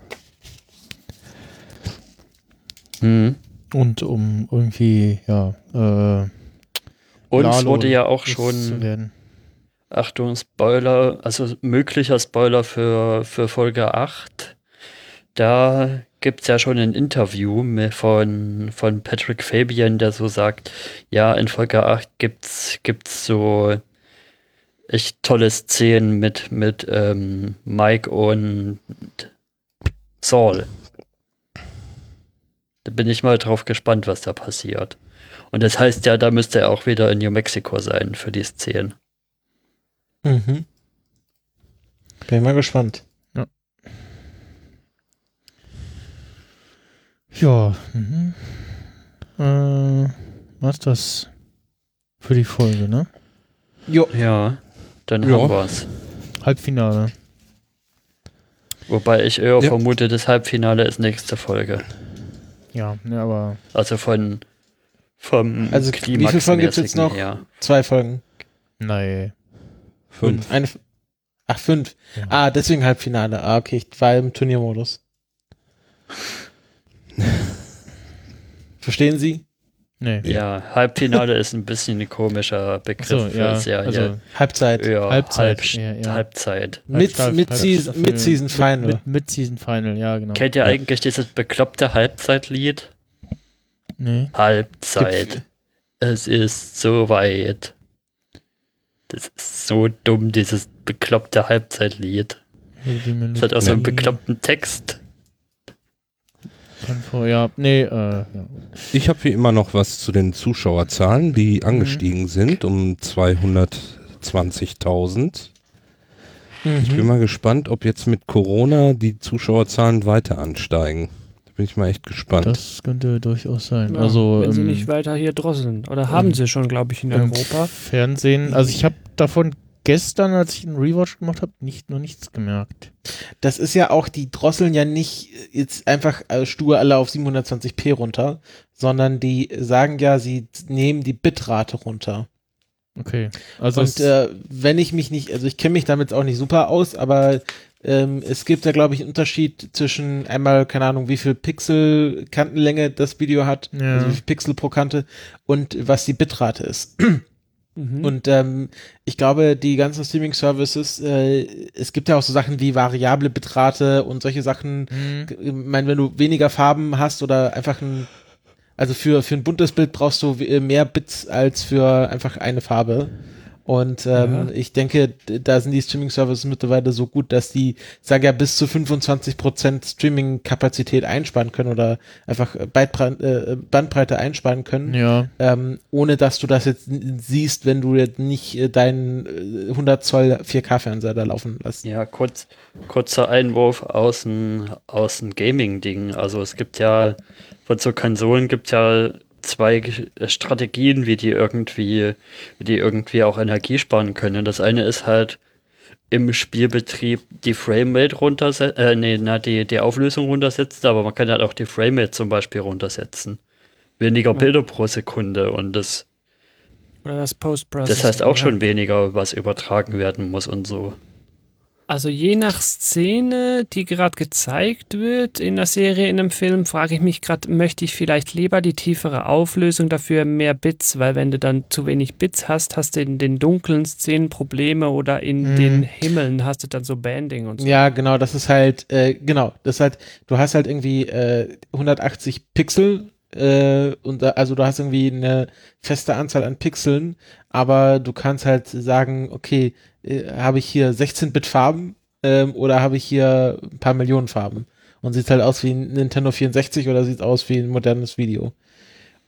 Hm. Und um irgendwie, ja, äh, Und es Lalo wurde ja auch schon. Achtung, Spoiler, also möglicher Spoiler für, für Folge 8. Da gibt es ja schon ein Interview von, von Patrick Fabian, der so sagt, ja, in Folge 8 gibt's, gibt's so echt tolle Szenen mit, mit ähm, Mike und Saul. Da bin ich mal drauf gespannt, was da passiert. Und das heißt ja, da müsste er auch wieder in New Mexico sein für die Szenen. Mhm. Bin mal gespannt. Ja, mhm. äh, was ist das für die Folge, ne? Jo. Ja, dann Ja. haben wir's. Halbfinale. Wobei ich eher Ja. vermute, das Halbfinale ist nächste Folge. Ja, ne, aber Also von vom Also, wie viele Folgen gibt's jetzt noch? Her. Zwei Folgen. nein. Fünf. Eine, ach, fünf. Ja. Ah, deswegen Halbfinale. Ah, okay, ich war im Turniermodus. Verstehen Sie? Nee. Ja, Halbfinale ist ein bisschen ein komischer Begriff So, für ja, Serie. also Halbzeit. ja, Halbzeit, Halb, ja, ja. Halbzeit. Mid, Halbzeit- mid, season, mid Season Final. Mit, mit Season Final, ja, genau. Kennt ihr eigentlich dieses bekloppte Halbzeitlied? Nee. Halbzeit. Es ist soweit. Das ist so dumm, dieses bekloppte Halbzeitlied. Das hat auch so einen bekloppten Text. Vor- Ja, nee, äh, ja. Ich habe wie immer noch was zu den Zuschauerzahlen, die angestiegen sind um 220.000. Ich bin mal gespannt, ob jetzt mit Corona die Zuschauerzahlen weiter ansteigen. Da bin ich mal echt gespannt. Das könnte durchaus sein. Ja, also wenn sie im, nicht weiter hier drosseln. Oder haben ähm, sie schon, glaube ich, in im Europa. Fernsehen. Also ich habe davon gestern, als ich einen Rewatch gemacht habe, nicht noch nichts gemerkt. Das ist ja auch, die drosseln ja nicht jetzt einfach äh, stur alle auf 720p runter, sondern die sagen ja, sie nehmen die Bitrate runter. Okay. Also Und äh, wenn ich mich nicht, also ich kenne mich damit auch nicht super aus, aber ähm, es gibt da, glaube ich, einen Unterschied zwischen einmal, keine Ahnung, wie viel Pixel Kantenlänge das Video hat, Ja. also wie viel Pixel pro Kante und was die Bitrate ist. Mhm. Und ähm, ich glaube, die ganzen Streaming-Services, äh, es gibt ja auch so Sachen wie variable Bitrate und solche Sachen. hm, Ich meine, wenn du weniger Farben hast oder einfach ein, also für, für ein buntes Bild brauchst du we- mehr Bits als für einfach eine Farbe. Und ähm, Ja. ich denke, da sind die Streaming-Services mittlerweile so gut, dass die, sagen ja, bis zu 25% Streaming-Kapazität einsparen können oder einfach Bandbreite, äh, Bandbreite einsparen können ja. ähm, ohne dass du das jetzt siehst, wenn du jetzt nicht äh, deinen äh, 100 Zoll 4K-Fernseher da laufen lässt. Ja, kurz, kurzer Einwurf aus dem, aus dem Gaming-Ding. Also es gibt ja, von so Konsolen gibt ja zwei Ge- Strategien, wie die irgendwie, wie die irgendwie auch Energie sparen können. Das eine ist halt im Spielbetrieb die Framerate runtersetzen, äh, nee, na, die, die Auflösung runtersetzen, aber man kann halt auch die Framerate zum Beispiel runtersetzen. Weniger Bilder pro Sekunde und das, Oder das Post-Processing. das heißt auch ja. schon weniger, was übertragen werden muss und so. Also je nach Szene, die gerade gezeigt wird in der Serie, in einem Film, frage ich mich gerade, möchte ich vielleicht lieber die tiefere Auflösung, dafür mehr Bits, weil wenn du dann zu wenig Bits hast, hast du in den dunklen Szenen Probleme oder in Mhm. den Himmeln hast du dann so Banding und so. Ja, genau, das ist halt, äh, genau, das ist halt, du hast halt irgendwie äh, 180 Pixel äh, und da, also du hast irgendwie eine feste Anzahl an Pixeln, aber du kannst halt sagen, okay, äh, habe ich hier 16-Bit Farben ähm, oder habe ich hier ein paar Millionen Farben und sieht halt aus wie ein Nintendo 64 oder sieht aus wie ein modernes Video.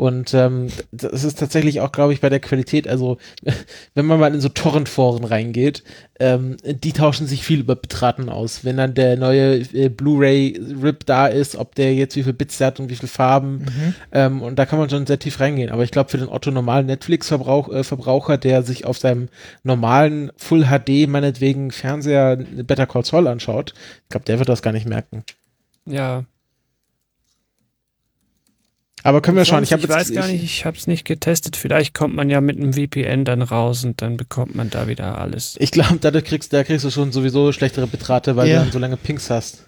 Und ähm, das ist tatsächlich auch, glaube ich, bei der Qualität, also wenn man mal in so Torrent-Foren reingeht, ähm, die tauschen sich viel über Bitraten aus. Wenn dann der neue äh, Blu-ray-RIP da ist, ob der jetzt wie viel Bits hat und wie viel Farben. Mhm. Ähm, und da kann man schon sehr tief reingehen. Aber ich glaube, für den Otto-normalen Netflix-Verbraucher, äh, der sich auf seinem normalen Full HD, meinetwegen Fernseher Better Call Saul anschaut, ich glaube, der wird das gar nicht merken. Ja. Aber können wir schauen. Ich, ich jetzt, weiß gar nicht, ich habe es nicht getestet. Vielleicht kommt man ja mit einem VPN dann raus und dann bekommt man da wieder alles. Ich glaube, dadurch kriegst, da kriegst du schon sowieso schlechtere Bitrate, weil Ja. du dann so lange Pings hast.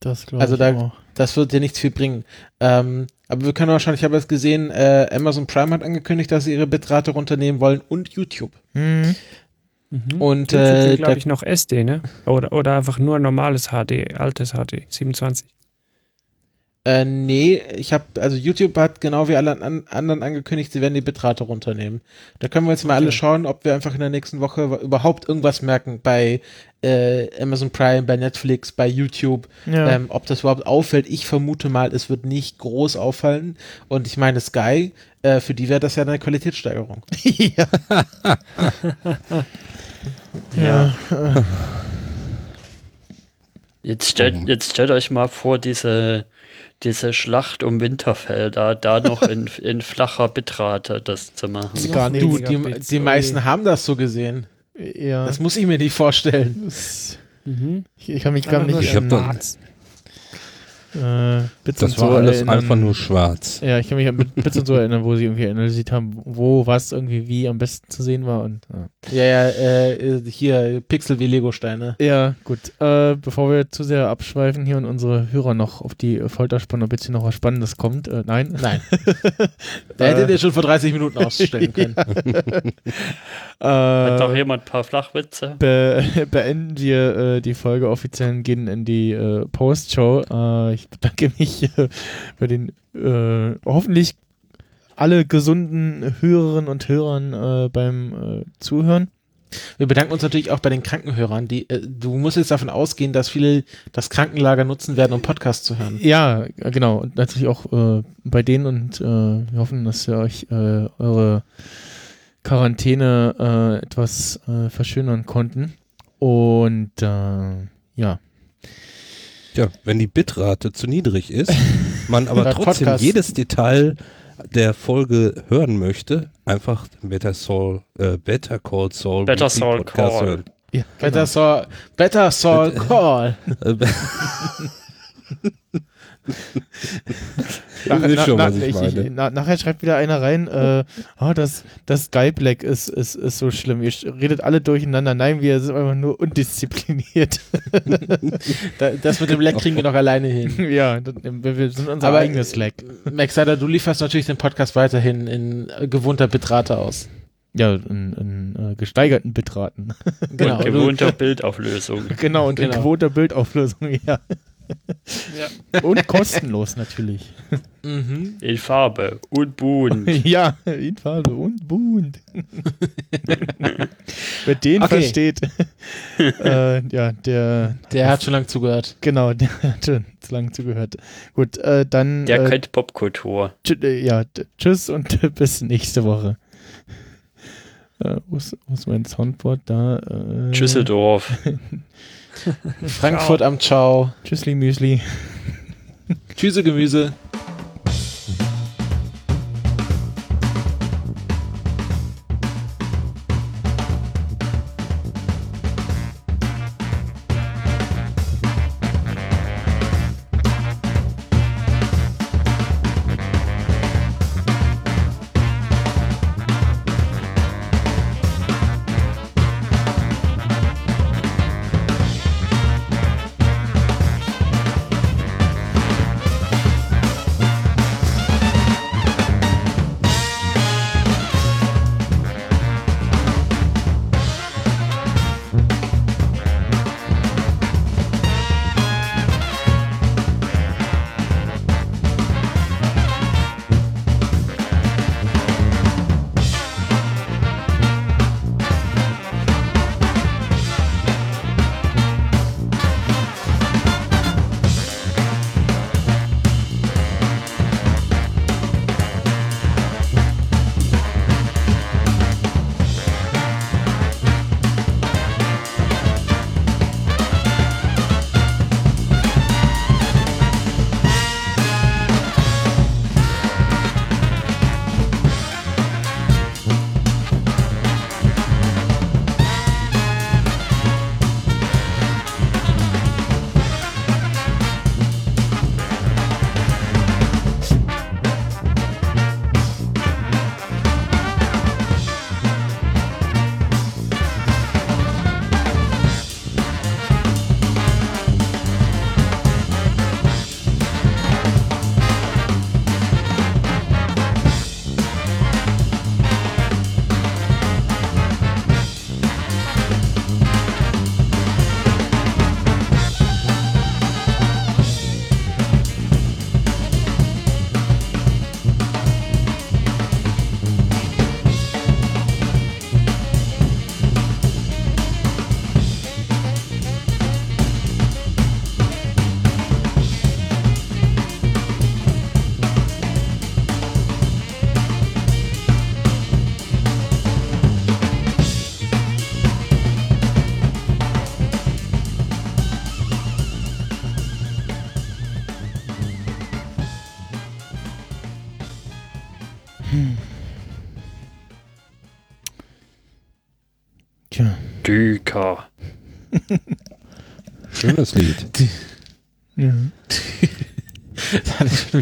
Das glaube Also ich da- auch. Das wird dir nichts viel bringen. Ähm, aber wir können wahrscheinlich, ich habe jetzt gesehen, äh, Amazon Prime hat angekündigt, dass sie ihre Bitrate runternehmen wollen und YouTube. Mhm. Mhm. Und äh, glaube ich, noch SD, ne? Oder, oder einfach nur normales HD, altes HD, 27. äh, nee, ich habe, also YouTube hat genau wie alle an, anderen angekündigt, sie werden die Bitrate runternehmen. Da können wir jetzt mal Okay. alle schauen, ob wir einfach in der nächsten Woche überhaupt irgendwas merken bei äh, Amazon Prime, bei Netflix, bei YouTube. Ja. Ähm, ob das überhaupt auffällt, ich vermute mal, es wird nicht groß auffallen. Und ich meine, Sky, äh, für die wäre das ja eine Qualitätssteigerung. ja. ja. Jetzt stellt, jetzt stellt euch mal vor, diese, diese Schlacht um Winterfell, da, da noch in, in flacher Bitrate das zu machen. Gar nicht. Du, die, die meisten haben das so gesehen. Ja. Das muss ich mir nicht vorstellen. Das- Mhm. ich, ich kann mich gar nicht Ich hab da-. Äh, Bits Das und war so alles erinnern. einfach nur schwarz. Ja, ich kann mich an Bit- Bits und so erinnern, wo sie irgendwie analysiert haben, wo was irgendwie wie am besten zu sehen war und ja. Ja, ja, äh, hier Pixel wie Lego-Steine. Ja, gut. Äh, bevor wir zu sehr abschweifen hier und unsere Hörer noch auf die Folter spannen, ob jetzt hier noch was Spannendes kommt. Äh, nein. Nein. Da hättet ihr schon vor 30 Minuten ausstellen können. Hat noch äh, jemand ein paar Flachwitze? be beenden wir äh, die Folge offiziell und gehen in die äh, Postshow. Äh, ich bedanke mich äh, bei den äh, hoffentlich alle gesunden Hörerinnen und Hörern äh, beim äh, Zuhören. Wir bedanken uns natürlich auch bei den Krankenhörern. Die, äh, du musst jetzt davon ausgehen, dass viele das Krankenlager nutzen werden, um Podcasts zu hören. Ja, genau. Und natürlich auch äh, bei denen und äh, wir hoffen, dass wir euch äh, eure Quarantäne äh, etwas äh, verschönern konnten. Und äh, ja. Ja, wenn die Bitrate zu niedrig ist, man aber trotzdem Podcast. jedes Detail der Folge hören möchte, einfach Better Soul, äh, Better Call Saul, Better Weekly Saul Podcast Call. hören. ja Better Saul, Better Saul Call. Äh, Nach, na, schon, na, ich ich, na, nachher schreibt wieder einer rein, äh, oh, das, das Skype-Lag ist, ist, ist so schlimm. Ihr redet alle durcheinander. Nein, wir sind einfach nur undiszipliniert. Da, das mit dem Leck kriegen wir noch alleine hin. ja, wir sind unser Aber- eigenes Lag. Max Sider, du lieferst natürlich den Podcast weiterhin in äh, gewohnter Bitrate aus. Ja, in, in äh, gesteigerten Bitraten. Genau. Und gewohnter Bildauflösung. genau, und in Genau. gewohnter Bildauflösung, ja. Und kostenlos natürlich. Mhm. In Farbe und bunt. ja, in Farbe und bunt. Wer den Okay. versteht, äh, ja, der, Der hat schon lange zugehört. genau, der hat schon zu lange zugehört. Gut, äh, dann, Der äh, kennt Popkultur. tsch- äh, ja, tschüss und bis nächste Woche. Äh, wo, ist, wo ist mein Soundboard da? Äh, Schüsseldorf. Frankfurt am Ciao. Tschüssli Müsli. Tschüsse Gemüse.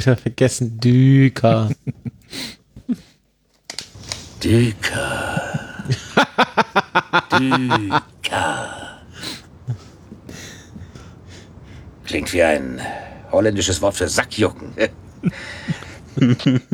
Wieder vergessen. Düker. Düker. Düker. Klingt wie ein holländisches Wort für Sackjucken.